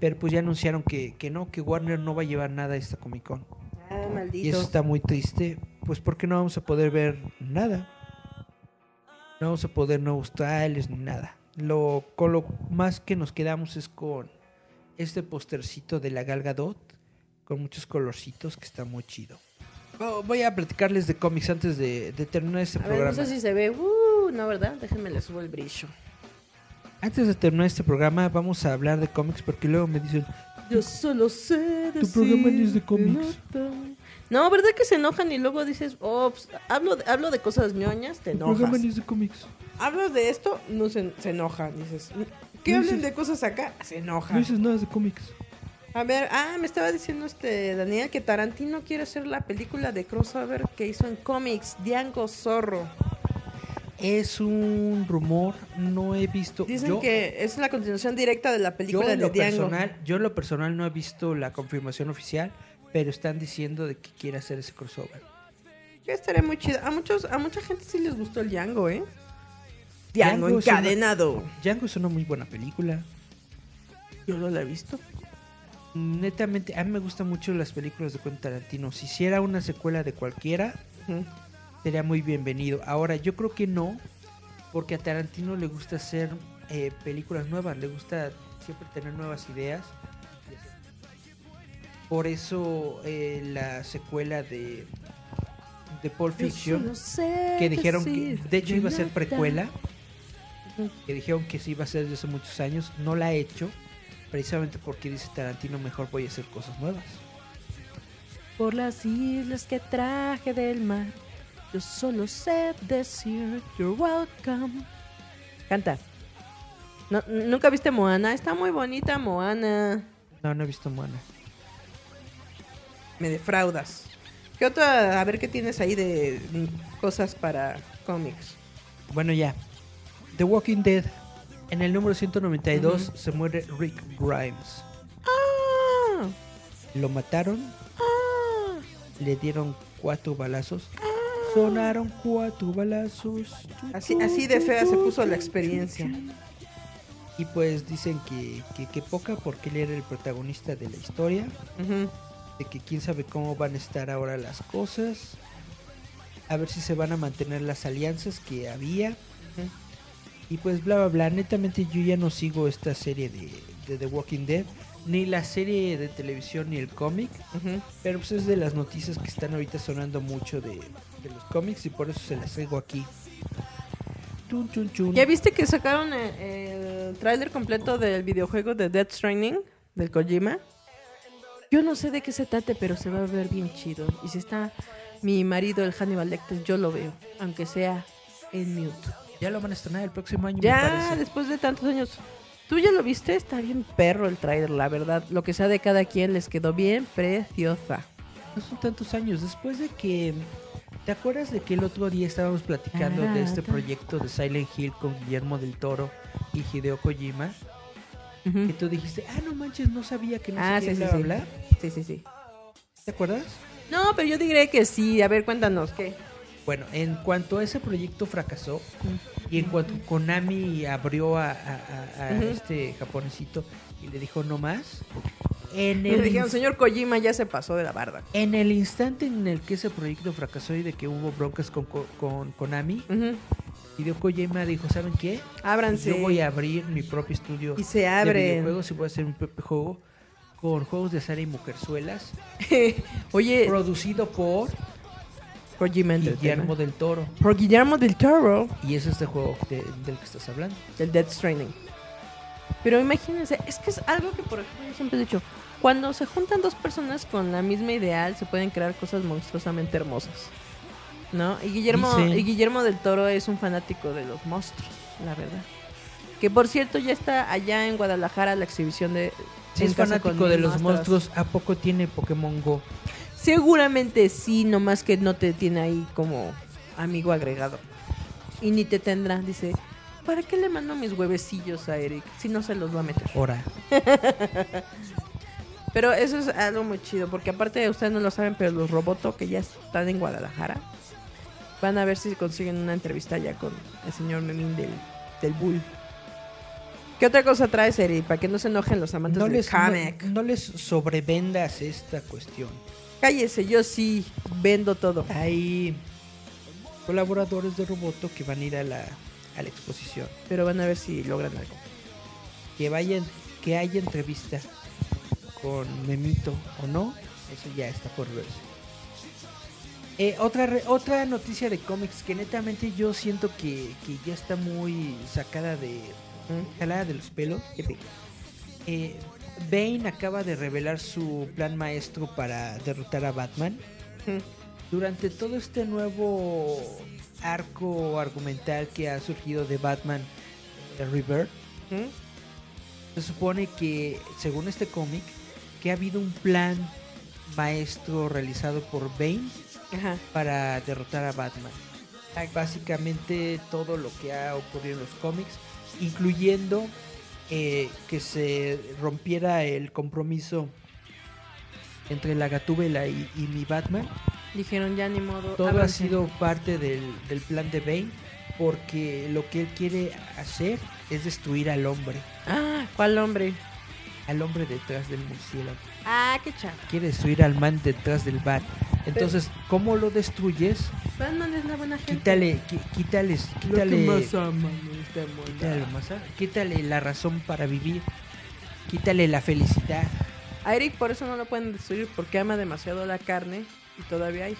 pero pues ya anunciaron que, que no, que Warner no va a llevar nada a esta Comic Con. Ah, Y maldito. eso está muy triste, pues porque no vamos a poder ver nada. No vamos a poder nuevos trailers ni nada. Lo, con lo más que nos quedamos es con este postercito de la Gal Gadot, con muchos colorcitos que está muy chido. Voy a platicarles de cómics antes de, de terminar este A ver, no programa. sé si se ve. Uh, no, ¿verdad? Déjenme le subo el brillo. Antes de terminar este programa vamos a hablar de cómics porque luego me dicen, Yo solo sé Tu programa ni es de decir cómics. no No, ¿verdad que se enojan y luego dices, oh, pues, hablo, de, hablo de cosas ñoñas, te tu programa enojas? ni es de cómics. Hablas de esto, no se, se enojan. Dices, ¿qué No hablen dices- de cosas acá? Se No enojan. dices nada de cómics. A ver, ah, me estaba diciendo este Daniel que Tarantino quiere hacer la película de crossover que hizo en cómics, Diango Zorro. Es un rumor, no he visto. Dicen yo- que es la continuación directa de la Yo película en, de lo Diango. personal, yo en lo personal no he visto la confirmación oficial, pero están diciendo de que quiere hacer ese crossover. Que estaría muy chido. A muchos, a mucha gente sí les gustó el Django, ¿eh? Django, Django una- encadenado. Django es una muy buena película. Yo no la he visto. Netamente, a mí me gustan mucho las películas de Quentin Tarantino. Si hiciera una secuela de cualquiera, sería muy bienvenido. Ahora, yo creo que no, porque a Tarantino le gusta hacer eh, películas nuevas, le gusta siempre tener nuevas ideas. Por eso eh, la secuela de, de Pulp Fiction, sé que dijeron que, de hecho iba a ser precuela, que dijeron que se iba a hacer desde hace muchos años, no la ha hecho, precisamente porque dice Tarantino, mejor voy a hacer cosas nuevas. Por las islas que traje del mar, yo solo sé decir you're welcome. Canta. No, ¿Nunca viste Moana? Está muy bonita Moana. No, no he visto Moana. Me defraudas. ¿Qué otra? A ver qué tienes ahí de cosas para cómics. Bueno, ya. The Walking Dead. En el número 192 Ujú. se muere Rick Grimes. ¡Ah! Lo mataron, ¡Ah! le dieron cuatro balazos. Sonaron cuatro balazos. Así, así de fea se puso la experiencia. Y pues dicen que, que, que poca porque él era el protagonista de la historia. De que quién sabe cómo van a estar ahora las cosas. A ver si se van a mantener las alianzas que había. Y pues bla bla bla. Netamente yo ya no sigo esta serie de, de The Walking Dead. Ni la serie de televisión ni el cómic. Ujú. Pero pues es de las noticias que están ahorita sonando mucho de, de los cómics. Y por eso se las traigo aquí. Chun, chun, chun. ¿Ya viste que sacaron el, el tráiler completo del videojuego de Death Stranding del Kojima? Yo no sé de qué se trate, pero se va a ver bien chido. Y si está mi marido, el Hannibal Lecter, yo lo veo, aunque sea en mute. Ya lo van a estrenar el próximo año. me Ya, parece. después de tantos años. ¿Tú ya lo viste? Está bien perro el tráiler, la verdad. Lo que sea de cada quien les quedó bien preciosa. No son tantos años. Después de que. ¿Te acuerdas de que el otro día estábamos platicando de este proyecto de Silent Hill con Guillermo del Toro y Hideo Kojima? Ujú. que tú dijiste, ah, no manches, no sabía que no Ah, qué, sí, sí, sí. bla, bla". Sí, sí, sí. ¿Te acuerdas? No, pero yo diré que sí. A ver, cuéntanos, ¿qué? Bueno, en cuanto ese proyecto fracasó y en cuanto Konami abrió a, a- a- a este japonesito y le dijo no más, en Le dijeron, señor Kojima ya se pasó de la barda. en el instante en el que ese proyecto fracasó y de que hubo broncas con, con Konami, Ujú. Hideo Kojima dijo, ¿saben qué? Ábranse. Yo voy a abrir mi propio estudio Y se de abren. videojuegos y voy a hacer un propio juego con juegos de azar y mujerzuelas, Oye, producido por Kojima Guillermo Entertainment. del Toro. Por Guillermo del Toro. Y es este juego de- del que estás hablando. del Death Stranding. Pero imagínense, es que es algo que por ejemplo yo siempre he dicho, cuando se juntan dos personas con la misma ideal se pueden crear cosas monstruosamente hermosas. ¿No? Y Guillermo y Guillermo del Toro es un fanático de los monstruos, la verdad. Que por cierto ya está allá en Guadalajara la exhibición de Si en es fanático de los monstruos, ¿a poco tiene Pokémon Go? Seguramente sí, nomás que no te tiene ahí como amigo agregado. Y ni te tendrá, dice, ¿para qué le mando mis huevecillos a Eric si no se los va a meter? Ahora, Pero eso es algo muy chido, porque aparte ustedes no lo saben, pero los Roboto que ya están en Guadalajara van a ver si consiguen una entrevista ya con el señor Memín del, del Bull. ¿Qué otra cosa traes, Eri? Para que no se enojen los amantes no del les, no les sobrevendas esta cuestión. Cállese, yo sí vendo todo. Hay colaboradores de Roboto que van a ir a la, a la exposición. Pero van a ver si logran algo. Que vayan, que haya entrevista con Memito o no, eso ya está por verse. Eh, otra, re- otra noticia de cómics que netamente yo siento que, que ya está muy sacada de jalada de los pelos. Eh, Bane acaba de revelar su plan maestro para derrotar a Batman. Durante todo este nuevo arco argumental que ha surgido de Batman Rebirth, ¿Mm? se supone que, según este cómic, que ha habido un plan maestro realizado por Bane Ajá. para derrotar a Batman. Básicamente todo lo que ha ocurrido en los cómics, incluyendo eh, que se rompiera el compromiso entre la Gatúbela y, y mi Batman. Dijeron ya ni modo. Todo ha sido parte del, del plan de Bane porque lo que él quiere hacer es destruir al hombre, Ah, ¿cuál hombre? al hombre detrás del murciélago. Ah, qué chato. Quiere destruir al man detrás del bat. Entonces, ¿cómo lo destruyes? Batman es la buena gente. Quítale, qui- quítales, quítale, aman este mundo. quítale lo más, quítale la razón para vivir, quítale la felicidad. A Eric por eso no lo pueden destruir porque ama demasiado la carne y todavía hay.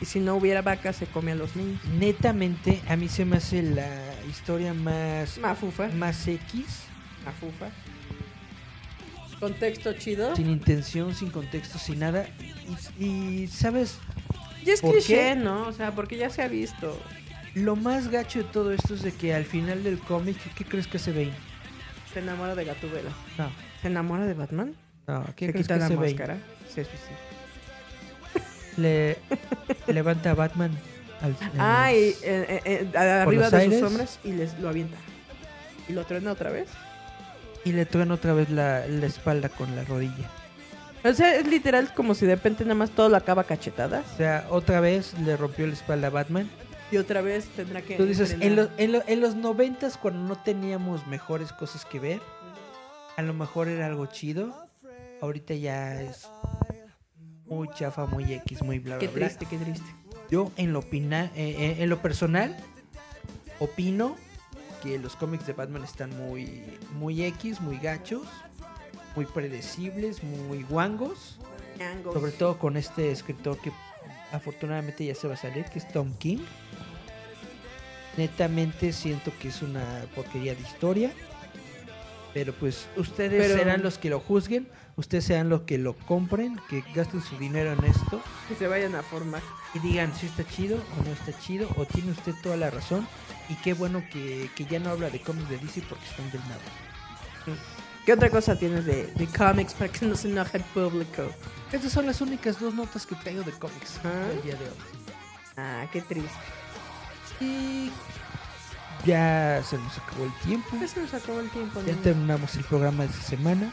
Y si no hubiera vacas se come a los niños. Netamente, a mí se me hace la historia más, Mafufa. más X, Mafufa. Contexto chido. sin intención, sin contexto, sin nada. Y, y, ¿sabes? Y es ¿Por cliché, qué? ¿no? O sea, porque ya se ha visto. Lo más gacho de todo esto es de que al final del cómic, ¿qué crees que hace Bane? Se enamora de Gatubela. No, ¿Se enamora de Batman? no, ¿qué ¿Se crees quita que la Bane? máscara? Sí, sí, sí. Le levanta a Batman al, Ah, y eh, eh, eh, arriba de aires. sus hombres y les lo avienta. ¿Y lo truena otra vez? Y le truena otra vez la, la espalda con la rodilla. O sea, es literal como si de repente nada más todo lo acaba cachetadas. O sea, otra vez le rompió la espalda a Batman. Y otra vez tendrá que. Tú dices, en, los en, lo- en los noventas cuando no teníamos mejores cosas que ver, a lo mejor era algo chido. Ahorita ya es muy chafa, muy X, muy bla, bla, Qué bla. triste, qué triste. Yo en lo, opina, eh, eh, en lo personal opino que los cómics de Batman están muy, muy X, muy gachos, muy predecibles, muy guangos. Sobre todo con este escritor que afortunadamente ya se va a salir, que es Tom King. Netamente siento que es una porquería de historia. Pero pues ustedes Pero- serán los que lo juzguen, ustedes serán los que lo compren, que gasten su dinero en esto Que se vayan a formar. y digan si está chido o no está chido o tiene usted toda la razón. Y qué bueno que, que ya no habla de cómics de DC porque están del nada. ¿Qué otra cosa tienes de, de cómics para que no se enoje el público? Estas son las únicas dos notas que traigo de cómics Ah. el día de hoy. Ah, qué triste. Y ya se nos acabó el tiempo. Ya se nos acabó el tiempo. Ya niños. terminamos el programa de esta semana.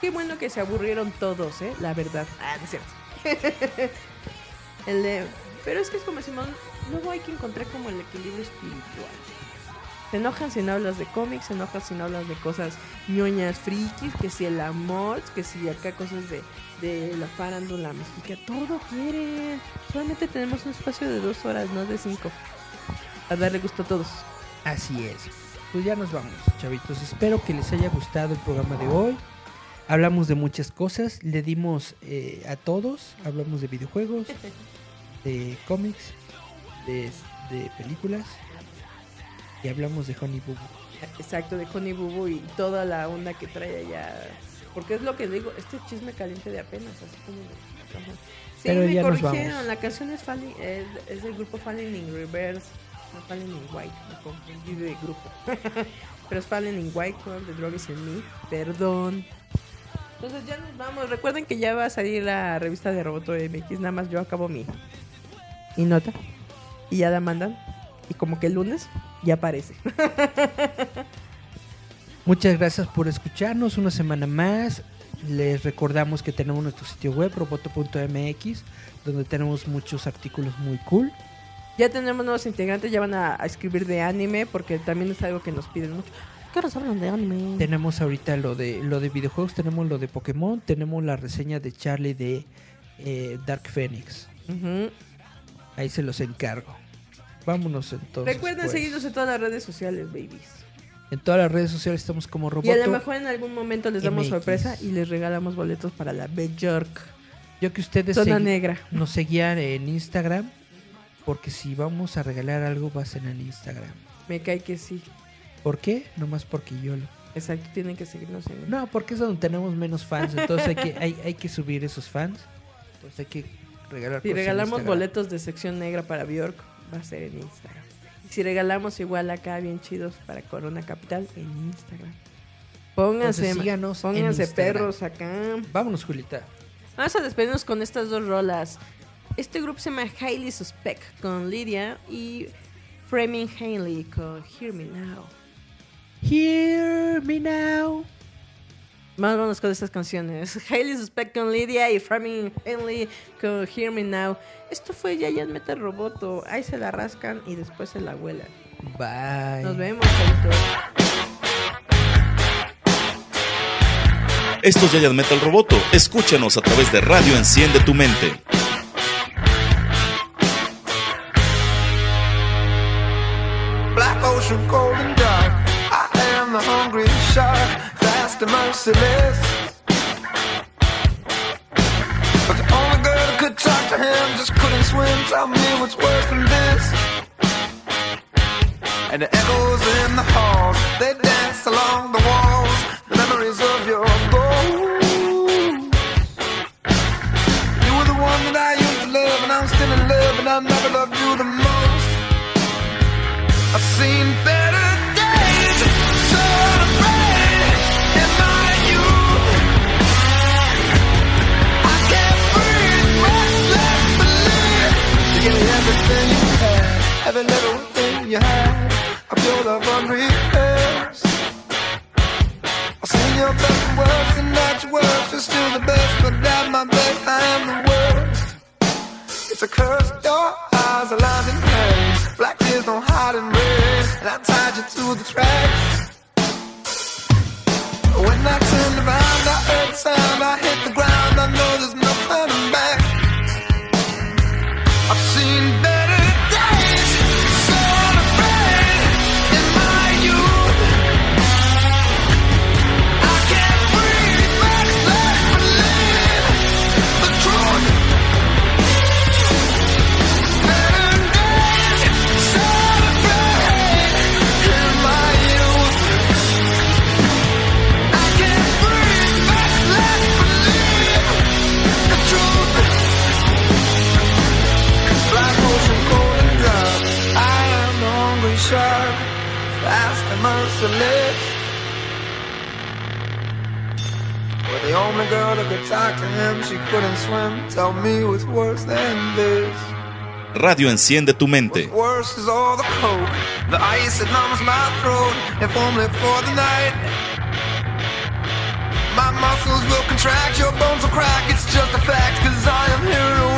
Qué bueno que se aburrieron todos, ¿eh? La verdad. Ah, no es cierto. el de- Pero es que es como Simón, luego hay que encontrar como el equilibrio espiritual. Se enojan si no hablas de cómics, se enojan si no hablas de cosas ñoñas frikis, que si el amor, que si acá cosas de, de la farándula mexicana, todo quieren. Solamente tenemos un espacio de dos horas, no de cinco. A darle gusto a todos. Así es. Pues ya nos vamos, chavitos. Espero que les haya gustado el programa de hoy. Hablamos de muchas cosas, le dimos eh, a todos, hablamos de videojuegos, de cómics, de, de películas y hablamos de Honey Boo Boo. Exacto, de Honey Boo Boo y toda la onda que trae allá. Porque es lo que digo, este chisme caliente de apenas, así como de-. Sí, Pero me ya nos corrigieron, vamos. la canción es, Falling- es, es del grupo Falling in Reverse, no Falling in White, me confundí de grupo. Pero es Falling in White con The Drug is in Me, perdón. Entonces ya nos vamos, recuerden que ya va a salir la revista de Roboto MX, nada más yo acabo mi, mi nota y ya la mandan. Y como que el lunes ya aparece. Muchas gracias por escucharnos una semana más. Les recordamos que tenemos nuestro sitio web roboto.mx donde tenemos muchos artículos muy cool. Ya tenemos nuevos integrantes, ya van a, a escribir de anime, porque también es algo que nos piden mucho. ¿Qué horas hablan de anime? Tenemos ahorita lo de lo de videojuegos, tenemos lo de Pokémon, tenemos la reseña de Charlie de eh, Dark Phoenix. Ahí se los encargo. Vámonos entonces. Recuerden pues. seguirnos en todas las redes sociales, babies. En todas las redes sociales estamos como Roboto. Y a lo mejor en algún momento les damos MX. sorpresa y les regalamos boletos para la Bjork. Yo que ustedes Zona negra. nos seguían en Instagram, porque si vamos a regalar algo va a ser en Instagram. Me cae que sí. ¿Por qué? Nomás porque yo lo... Exacto, tienen que seguirnos en No, porque es donde tenemos menos fans, entonces hay que, hay, hay que subir esos fans. Pues hay que regalar Si regalamos boletos de sección negra para Bjork, va a ser en Instagram. Y si regalamos igual acá bien chidos para Corona Capital, en Instagram. Pónganse, Entonces, en pónganse perros acá. Vámonos, Julita. Vamos a despedirnos con estas dos rolas. Este grupo se llama Highly Suspect con Lydia y Framing Haley con Hear Me Now. Hear me now. Vámonos con estas canciones. Highly Suspect con Lydia y Framing Haley con Hear Me Now. Esto fue Giant Metal Roboto. Ahí se la rascan y después se la huelan. Bye. Nos vemos, chavitos. Esto es Giant Metal Roboto. Escúchanos a través de Radio Enciende tu Mente. Black ocean, cold merciless. But the only girl that could talk to him just couldn't swim. Tell me what's worse than this. And the echoes tracks. Radio Enciende tu mente. My muscles will contract, your bones will crack, it's just a fact, cause I am here to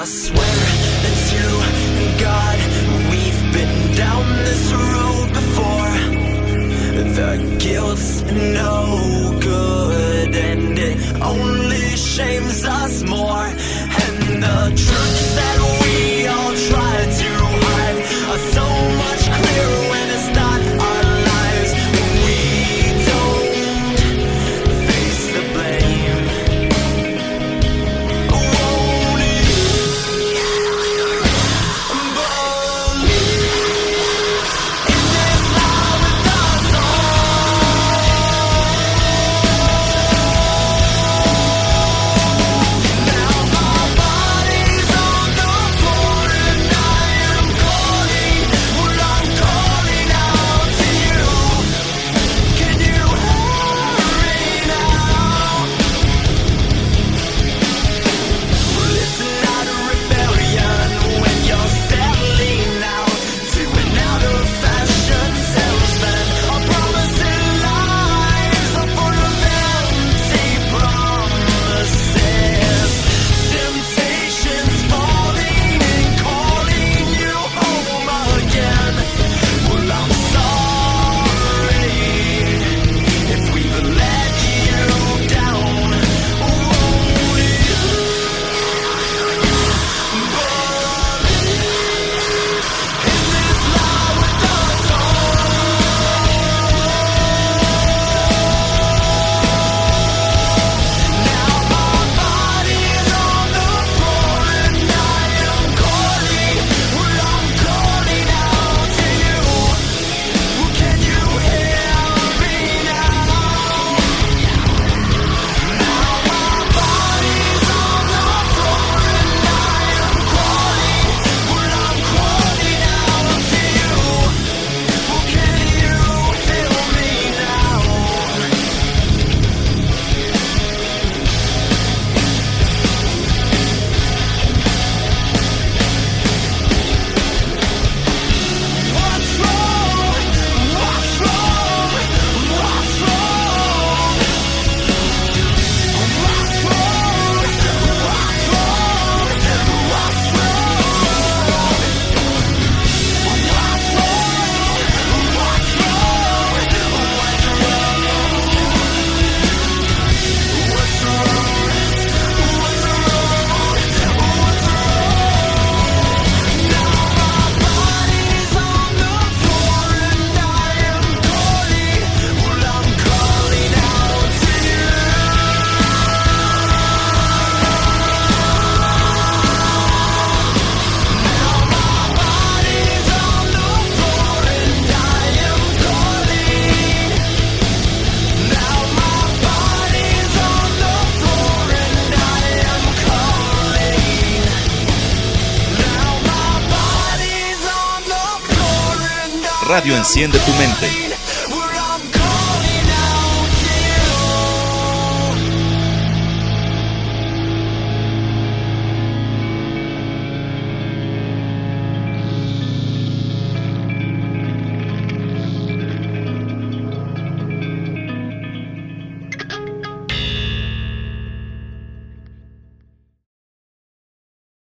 I swear to God, we've been down this road before. The guilt's no good, and it only shames us more. And the truths that we all try to hide are so much clearer Radio Enciende tu Mente.